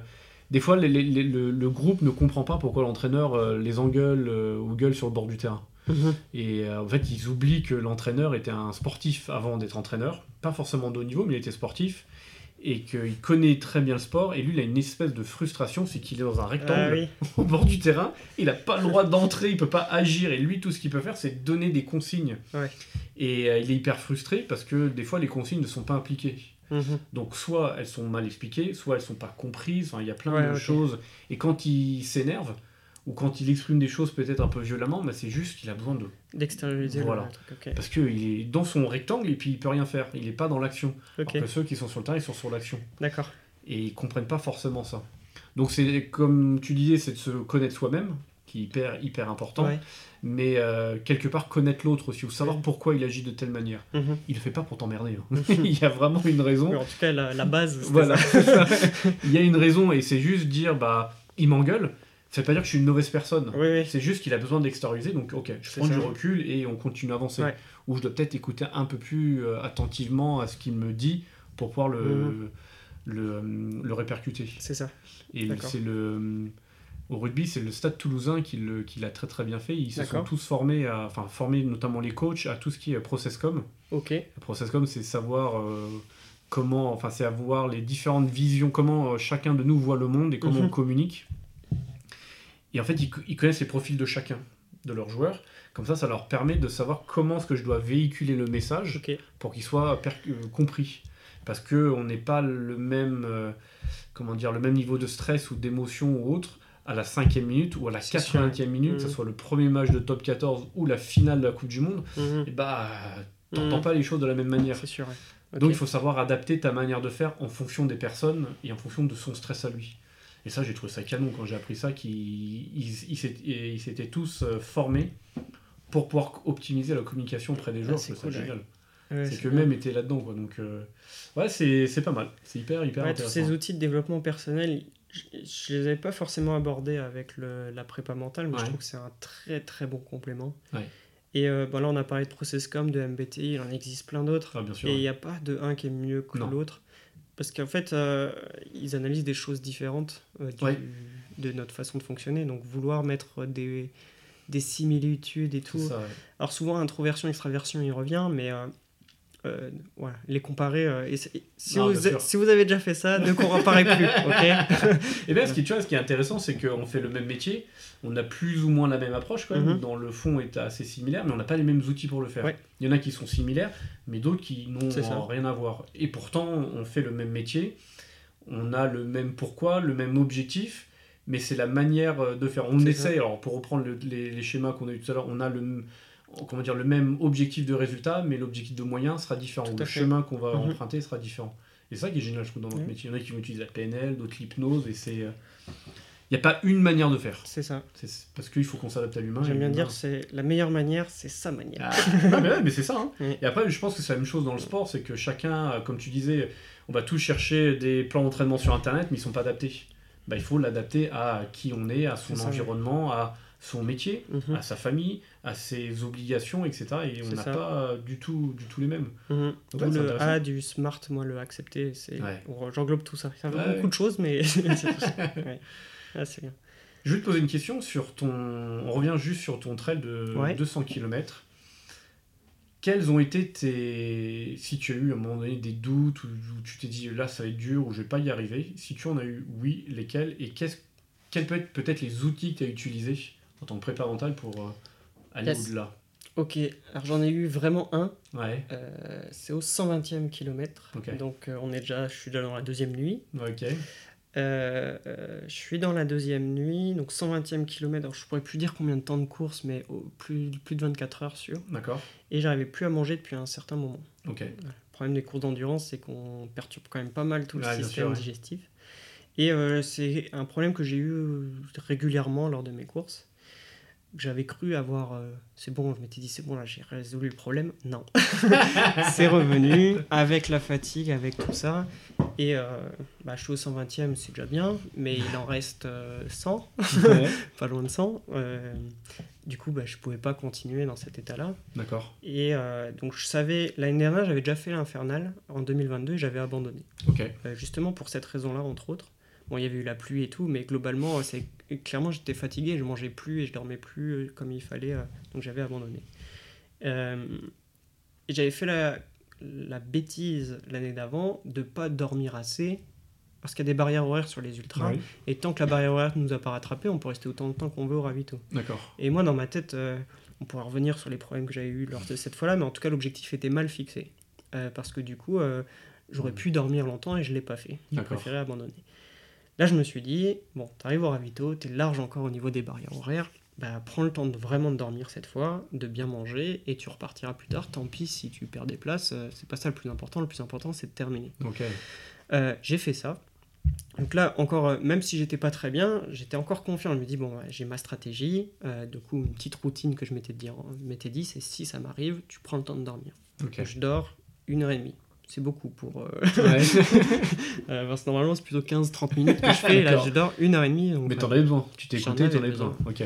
Speaker 1: des fois, les- les- les- le, le groupe ne comprend pas pourquoi l'entraîneur euh, les engueule euh, ou gueule sur le bord du terrain.
Speaker 2: Mhm.
Speaker 1: Et en fait, ils oublient que l'entraîneur était un sportif avant d'être entraîneur. Pas forcément de haut niveau, mais il était sportif. Et qu'il connaît très bien le sport. Et lui, il a une espèce de frustration, c'est qu'il est dans un
Speaker 2: Ah
Speaker 1: rectangle
Speaker 2: oui.
Speaker 1: au bord du terrain. Il n'a pas le droit d'entrer, il peut pas agir. Et lui, tout ce qu'il peut faire, c'est donner des consignes.
Speaker 2: Ouais.
Speaker 1: Et euh, il est hyper frustré parce que des fois, les consignes ne sont pas impliquées.
Speaker 2: Mhm.
Speaker 1: Donc soit elles sont mal expliquées, soit elles sont pas comprises, enfin, il y a plein
Speaker 2: Ouais,
Speaker 1: de choses. Et quand il s'énerve, ou quand il exprime des choses peut-être un peu violemment, bah, c'est juste qu'il a besoin de...
Speaker 2: D'extérioriser
Speaker 1: Voilà.
Speaker 2: le truc, ok.
Speaker 1: Parce qu'il est dans son rectangle et puis il peut rien faire, il n'est pas dans l'action.
Speaker 2: Ok,
Speaker 1: Alors que ceux qui sont sur le terrain, ils sont sur l'action.
Speaker 2: d'accord.
Speaker 1: Et ils comprennent pas forcément ça. Donc c'est comme tu disais, c'est de se connaître soi-même, qui est hyper, hyper important.
Speaker 2: Ouais.
Speaker 1: Mais euh, quelque part connaître l'autre aussi, ou savoir
Speaker 2: Ouais.
Speaker 1: pourquoi il agit de telle manière.
Speaker 2: Mhm.
Speaker 1: Il le fait pas pour t'emmerder. hein. il y a vraiment une raison.
Speaker 2: En tout cas, la, la base,
Speaker 1: Voilà,
Speaker 2: ça.
Speaker 1: il y a une raison et c'est juste dire bah il m'engueule. Ça veut pas dire que je suis une mauvaise personne.
Speaker 2: Oui, oui.
Speaker 1: C'est juste qu'il a besoin d'extérioriser, donc ok, je prends
Speaker 2: ça.
Speaker 1: du recul et on continue à avancer. Ou je dois peut-être écouter un peu plus euh, attentivement à ce qu'il me dit pour pouvoir le,
Speaker 2: Mhm.
Speaker 1: le, euh, le répercuter.
Speaker 2: C'est ça.
Speaker 1: Et c'est le euh, au rugby, c'est le Stade Toulousain qui l'a très très bien fait. Ils se sont tous formés, à, enfin formés notamment les coachs à tout ce qui est processcom.
Speaker 2: Ok.
Speaker 1: Processcom, c'est savoir euh, comment, enfin, c'est avoir les différentes visions, comment euh, chacun de nous voit le monde et comment
Speaker 2: Mhm.
Speaker 1: on communique. Et en fait, ils, co- ils connaissent les profils de chacun de leurs joueurs. Comme ça, ça leur permet de savoir comment est-ce que je dois véhiculer le message pour qu'il soit euh, compris. Parce que on n'est pas le même, euh, comment dire, le même niveau de stress ou d'émotion ou autre à la cinquième minute ou à la
Speaker 2: C'est sûr.
Speaker 1: 80e minute, que ce
Speaker 2: Mhm.
Speaker 1: soit le premier match de top 14 ou la finale de la Coupe du Monde,
Speaker 2: Mhm.
Speaker 1: et bah, t'entends
Speaker 2: Mhm.
Speaker 1: pas les choses de la même manière.
Speaker 2: C'est sûr. ouais.
Speaker 1: Donc il faut savoir adapter ta manière de faire en fonction des personnes et en fonction de son stress à lui. Et ça, j'ai trouvé ça canon quand j'ai appris ça, qu'ils ils, ils s'étaient- tous euh, formés pour pouvoir optimiser la communication auprès des joueurs.
Speaker 2: Ah, c'est
Speaker 1: c'est
Speaker 2: cool, ouais.
Speaker 1: génial.
Speaker 2: Ouais,
Speaker 1: c'est que même étaient là-dedans. Quoi. Donc, euh, ouais, c'est pas mal. C'est hyper, hyper
Speaker 2: Ouais, tous
Speaker 1: intéressant.
Speaker 2: ces outils de développement personnel, je, je les avais pas forcément abordés avec le- la prépa mentale, mais je trouve que c'est un très très bon complément. Et euh, bon, là, on a parlé de Processcom, de MBTI, il en existe plein d'autres.
Speaker 1: Ah.
Speaker 2: Et il n'y a pas de un qui est mieux que l'autre. Parce qu'en fait, euh, ils analysent des choses différentes euh, du-
Speaker 1: Ouais.
Speaker 2: de notre façon de fonctionner. Donc, vouloir mettre des, des similitudes et tout.
Speaker 1: ça, ouais.
Speaker 2: Alors, souvent, introversion, extraversion, il revient, mais euh, voilà, les comparer. euh, et si,
Speaker 1: Non,
Speaker 2: vous, si avez déjà fait ça, ne comparez plus. ok
Speaker 1: Et bien, ce qui, tu vois, ce qui est intéressant, c'est qu'on fait le même métier, on a plus ou moins la même approche, quand même,
Speaker 2: Mhm.
Speaker 1: dans le fond est assez similaire, mais on n'a pas les mêmes outils pour le faire.
Speaker 2: Ouais.
Speaker 1: Il y en a qui sont similaires, mais d'autres qui n'ont rien à voir. Et pourtant, on fait le même métier, on a le même pourquoi, le même objectif, mais c'est la manière euh, de faire. On essaye, alors pour reprendre le- les, les schémas qu'on a eu tout à l'heure, on a le, comment dire, le même objectif de résultat, mais l'objectif de moyen sera différent. Ou le
Speaker 2: fait.
Speaker 1: chemin qu'on va
Speaker 2: Mhm.
Speaker 1: emprunter sera différent. Et c'est ça qui est génial, je trouve, dans notre métier. Il y en a qui vont utiliser la PNL, d'autres l'hypnose, et c'est. euh, Il n'y a pas une manière de faire.
Speaker 2: C'est ça.
Speaker 1: C'est parce qu'il faut qu'on s'adapte à l'humain.
Speaker 2: J'aime bien dire, c'est la meilleure manière, c'est sa manière.
Speaker 1: Ah, non, mais, ouais, mais c'est ça. hein.
Speaker 2: Oui.
Speaker 1: Et après, je pense que c'est la même chose dans le sport, c'est que chacun, euh, comme tu disais, on va tous chercher des plans d'entraînement sur Internet, mais ils sont pas adaptés. Bah, il faut l'adapter à qui on est, à son
Speaker 2: ça,
Speaker 1: environnement, à son métier,
Speaker 2: Mhm.
Speaker 1: à sa famille, à ses obligations, etc. Et on n'a pas du tout, du tout les mêmes. Ouais, c'est
Speaker 2: le. A du smart, moi le accepter, c'est
Speaker 1: Ouais.
Speaker 2: j'englobe tout ça. Ça fait
Speaker 1: Ouais,
Speaker 2: beaucoup de choses, mais c'est. Ah, c'est bien.
Speaker 1: Je vais te poser une question sur ton. On revient juste sur ton trail de
Speaker 2: Ouais.
Speaker 1: 200 km. Quels ont été tes. Si tu as eu à un moment donné des doutes, ou, ou tu t'es dit là ça va être dur, ou je vais pas y arriver, si tu en as eu, oui, lesquels Et qu'est-ce- quels peuvent être peut-être les outils que tu as utilisés en tant que prépa mental pour euh, aller
Speaker 2: Yes.
Speaker 1: au-delà
Speaker 2: Ok, alors j'en ai eu vraiment un.
Speaker 1: Ouais,
Speaker 2: euh, c'est au 120e kilomètre.
Speaker 1: Ok.
Speaker 2: Donc euh, on est déjà, je suis déjà dans la deuxième nuit.
Speaker 1: ok.
Speaker 2: Euh, je suis dans la deuxième nuit, donc 120e kilomètre. Alors je pourrais plus dire combien de temps de course, mais plus, plus de 24 heures sûr.
Speaker 1: D'accord.
Speaker 2: Et j'arrivais plus à manger depuis un certain moment.
Speaker 1: Ok.
Speaker 2: Le problème des cours d'endurance, c'est qu'on perturbe quand même pas mal tout le
Speaker 1: Ouais,
Speaker 2: système
Speaker 1: sûr, ouais.
Speaker 2: digestif. Et c'est un problème que j'ai eu régulièrement lors de mes courses. J'avais cru avoir. euh, c'est bon, je m'étais dit, c'est bon, là, j'ai résolu le problème. Non. c'est revenu avec la fatigue, avec tout ça. Et euh, bah, je suis au 120e, c'est déjà bien, mais il en reste euh, 100,
Speaker 1: Ouais.
Speaker 2: pas loin de 100. Euh, du coup, bah, je pouvais pas continuer dans cet état-là.
Speaker 1: D'accord.
Speaker 2: Et euh, donc je savais, l'année dernière j'avais déjà fait l'infernal en 2022 et j'avais abandonné.
Speaker 1: Ok.
Speaker 2: Euh, justement pour cette raison-là entre autres. Bon il y avait eu la pluie et tout, mais globalement c'est clairement j'étais fatigué, je mangeais plus et je dormais plus euh, comme il fallait, euh, donc j'avais abandonné. Euh, et j'avais fait la, la bêtise l'année d'avant de pas dormir assez parce qu'il y a des barrières horaires sur les ultras.
Speaker 1: Oui.
Speaker 2: Et tant que la barrière horaire ne nous a pas rattrapé, on peut rester autant de temps qu'on veut au ravito.
Speaker 1: D'accord.
Speaker 2: Et moi, dans ma tête, euh, on pourra revenir sur les problèmes que j'avais eu lors de cette fois-là, mais en tout cas, l'objectif était mal fixé. Euh, parce que du coup, euh, j'aurais pu dormir longtemps et je l'ai pas fait. J'ai préféré abandonner. Là, je me suis dit, bon, t'arrives au ravito, t'es large encore au niveau des barrières horaires, bah, prends le temps de vraiment de dormir cette fois, de bien manger, et tu repartiras plus tard. Tant pis si tu perds des places, euh, c'est pas ça le plus important. Le plus important, c'est de terminer. Euh, j'ai fait ça. Donc là, encore, euh, même si j'étais pas très bien, j'étais encore confiant. Je me dis, bon, ouais, j'ai ma stratégie. Euh, du coup, une petite routine que je m'étais dit, m'étais dit c'est si ça m'arrive, tu prends le temps de dormir. Je dors une heure et demie. C'est beaucoup pour. euh,
Speaker 1: Ouais.
Speaker 2: euh, parce que normalement, c'est plutôt 15-30 minutes que je fais. là, je dors une heure et demie. Donc,
Speaker 1: Mais
Speaker 2: euh,
Speaker 1: t'en avais besoin. Tu t'es écouté, t'en
Speaker 2: avais
Speaker 1: besoin. Ok.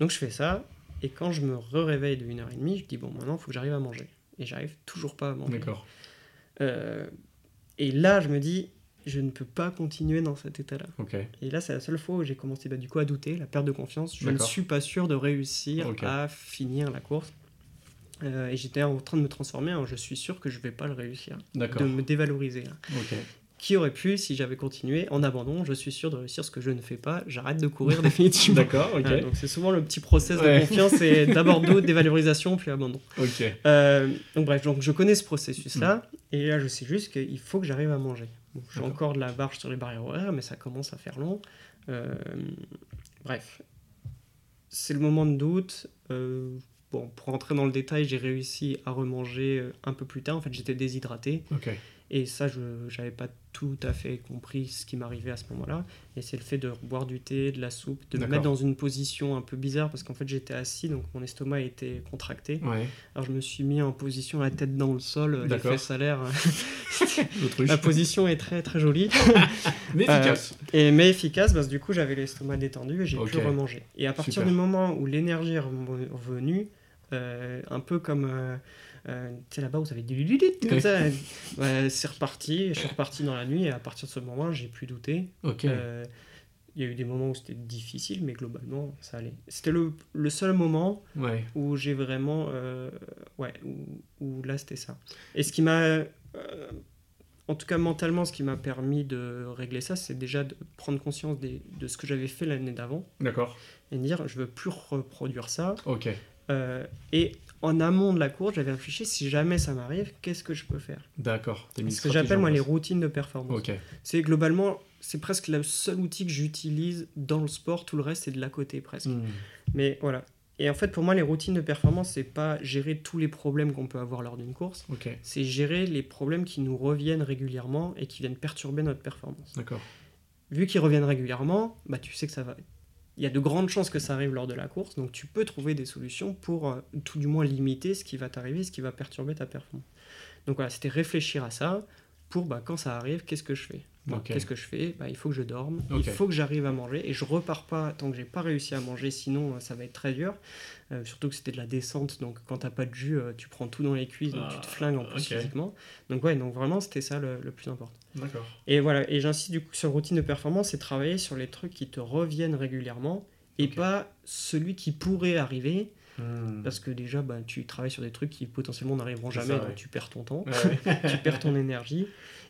Speaker 2: donc je fais ça. Et quand je me réveille de une heure et demie, je dis, bon, maintenant, il faut que j'arrive à manger. Et j'arrive toujours pas à manger.
Speaker 1: D'accord.
Speaker 2: Euh, et là, je me dis, je ne peux pas continuer dans cet état-là.
Speaker 1: Ok.
Speaker 2: Et là, c'est la seule fois où j'ai commencé bah, du coup à douter, la perte de confiance. Je ne suis pas sûr de réussir à finir la course. Euh, et j'étais en train de me transformer en je suis sûr que je vais pas le réussir.
Speaker 1: D'accord.
Speaker 2: De me dévaloriser.
Speaker 1: Ok.
Speaker 2: Qui aurait pu, si j'avais continué en abandon, je suis sûr de réussir ce que je ne fais pas, j'arrête de courir définitivement.
Speaker 1: D'accord. Ok.
Speaker 2: Donc c'est souvent le petit process
Speaker 1: Ouais.
Speaker 2: de confiance, c'est d'abord doute, dévalorisation, puis abandon.
Speaker 1: Ok.
Speaker 2: Euh, donc bref, donc je connais ce processus-là, et là je sais juste qu'il faut que j'arrive à manger. Bon, J'ai
Speaker 1: Mm.
Speaker 2: Encore de la barge sur les barrières horaires, mais ça commence à faire long. Euh, bref, c'est le moment de doute. Euh, bon, pour rentrer dans le détail, j'ai réussi à remanger euh, un peu plus tard. En fait, j'étais déshydraté, et ça, je n'avais pas tout à fait compris ce qui m'arrivait à ce moment-là. Et c'est le fait de boire du thé, de la soupe, de me mettre dans une position un peu bizarre, parce qu'en fait, j'étais assis, donc mon estomac était contracté.
Speaker 1: Ouais.
Speaker 2: Alors je me suis mis en position la tête dans le sol, les
Speaker 1: D'accord.
Speaker 2: fesses à l'air.
Speaker 1: L'autruche.
Speaker 2: la position est très très jolie,
Speaker 1: Mais
Speaker 2: Euh,
Speaker 1: efficace.
Speaker 2: et, mais efficace parce que du coup j'avais l'estomac détendu et j'ai
Speaker 1: Ok.
Speaker 2: pu remanger. Et à partir
Speaker 1: Super.
Speaker 2: du moment où l'énergie est revenue, euh, un peu comme euh, euh, tu sais là-bas où ça fait du comme ça, c'est reparti, je suis reparti dans la nuit et à partir de ce moment j'ai douter.
Speaker 1: Ok.
Speaker 2: Euh, Il y a eu des moments où c'était difficile, mais globalement ça allait. C'était le, le seul moment
Speaker 1: Ouais.
Speaker 2: où j'ai vraiment euh, ouais où, où là c'était ça et ce qui m'a euh, en tout cas mentalement ce qui m'a permis de régler ça c'est déjà de prendre conscience des- de ce que j'avais fait l'année d'avant
Speaker 1: D'accord.
Speaker 2: et de dire je veux plus reproduire ça
Speaker 1: Ok.
Speaker 2: Euh, et en amont de la course j'avais réfléchi si jamais ça m'arrive qu'est-ce que je peux faire
Speaker 1: D'accord.
Speaker 2: Ce que j'appelle moi les routines de performance
Speaker 1: Ok.
Speaker 2: c'est globalement c'est presque le seul outil que j'utilise dans le sport tout le reste c'est de la côté presque
Speaker 1: Hmm.
Speaker 2: mais voilà. Et en fait, pour moi, les routines de performance, c'est pas gérer tous les problèmes qu'on peut avoir lors d'une course,
Speaker 1: Ok.
Speaker 2: c'est gérer les problèmes qui nous reviennent régulièrement et qui viennent perturber notre performance.
Speaker 1: D'accord.
Speaker 2: Vu qu'ils reviennent régulièrement, bah, tu sais que ça va. Il y a de grandes chances que ça arrive lors de la course, donc tu peux trouver des solutions pour euh, tout du moins limiter ce qui va t'arriver, ce qui va perturber ta performance. Donc voilà, c'était réfléchir à ça pour bah, quand ça arrive, qu'est-ce que je fais? Bon,
Speaker 1: Ok.
Speaker 2: Qu'est-ce que je fais? Bah, Il faut que je dorme, il faut que j'arrive à manger et je repars pas tant que j'ai pas réussi à manger, sinon euh, ça va être très dur. Euh, surtout que c'était de la descente, donc quand t'as pas de jus, euh, tu prends tout dans les cuisses, donc tu te
Speaker 1: Ah,
Speaker 2: flingues en plus physiquement. Donc ouais, donc vraiment c'était ça le, le plus important.
Speaker 1: D'accord.
Speaker 2: Et voilà, et j'insiste du coup sur routine de performance, c'est travailler sur les trucs qui te reviennent régulièrement et pas celui qui pourrait arriver,
Speaker 1: Hmm.
Speaker 2: parce que déjà bah, tu travailles sur des trucs qui potentiellement n'arriveront jamais,
Speaker 1: ça,
Speaker 2: donc
Speaker 1: ouais.
Speaker 2: tu perds ton temps
Speaker 1: Ouais, ouais.
Speaker 2: tu perds ton énergie.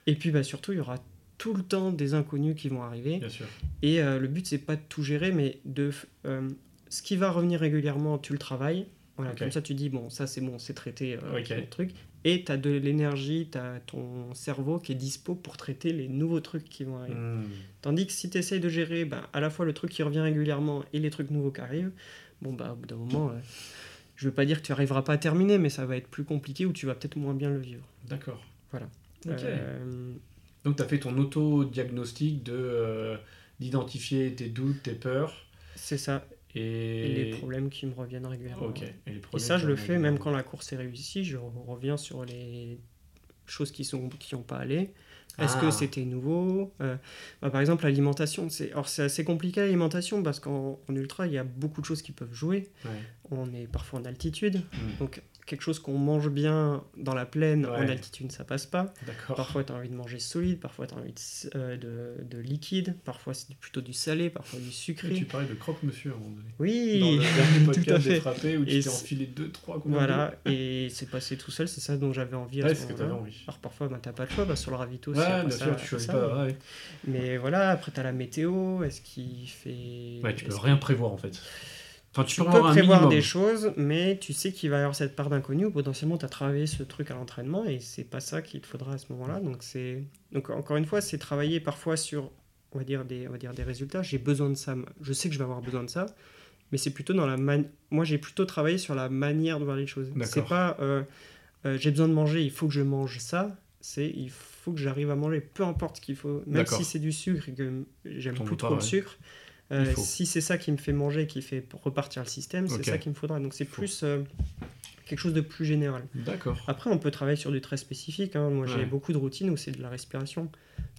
Speaker 2: Et puis bah, surtout, il y aura tout le temps des inconnus qui vont arriver.
Speaker 1: Bien sûr.
Speaker 2: Et euh, le but, c'est pas de tout gérer, mais de euh, ce qui va revenir régulièrement, tu le travailles. Voilà. Comme ça, tu dis, bon, ça c'est bon, c'est traité, euh, le truc. Et tu as de l'énergie, tu as ton cerveau qui est dispo pour traiter les nouveaux trucs qui vont arriver.
Speaker 1: Hmm.
Speaker 2: Tandis que si tu essayes de gérer bah, à la fois le truc qui revient régulièrement et les trucs nouveaux qui arrivent, bon, bah, au bout d'un moment, euh, je veux pas dire que tu arriveras pas à terminer, mais ça va être plus compliqué ou tu vas peut-être moins bien le vivre.
Speaker 1: D'accord.
Speaker 2: Voilà.
Speaker 1: Donc, tu as fait ton auto-diagnostic de euh, d'identifier tes doutes, tes peurs
Speaker 2: c'est ça.
Speaker 1: et,
Speaker 2: et les problèmes qui me reviennent régulièrement.
Speaker 1: Ok. Et, les
Speaker 2: Et
Speaker 1: problèmes
Speaker 2: ça, je le fais même quand la course est réussie. Je reviens sur les choses qui sont qui n'ont pas allé. Est-ce
Speaker 1: Ah.
Speaker 2: que c'était nouveau Euh, bah, Par exemple, l'alimentation. C'est alors c'est assez compliqué l'alimentation parce qu'en en ultra, il y a beaucoup de choses qui peuvent jouer.
Speaker 1: Ouais.
Speaker 2: On est parfois en altitude,
Speaker 1: Mm.
Speaker 2: donc quelque chose qu'on mange bien dans la plaine, en altitude, ça passe pas. Parfois, tu as envie de manger solide, parfois, tu as envie de, euh, de, de liquide, parfois, c'est plutôt du salé, parfois du sucré.
Speaker 1: Tu parlais de croque-monsieur à un moment donné.
Speaker 2: Oui,
Speaker 1: Dans le dernier
Speaker 2: tout à
Speaker 1: podcast des
Speaker 2: fait.
Speaker 1: frappés où tu
Speaker 2: Et
Speaker 1: t'es enfilé deux, trois
Speaker 2: Voilà, et c'est passé tout seul, c'est ça dont j'avais envie à
Speaker 1: Ouais, c'est ce
Speaker 2: moment-là. Alors parfois, bah, t'as pas le choix, bah, sur le ravito,
Speaker 1: Ouais,
Speaker 2: c'est après
Speaker 1: bien
Speaker 2: ça,
Speaker 1: sûr, tu
Speaker 2: c'est
Speaker 1: choisis
Speaker 2: ça.
Speaker 1: pas. Ouais,
Speaker 2: Mais voilà, après, t'as la météo, est-ce qu'il fait...
Speaker 1: Ouais, tu peux rien prévoir en fait. Enfin, tu,
Speaker 2: Tu
Speaker 1: peux
Speaker 2: prévoir des choses, mais tu sais qu'il va y avoir cette part d'inconnu où potentiellement tu as travaillé ce truc à l'entraînement et c'est pas ça qu'il te faudra à ce moment-là. Donc, c'est... Donc encore une fois, c'est travailler parfois sur on va dire, des, on va dire des résultats. J'ai besoin de ça. Je sais que je vais avoir besoin de ça, mais c'est plutôt dans la man... Moi, j'ai plutôt travaillé sur la manière de voir les choses. C'est pas euh, euh, j'ai besoin de manger, il faut que je mange ça. C'est il faut que j'arrive à manger, peu importe ce qu'il faut. Même si c'est du sucre et que j'aime plus trop le
Speaker 1: ouais.
Speaker 2: sucre. Euh, si c'est ça qui me fait manger, qui fait repartir le système, c'est ça qu'il me faudra. Donc c'est plus euh, quelque chose de plus général.
Speaker 1: D'accord.
Speaker 2: Après, on peut travailler sur du très spécifique. hein. Moi, j'ai beaucoup de routines où c'est de la respiration.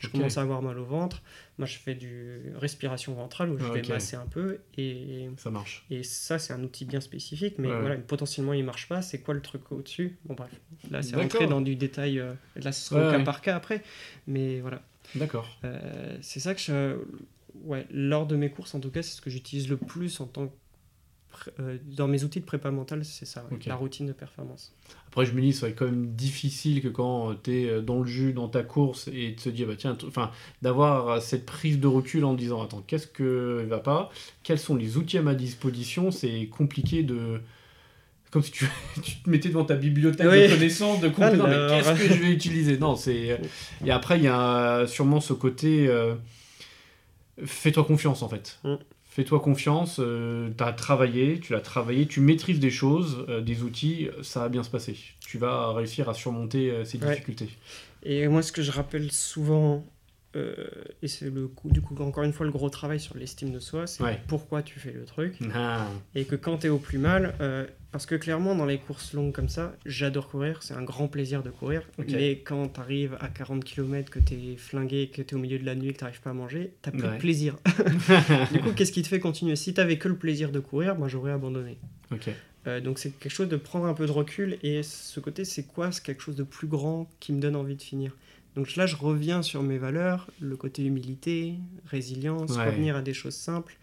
Speaker 2: Je commence à avoir mal au ventre. Moi, je fais du respiration ventrale où je vais masser un peu. Et,
Speaker 1: Ça marche.
Speaker 2: et ça, c'est un outil bien spécifique. Mais
Speaker 1: Ouais.
Speaker 2: voilà, potentiellement, il marche pas. C'est quoi le truc au-dessus? Bon, bref. Là, c'est rentrer dans du détail. euh, là, ce sera au cas par cas après. Mais voilà.
Speaker 1: D'accord.
Speaker 2: Euh, c'est ça que je... Ouais, lors de mes courses, en tout cas, c'est ce que j'utilise le plus en tant que... euh, dans mes outils de prépa mentale, c'est ça, la routine de performance.
Speaker 1: Après, je me dis, ça va être quand même difficile que quand tu es dans le jus, dans ta course, et de se dire, bah tiens, enfin, d'avoir cette prise de recul en disant, attends, qu'est-ce que va pas? Quels sont les outils à ma disposition? C'est compliqué de. Comme si tu, tu te mettais devant ta bibliothèque
Speaker 2: Oui.
Speaker 1: de connaissances, de compétences, mais qu'est-ce que je vais utiliser? Non, c'est. Et après, il y a sûrement ce côté. euh, Fais-toi confiance, en fait.
Speaker 2: Mm.
Speaker 1: Fais-toi confiance, tu as travaillé, tu l'as travaillé, tu maîtrises des choses, euh, des outils, ça va bien se passer. Tu vas réussir à surmonter euh, ces
Speaker 2: Ouais.
Speaker 1: difficultés.
Speaker 2: Et moi, ce que je rappelle souvent, euh, et c'est le coup, du coup, encore une fois, le gros travail sur l'estime de soi, c'est
Speaker 1: Ouais.
Speaker 2: pourquoi tu fais le truc.
Speaker 1: Ah,
Speaker 2: Et que quand tu es au plus mal, euh, parce que clairement, dans les courses longues comme ça, j'adore courir, c'est un grand plaisir de courir. Mais quand tu arrives à 40 km, que tu es flingué, que tu es au milieu de la nuit, que tu n'arrives pas à manger, tu plus
Speaker 1: Ouais.
Speaker 2: de plaisir. du coup, qu'est-ce qui te fait continuer? Si tu que le plaisir de courir, moi j'aurais abandonné. Euh, donc c'est quelque chose de prendre un peu de recul et ce côté c'est quoi? C'est quelque chose de plus grand qui me donne envie de finir. Donc là je reviens sur mes valeurs, le côté humilité, résilience,
Speaker 1: Ouais.
Speaker 2: revenir à des choses simples.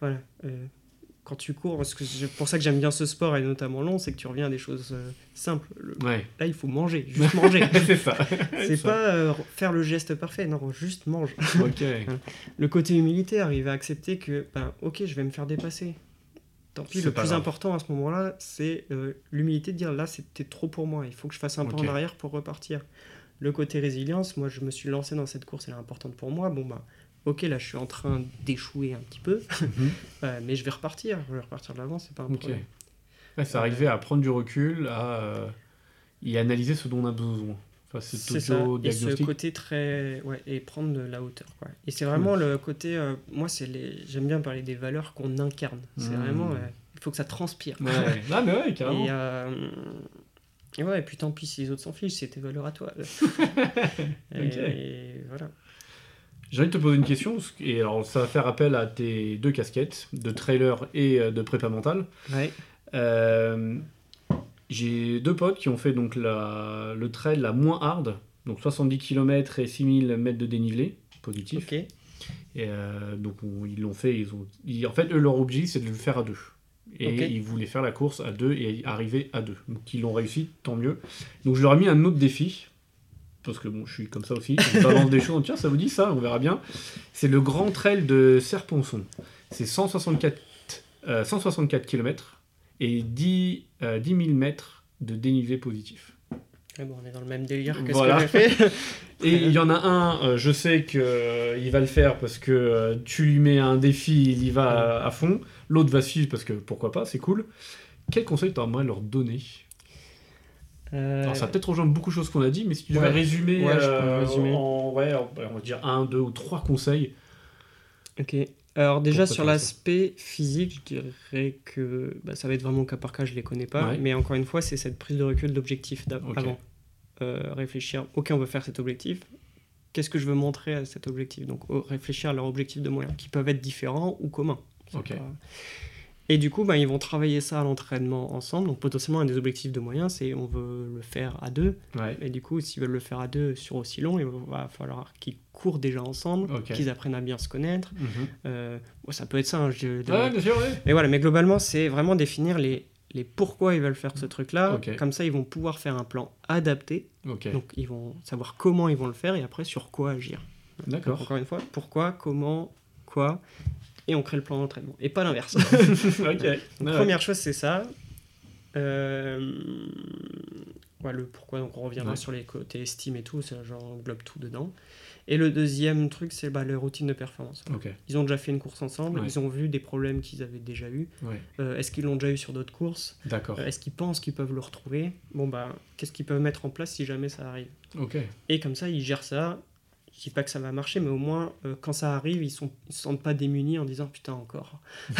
Speaker 2: Voilà. euh, quand tu cours, parce que c'est pour ça que j'aime bien ce sport et notamment long, c'est que tu reviens à des choses euh, simples. Le-
Speaker 1: Ouais,
Speaker 2: Là il faut manger, juste manger.
Speaker 1: c'est ça.
Speaker 2: c'est pas euh, faire le geste parfait, non, juste mange.
Speaker 1: Ok.
Speaker 2: Le côté humilité, arriver à accepter que, ben, ok, je vais me faire dépasser. Tant pis, le
Speaker 1: pas
Speaker 2: plus
Speaker 1: grave.
Speaker 2: important à ce moment-là, c'est l'humilité de dire là, c'était trop pour moi, il faut que je fasse un pas
Speaker 1: Ok.
Speaker 2: en arrière pour repartir. Le côté résilience, moi, je me suis lancé dans cette course, elle est importante pour moi. Bon, bah, ok, là, je suis en train d'échouer un petit peu,
Speaker 1: Mhm.
Speaker 2: euh, mais je vais repartir, je vais repartir de l'avant, c'est pas un problème.
Speaker 1: Ouais, c'est arriver à prendre du recul, à euh, et analyser ce dont on a besoin. Enfin, c'est
Speaker 2: ça. Et ce côté très. Ouais, et prendre de la hauteur. Quoi. Et c'est vraiment le côté. euh, moi, c'est les. J'aime bien parler des valeurs qu'on incarne. C'est
Speaker 1: Mm.
Speaker 2: vraiment. euh, il faut que ça transpire.
Speaker 1: Ouais. Ah, mais ouais, carrément.
Speaker 2: Et, euh, et ouais, et puis tant pis si les autres s'en fichent, c'est tes valeurs à toi. et, voilà.
Speaker 1: J'ai envie de te poser une question, et alors ça va faire appel à tes deux casquettes, de trailer et euh, de prépa mentale.
Speaker 2: Ouais.
Speaker 1: Euh, J'ai deux potes qui ont fait donc la, le trail la moins hard, donc 70 km et 6000 mètres de dénivelé positif.
Speaker 2: Ok.
Speaker 1: Et euh, donc on- ils l'ont fait, ils ont, ils- en fait eux, leur objectif c'est de le faire à deux. Et ils voulaient faire la course à deux et arriver à deux. Donc ils l'ont réussi, tant mieux. Donc je leur ai mis un autre défi, parce que bon, je suis comme ça aussi. Je balance des choses, tiens, ça vous dit ça, on verra bien. C'est le grand trail de Serponçon. C'est 164, euh, 164 km et 10, euh, 10 000 mètres de dénivelé positif.
Speaker 2: Ouais, bon, on est dans le même délire que
Speaker 1: Voilà.
Speaker 2: ce que j'ai fait.
Speaker 1: Et il y en a un, euh, je sais qu'il va le faire parce que euh, tu lui mets un défi, il y va à, fond. L'autre va suivre parce que pourquoi pas, c'est cool. Quel conseil t'aimerais leur donner?
Speaker 2: Euh,
Speaker 1: Alors ça peut-être rejoindre beaucoup de choses qu'on a dit, mais si tu devais résumer,
Speaker 2: Ouais,
Speaker 1: euh, en, ouais, on va dire un, deux ou trois conseils.
Speaker 2: Ok. Alors déjà sur l'aspect physique, je dirais que bah, ça va être vraiment cas par cas, je les connais pas.
Speaker 1: Ouais.
Speaker 2: Mais encore une fois, c'est cette prise de recul d'objectif d'av-
Speaker 1: Ok.
Speaker 2: avant. Euh, réfléchir, ok, on veut faire cet objectif. Qu'est-ce que je veux montrer à cet objectif? Donc réfléchir à leurs objectifs de moyens, qui peuvent être différents ou communs. C'est
Speaker 1: Ok.
Speaker 2: pas- Et du coup, bah, ils vont travailler ça à l'entraînement ensemble. Donc potentiellement, un des objectifs de moyens, c'est on veut le faire à deux.
Speaker 1: Ouais.
Speaker 2: Et du coup, s'ils veulent le faire à deux sur aussi long, il va falloir qu'ils courent déjà ensemble, qu'ils apprennent à bien se connaître.
Speaker 1: Mhm.
Speaker 2: Euh, bon, ça peut être ça. hein, je-
Speaker 1: bien sûr, ouais.
Speaker 2: Mais voilà, mais globalement, c'est vraiment définir les, les pourquoi ils veulent faire ce truc-là. Comme ça, ils vont pouvoir faire un plan adapté. Donc, ils vont savoir comment ils vont le faire et après sur quoi agir.
Speaker 1: D'accord.
Speaker 2: encore une fois, pourquoi, comment, quoi. Et on crée le plan d'entraînement. Et pas l'inverse.
Speaker 1: ok.
Speaker 2: Donc,
Speaker 1: Ouais,
Speaker 2: Première chose, c'est ça. Euh, ouais, le pourquoi, donc on reviendra
Speaker 1: Ouais.
Speaker 2: sur les côtés estime et tout, ça genre englobe tout dedans. Et le deuxième truc, c'est bah, les routines de performance. Ils ont déjà fait une course ensemble,
Speaker 1: Ouais.
Speaker 2: ils ont vu des problèmes qu'ils avaient déjà eu. Euh, Est-ce qu'ils l'ont déjà eu sur d'autres courses?
Speaker 1: D'accord.
Speaker 2: Euh, Est-ce qu'ils pensent qu'ils peuvent le retrouver? Bon, bah, qu'est-ce qu'ils peuvent mettre en place si jamais ça arrive? Et comme ça, ils gèrent ça. Je dis pas que ça va marcher, mais au moins, euh, quand ça arrive, ils sont, ils se sentent pas démunis en disant putain encore.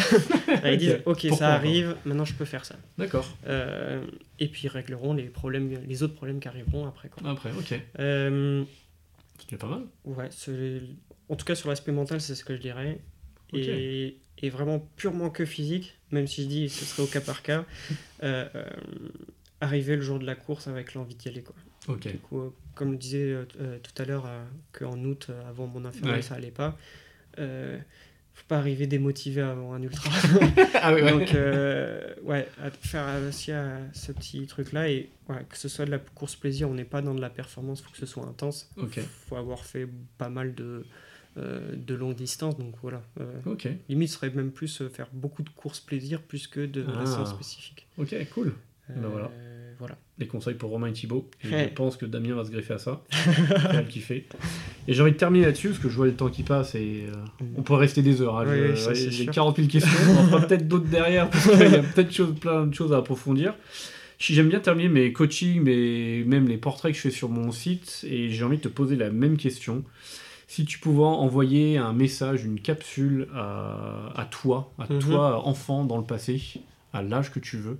Speaker 2: ils disent ok,
Speaker 1: Pourquoi
Speaker 2: ça arrive, maintenant je peux faire ça.
Speaker 1: D'accord.
Speaker 2: Euh, et puis ils régleront les problèmes, les autres problèmes qui arriveront après. Quoi.
Speaker 1: Après, ok.
Speaker 2: Euh,
Speaker 1: C'est pas mal.
Speaker 2: ouais, en tout cas sur l'aspect mental, c'est ce que je dirais. Et, et vraiment purement que physique, même si je dis ce serait au cas par cas, euh, arriver le jour de la course avec l'envie d'y aller. Quoi.
Speaker 1: Ok.
Speaker 2: Du coup, euh, comme je disais euh, euh, tout à l'heure, qu'en août, avant mon infirmier,
Speaker 1: Ouais.
Speaker 2: ça allait pas. Euh, faut pas arriver démotivé avant un ultra.
Speaker 1: ah oui, ouais.
Speaker 2: Donc, ouais, à faire aussi à ce petit truc-là. Et ouais, que ce soit de la course plaisir, on n'est pas dans de la performance, faut que ce soit intense.
Speaker 1: Ok.
Speaker 2: faut avoir fait pas mal de, euh, de longues distances. Donc voilà. euh, limite, ce serait même plus euh, faire beaucoup de courses plaisir plus que de
Speaker 1: Ah.
Speaker 2: la séance spécifique.
Speaker 1: Ok, cool. Ben voilà.
Speaker 2: Voilà.
Speaker 1: Les conseils pour Romain et Thibaut. Et. Je pense que Damien va se greffer à ça. Il va le kiffer. Et j'ai envie de terminer là-dessus parce que je vois le temps qui passe et euh, on pourrait rester des heures. hein.
Speaker 2: Oui,
Speaker 1: Je- ouais, J'ai
Speaker 2: sûr.
Speaker 1: 40 000 questions. On en fera peut-être d'autres derrière parce qu'il y a peut-être chose- plein de choses à approfondir. Si J'aime bien terminer mes coachings, mais même les portraits que je fais sur mon site et j'ai envie de te poser la même question. Si tu pouvais envoyer un message, une capsule à, à toi, à
Speaker 2: Mhm.
Speaker 1: toi enfant dans le passé, à l'âge que tu veux,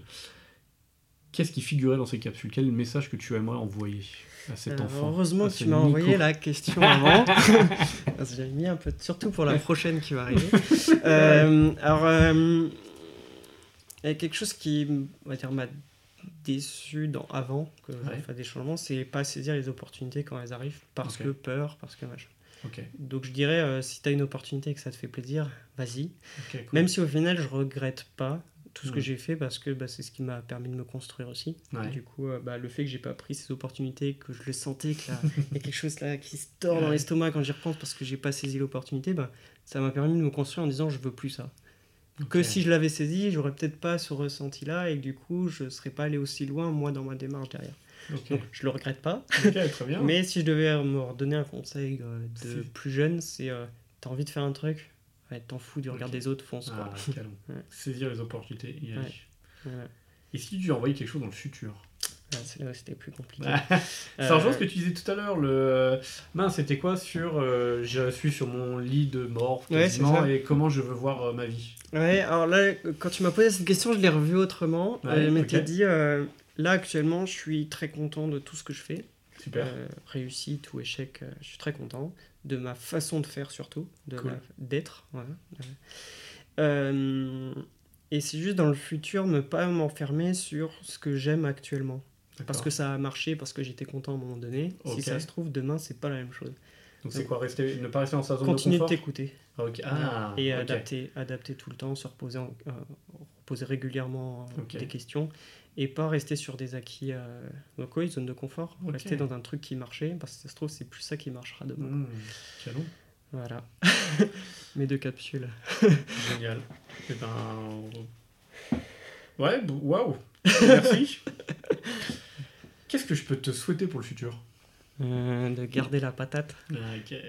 Speaker 1: qu'est-ce qui figurait dans ces capsules? Quel est le message que tu aimerais envoyer à cet
Speaker 2: Euh,
Speaker 1: enfant
Speaker 2: heureusement que tu m'as envoyé la question avant. J'avais mis un peu, surtout pour la prochaine qui va arriver. Euh, alors, euh, il y a quelque chose qui, on va dire, m'a déçu dans, avant que je
Speaker 1: Ouais.
Speaker 2: fasse des changements, c'est pas saisir les opportunités quand elles arrivent, parce que peur, parce que machin. Donc je dirais, si tu as une opportunité et que ça te fait plaisir, vas-y.
Speaker 1: cool.
Speaker 2: Même si au final, je regrette pas tout ce que
Speaker 1: Mm.
Speaker 2: j'ai fait, parce que bah, c'est ce qui m'a permis de me construire aussi.
Speaker 1: Ouais.
Speaker 2: Du coup, euh, bah, le fait que j'ai pas pris ces opportunités, que je le sentais, qu'il y a quelque chose là qui se tord dans l'estomac quand j'y repense parce que j'ai pas saisi l'opportunité, bah, ça m'a permis de me construire en disant je veux plus ça. Que si je l'avais saisi, j'aurais peut-être pas ce ressenti là et du coup, je serais pas allé aussi loin moi dans ma démarche derrière.
Speaker 1: Ok,
Speaker 2: Donc je le regrette pas.
Speaker 1: Ok, très bien.
Speaker 2: Mais si je devais me redonner un conseil euh, de
Speaker 1: Si.
Speaker 2: plus jeune, c'est euh, t'as envie de faire un truc, ouais, t'en fous du regard des autres, fonce quoi.
Speaker 1: Ah, canon.
Speaker 2: Ouais.
Speaker 1: Saisir les opportunités, y aller.
Speaker 2: Ouais.
Speaker 1: Et si tu envoyais quelque chose dans le futur?
Speaker 2: C'est là où c'était plus compliqué.
Speaker 1: Ça rejoint
Speaker 2: Euh,
Speaker 1: ce que tu disais tout à l'heure, le... Mince, c'était quoi sur... euh, je suis sur mon lit de mort,
Speaker 2: c'est
Speaker 1: quasiment, et comment je veux voir euh, ma vie?
Speaker 2: Ouais, alors là, quand tu m'as posé cette question, je l'ai revue autrement.
Speaker 1: Ouais,
Speaker 2: Euh, mais
Speaker 1: ok.
Speaker 2: t'as dit, euh, là actuellement, je suis très content de tout ce que je fais.
Speaker 1: Super.
Speaker 2: Euh, réussite ou échec, euh, je suis très content. De ma façon de faire surtout, de
Speaker 1: Cool.
Speaker 2: d'être. Voilà. Euh, et c'est juste dans le futur, ne pas m'enfermer sur ce que j'aime actuellement. Parce que ça a marché, parce que j'étais content à un moment donné. Si ça se trouve, demain, c'est pas la même chose.
Speaker 1: Donc c'est quoi rester... Ne pas rester dans sa zone de
Speaker 2: de
Speaker 1: confort
Speaker 2: t'écouter.
Speaker 1: Ah, ok. Ah,
Speaker 2: et adapter, adapter tout le temps, se reposer, en- euh, reposer régulièrement euh, des questions et pas rester sur des acquis euh, donc oui, zone de confort, rester dans un truc qui marchait parce que ça se trouve c'est plus ça qui marchera demain.
Speaker 1: Mmh.
Speaker 2: Voilà. Mes deux capsules.
Speaker 1: Génial. Eh ben... Ouais, waouh. Merci. Qu'est-ce que je peux te souhaiter pour le futur?
Speaker 2: Euh, de garder la patate.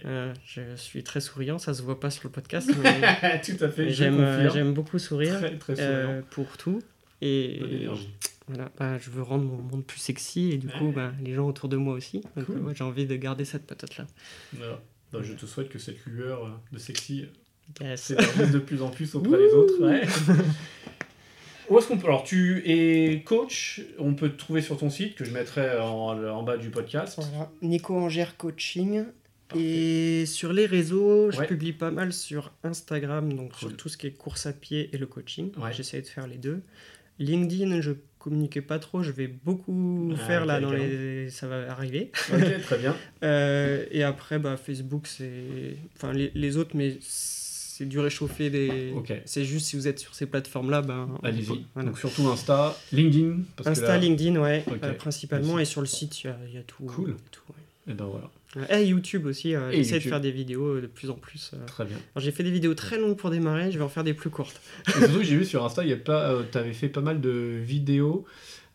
Speaker 2: Euh, je suis très souriant, ça se voit pas sur le podcast, mais
Speaker 1: Tout à fait,
Speaker 2: j'aime beaucoup sourire
Speaker 1: Très, très
Speaker 2: euh, pour tout. Et
Speaker 1: Bonne énergie.
Speaker 2: Voilà, bah, je veux rendre mon monde plus sexy et du coup bah, les gens autour de moi aussi. Donc
Speaker 1: Cool.
Speaker 2: ouais, j'ai envie de garder cette patate là.
Speaker 1: Voilà. Bah, je te souhaite que cette lueur euh, de sexy
Speaker 2: Yes.
Speaker 1: s'élargisse de plus en plus auprès des autres. Ouais. Où est-ce qu'on peut Alors, tu es coach, on peut te trouver sur ton site que je mettrai en, en bas du podcast.
Speaker 2: Voilà. Nico Angère Coaching. Et sur les réseaux, je
Speaker 1: Ouais.
Speaker 2: publie pas mal sur Instagram, donc
Speaker 1: Cool.
Speaker 2: sur tout ce qui est course à pied et le coaching.
Speaker 1: Ouais.
Speaker 2: J'essaie de faire les deux. LinkedIn, je communiquais pas trop, je vais beaucoup
Speaker 1: Ah,
Speaker 2: faire là dans les... ça va arriver.
Speaker 1: Ok, très bien.
Speaker 2: Euh, et après, bah, Facebook, c'est. Enfin, les, les autres, mais c'est du réchauffer des.
Speaker 1: Ok.
Speaker 2: C'est juste si vous êtes sur ces plateformes-là, ben.
Speaker 1: Allez-y.
Speaker 2: voilà.
Speaker 1: Donc surtout Insta, LinkedIn. Parce
Speaker 2: Insta,
Speaker 1: que là,
Speaker 2: LinkedIn, ouais, euh, principalement. Et sur le site, il y a, il y a tout.
Speaker 1: Cool.
Speaker 2: il y a tout, ouais.
Speaker 1: Et ben voilà,
Speaker 2: Et YouTube aussi, euh, j'essaie de faire des vidéos de plus en plus. euh.
Speaker 1: très bien.
Speaker 2: J'ai fait des vidéos très longues pour démarrer, je vais en faire des plus courtes.
Speaker 1: Surtout que j'ai vu sur Insta, euh, t'avais fait pas mal de vidéos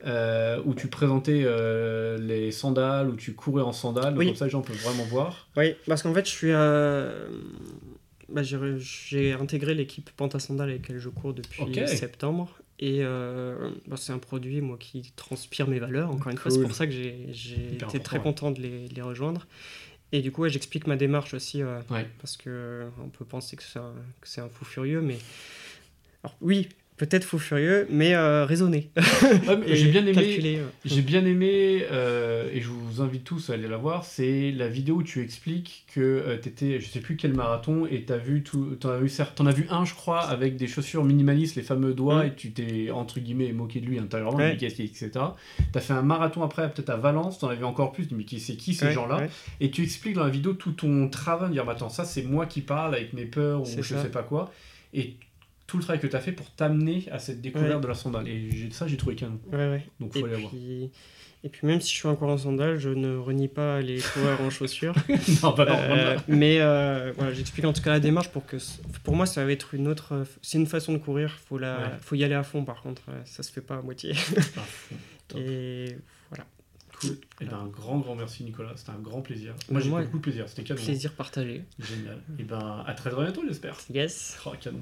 Speaker 1: euh, où tu présentais euh, les sandales, où tu courais en sandales.
Speaker 2: Oui.
Speaker 1: comme ça, les gens peuvent vraiment voir.
Speaker 2: Oui, parce qu'en fait, je suis. bah, j'ai intégré l'équipe Pantasandal avec laquelle je cours depuis septembre. Et euh, bah, c'est un produit, moi, qui transpire mes valeurs. Encore une fois, c'est pour ça que j'ai été très content de les, de les rejoindre. Et du coup, ouais, j'explique ma démarche aussi, euh,
Speaker 1: Ouais.
Speaker 2: parce que euh, on peut penser que c'est un, que c'est un fou furieux, mais. Alors, oui, peut-être fou furieux, mais euh, raisonné.
Speaker 1: Ouais, mais
Speaker 2: Et
Speaker 1: j'ai bien aimé.
Speaker 2: calculé.
Speaker 1: J'ai bien aimé, euh, et je vous invite tous à aller la voir, c'est la vidéo où tu expliques que euh, t'étais, je sais plus quel marathon, et t'as vu tout, t'en as vu, t'en as vu un, je crois, avec des chaussures minimalistes, les fameux doigts,
Speaker 2: Mm.
Speaker 1: et tu t'es, entre guillemets, moqué de lui intérieurement,
Speaker 2: Ouais.
Speaker 1: etc. T'as fait un marathon après, peut-être à Valence, t'en as vu encore plus, mais qui, c'est qui ces
Speaker 2: Ouais,
Speaker 1: gens-là. Et tu expliques dans la vidéo tout ton travail, de dire, bah, attends, ça c'est moi qui parle avec mes peurs, ou je
Speaker 2: ça.
Speaker 1: sais pas quoi, et tout le travail que t'as fait pour t'amener à cette découverte
Speaker 2: Ouais.
Speaker 1: de la sandale. Et ça, j'ai trouvé canon.
Speaker 2: Ouais, ouais.
Speaker 1: Donc
Speaker 2: Et
Speaker 1: faut aller voir.
Speaker 2: puis, et puis même si je suis encore en sandales, je ne renie pas les coureurs en chaussures.
Speaker 1: non, bah non,
Speaker 2: Euh,
Speaker 1: non.
Speaker 2: mais euh, voilà, j'explique en tout cas la démarche pour que pour moi ça va être une autre. C'est une façon de courir. Faut la, faut y aller à fond. Par contre, euh, ça se fait pas à moitié.
Speaker 1: Ah.
Speaker 2: Et voilà,
Speaker 1: Cool. Et ben, un grand, grand merci Nicolas, c'était un grand plaisir. Moi j'ai beaucoup de plaisir, c'était canon.
Speaker 2: plaisir partagé.
Speaker 1: Génial. Et ben à très bientôt j'espère.
Speaker 2: Yes.
Speaker 1: Oh, canon.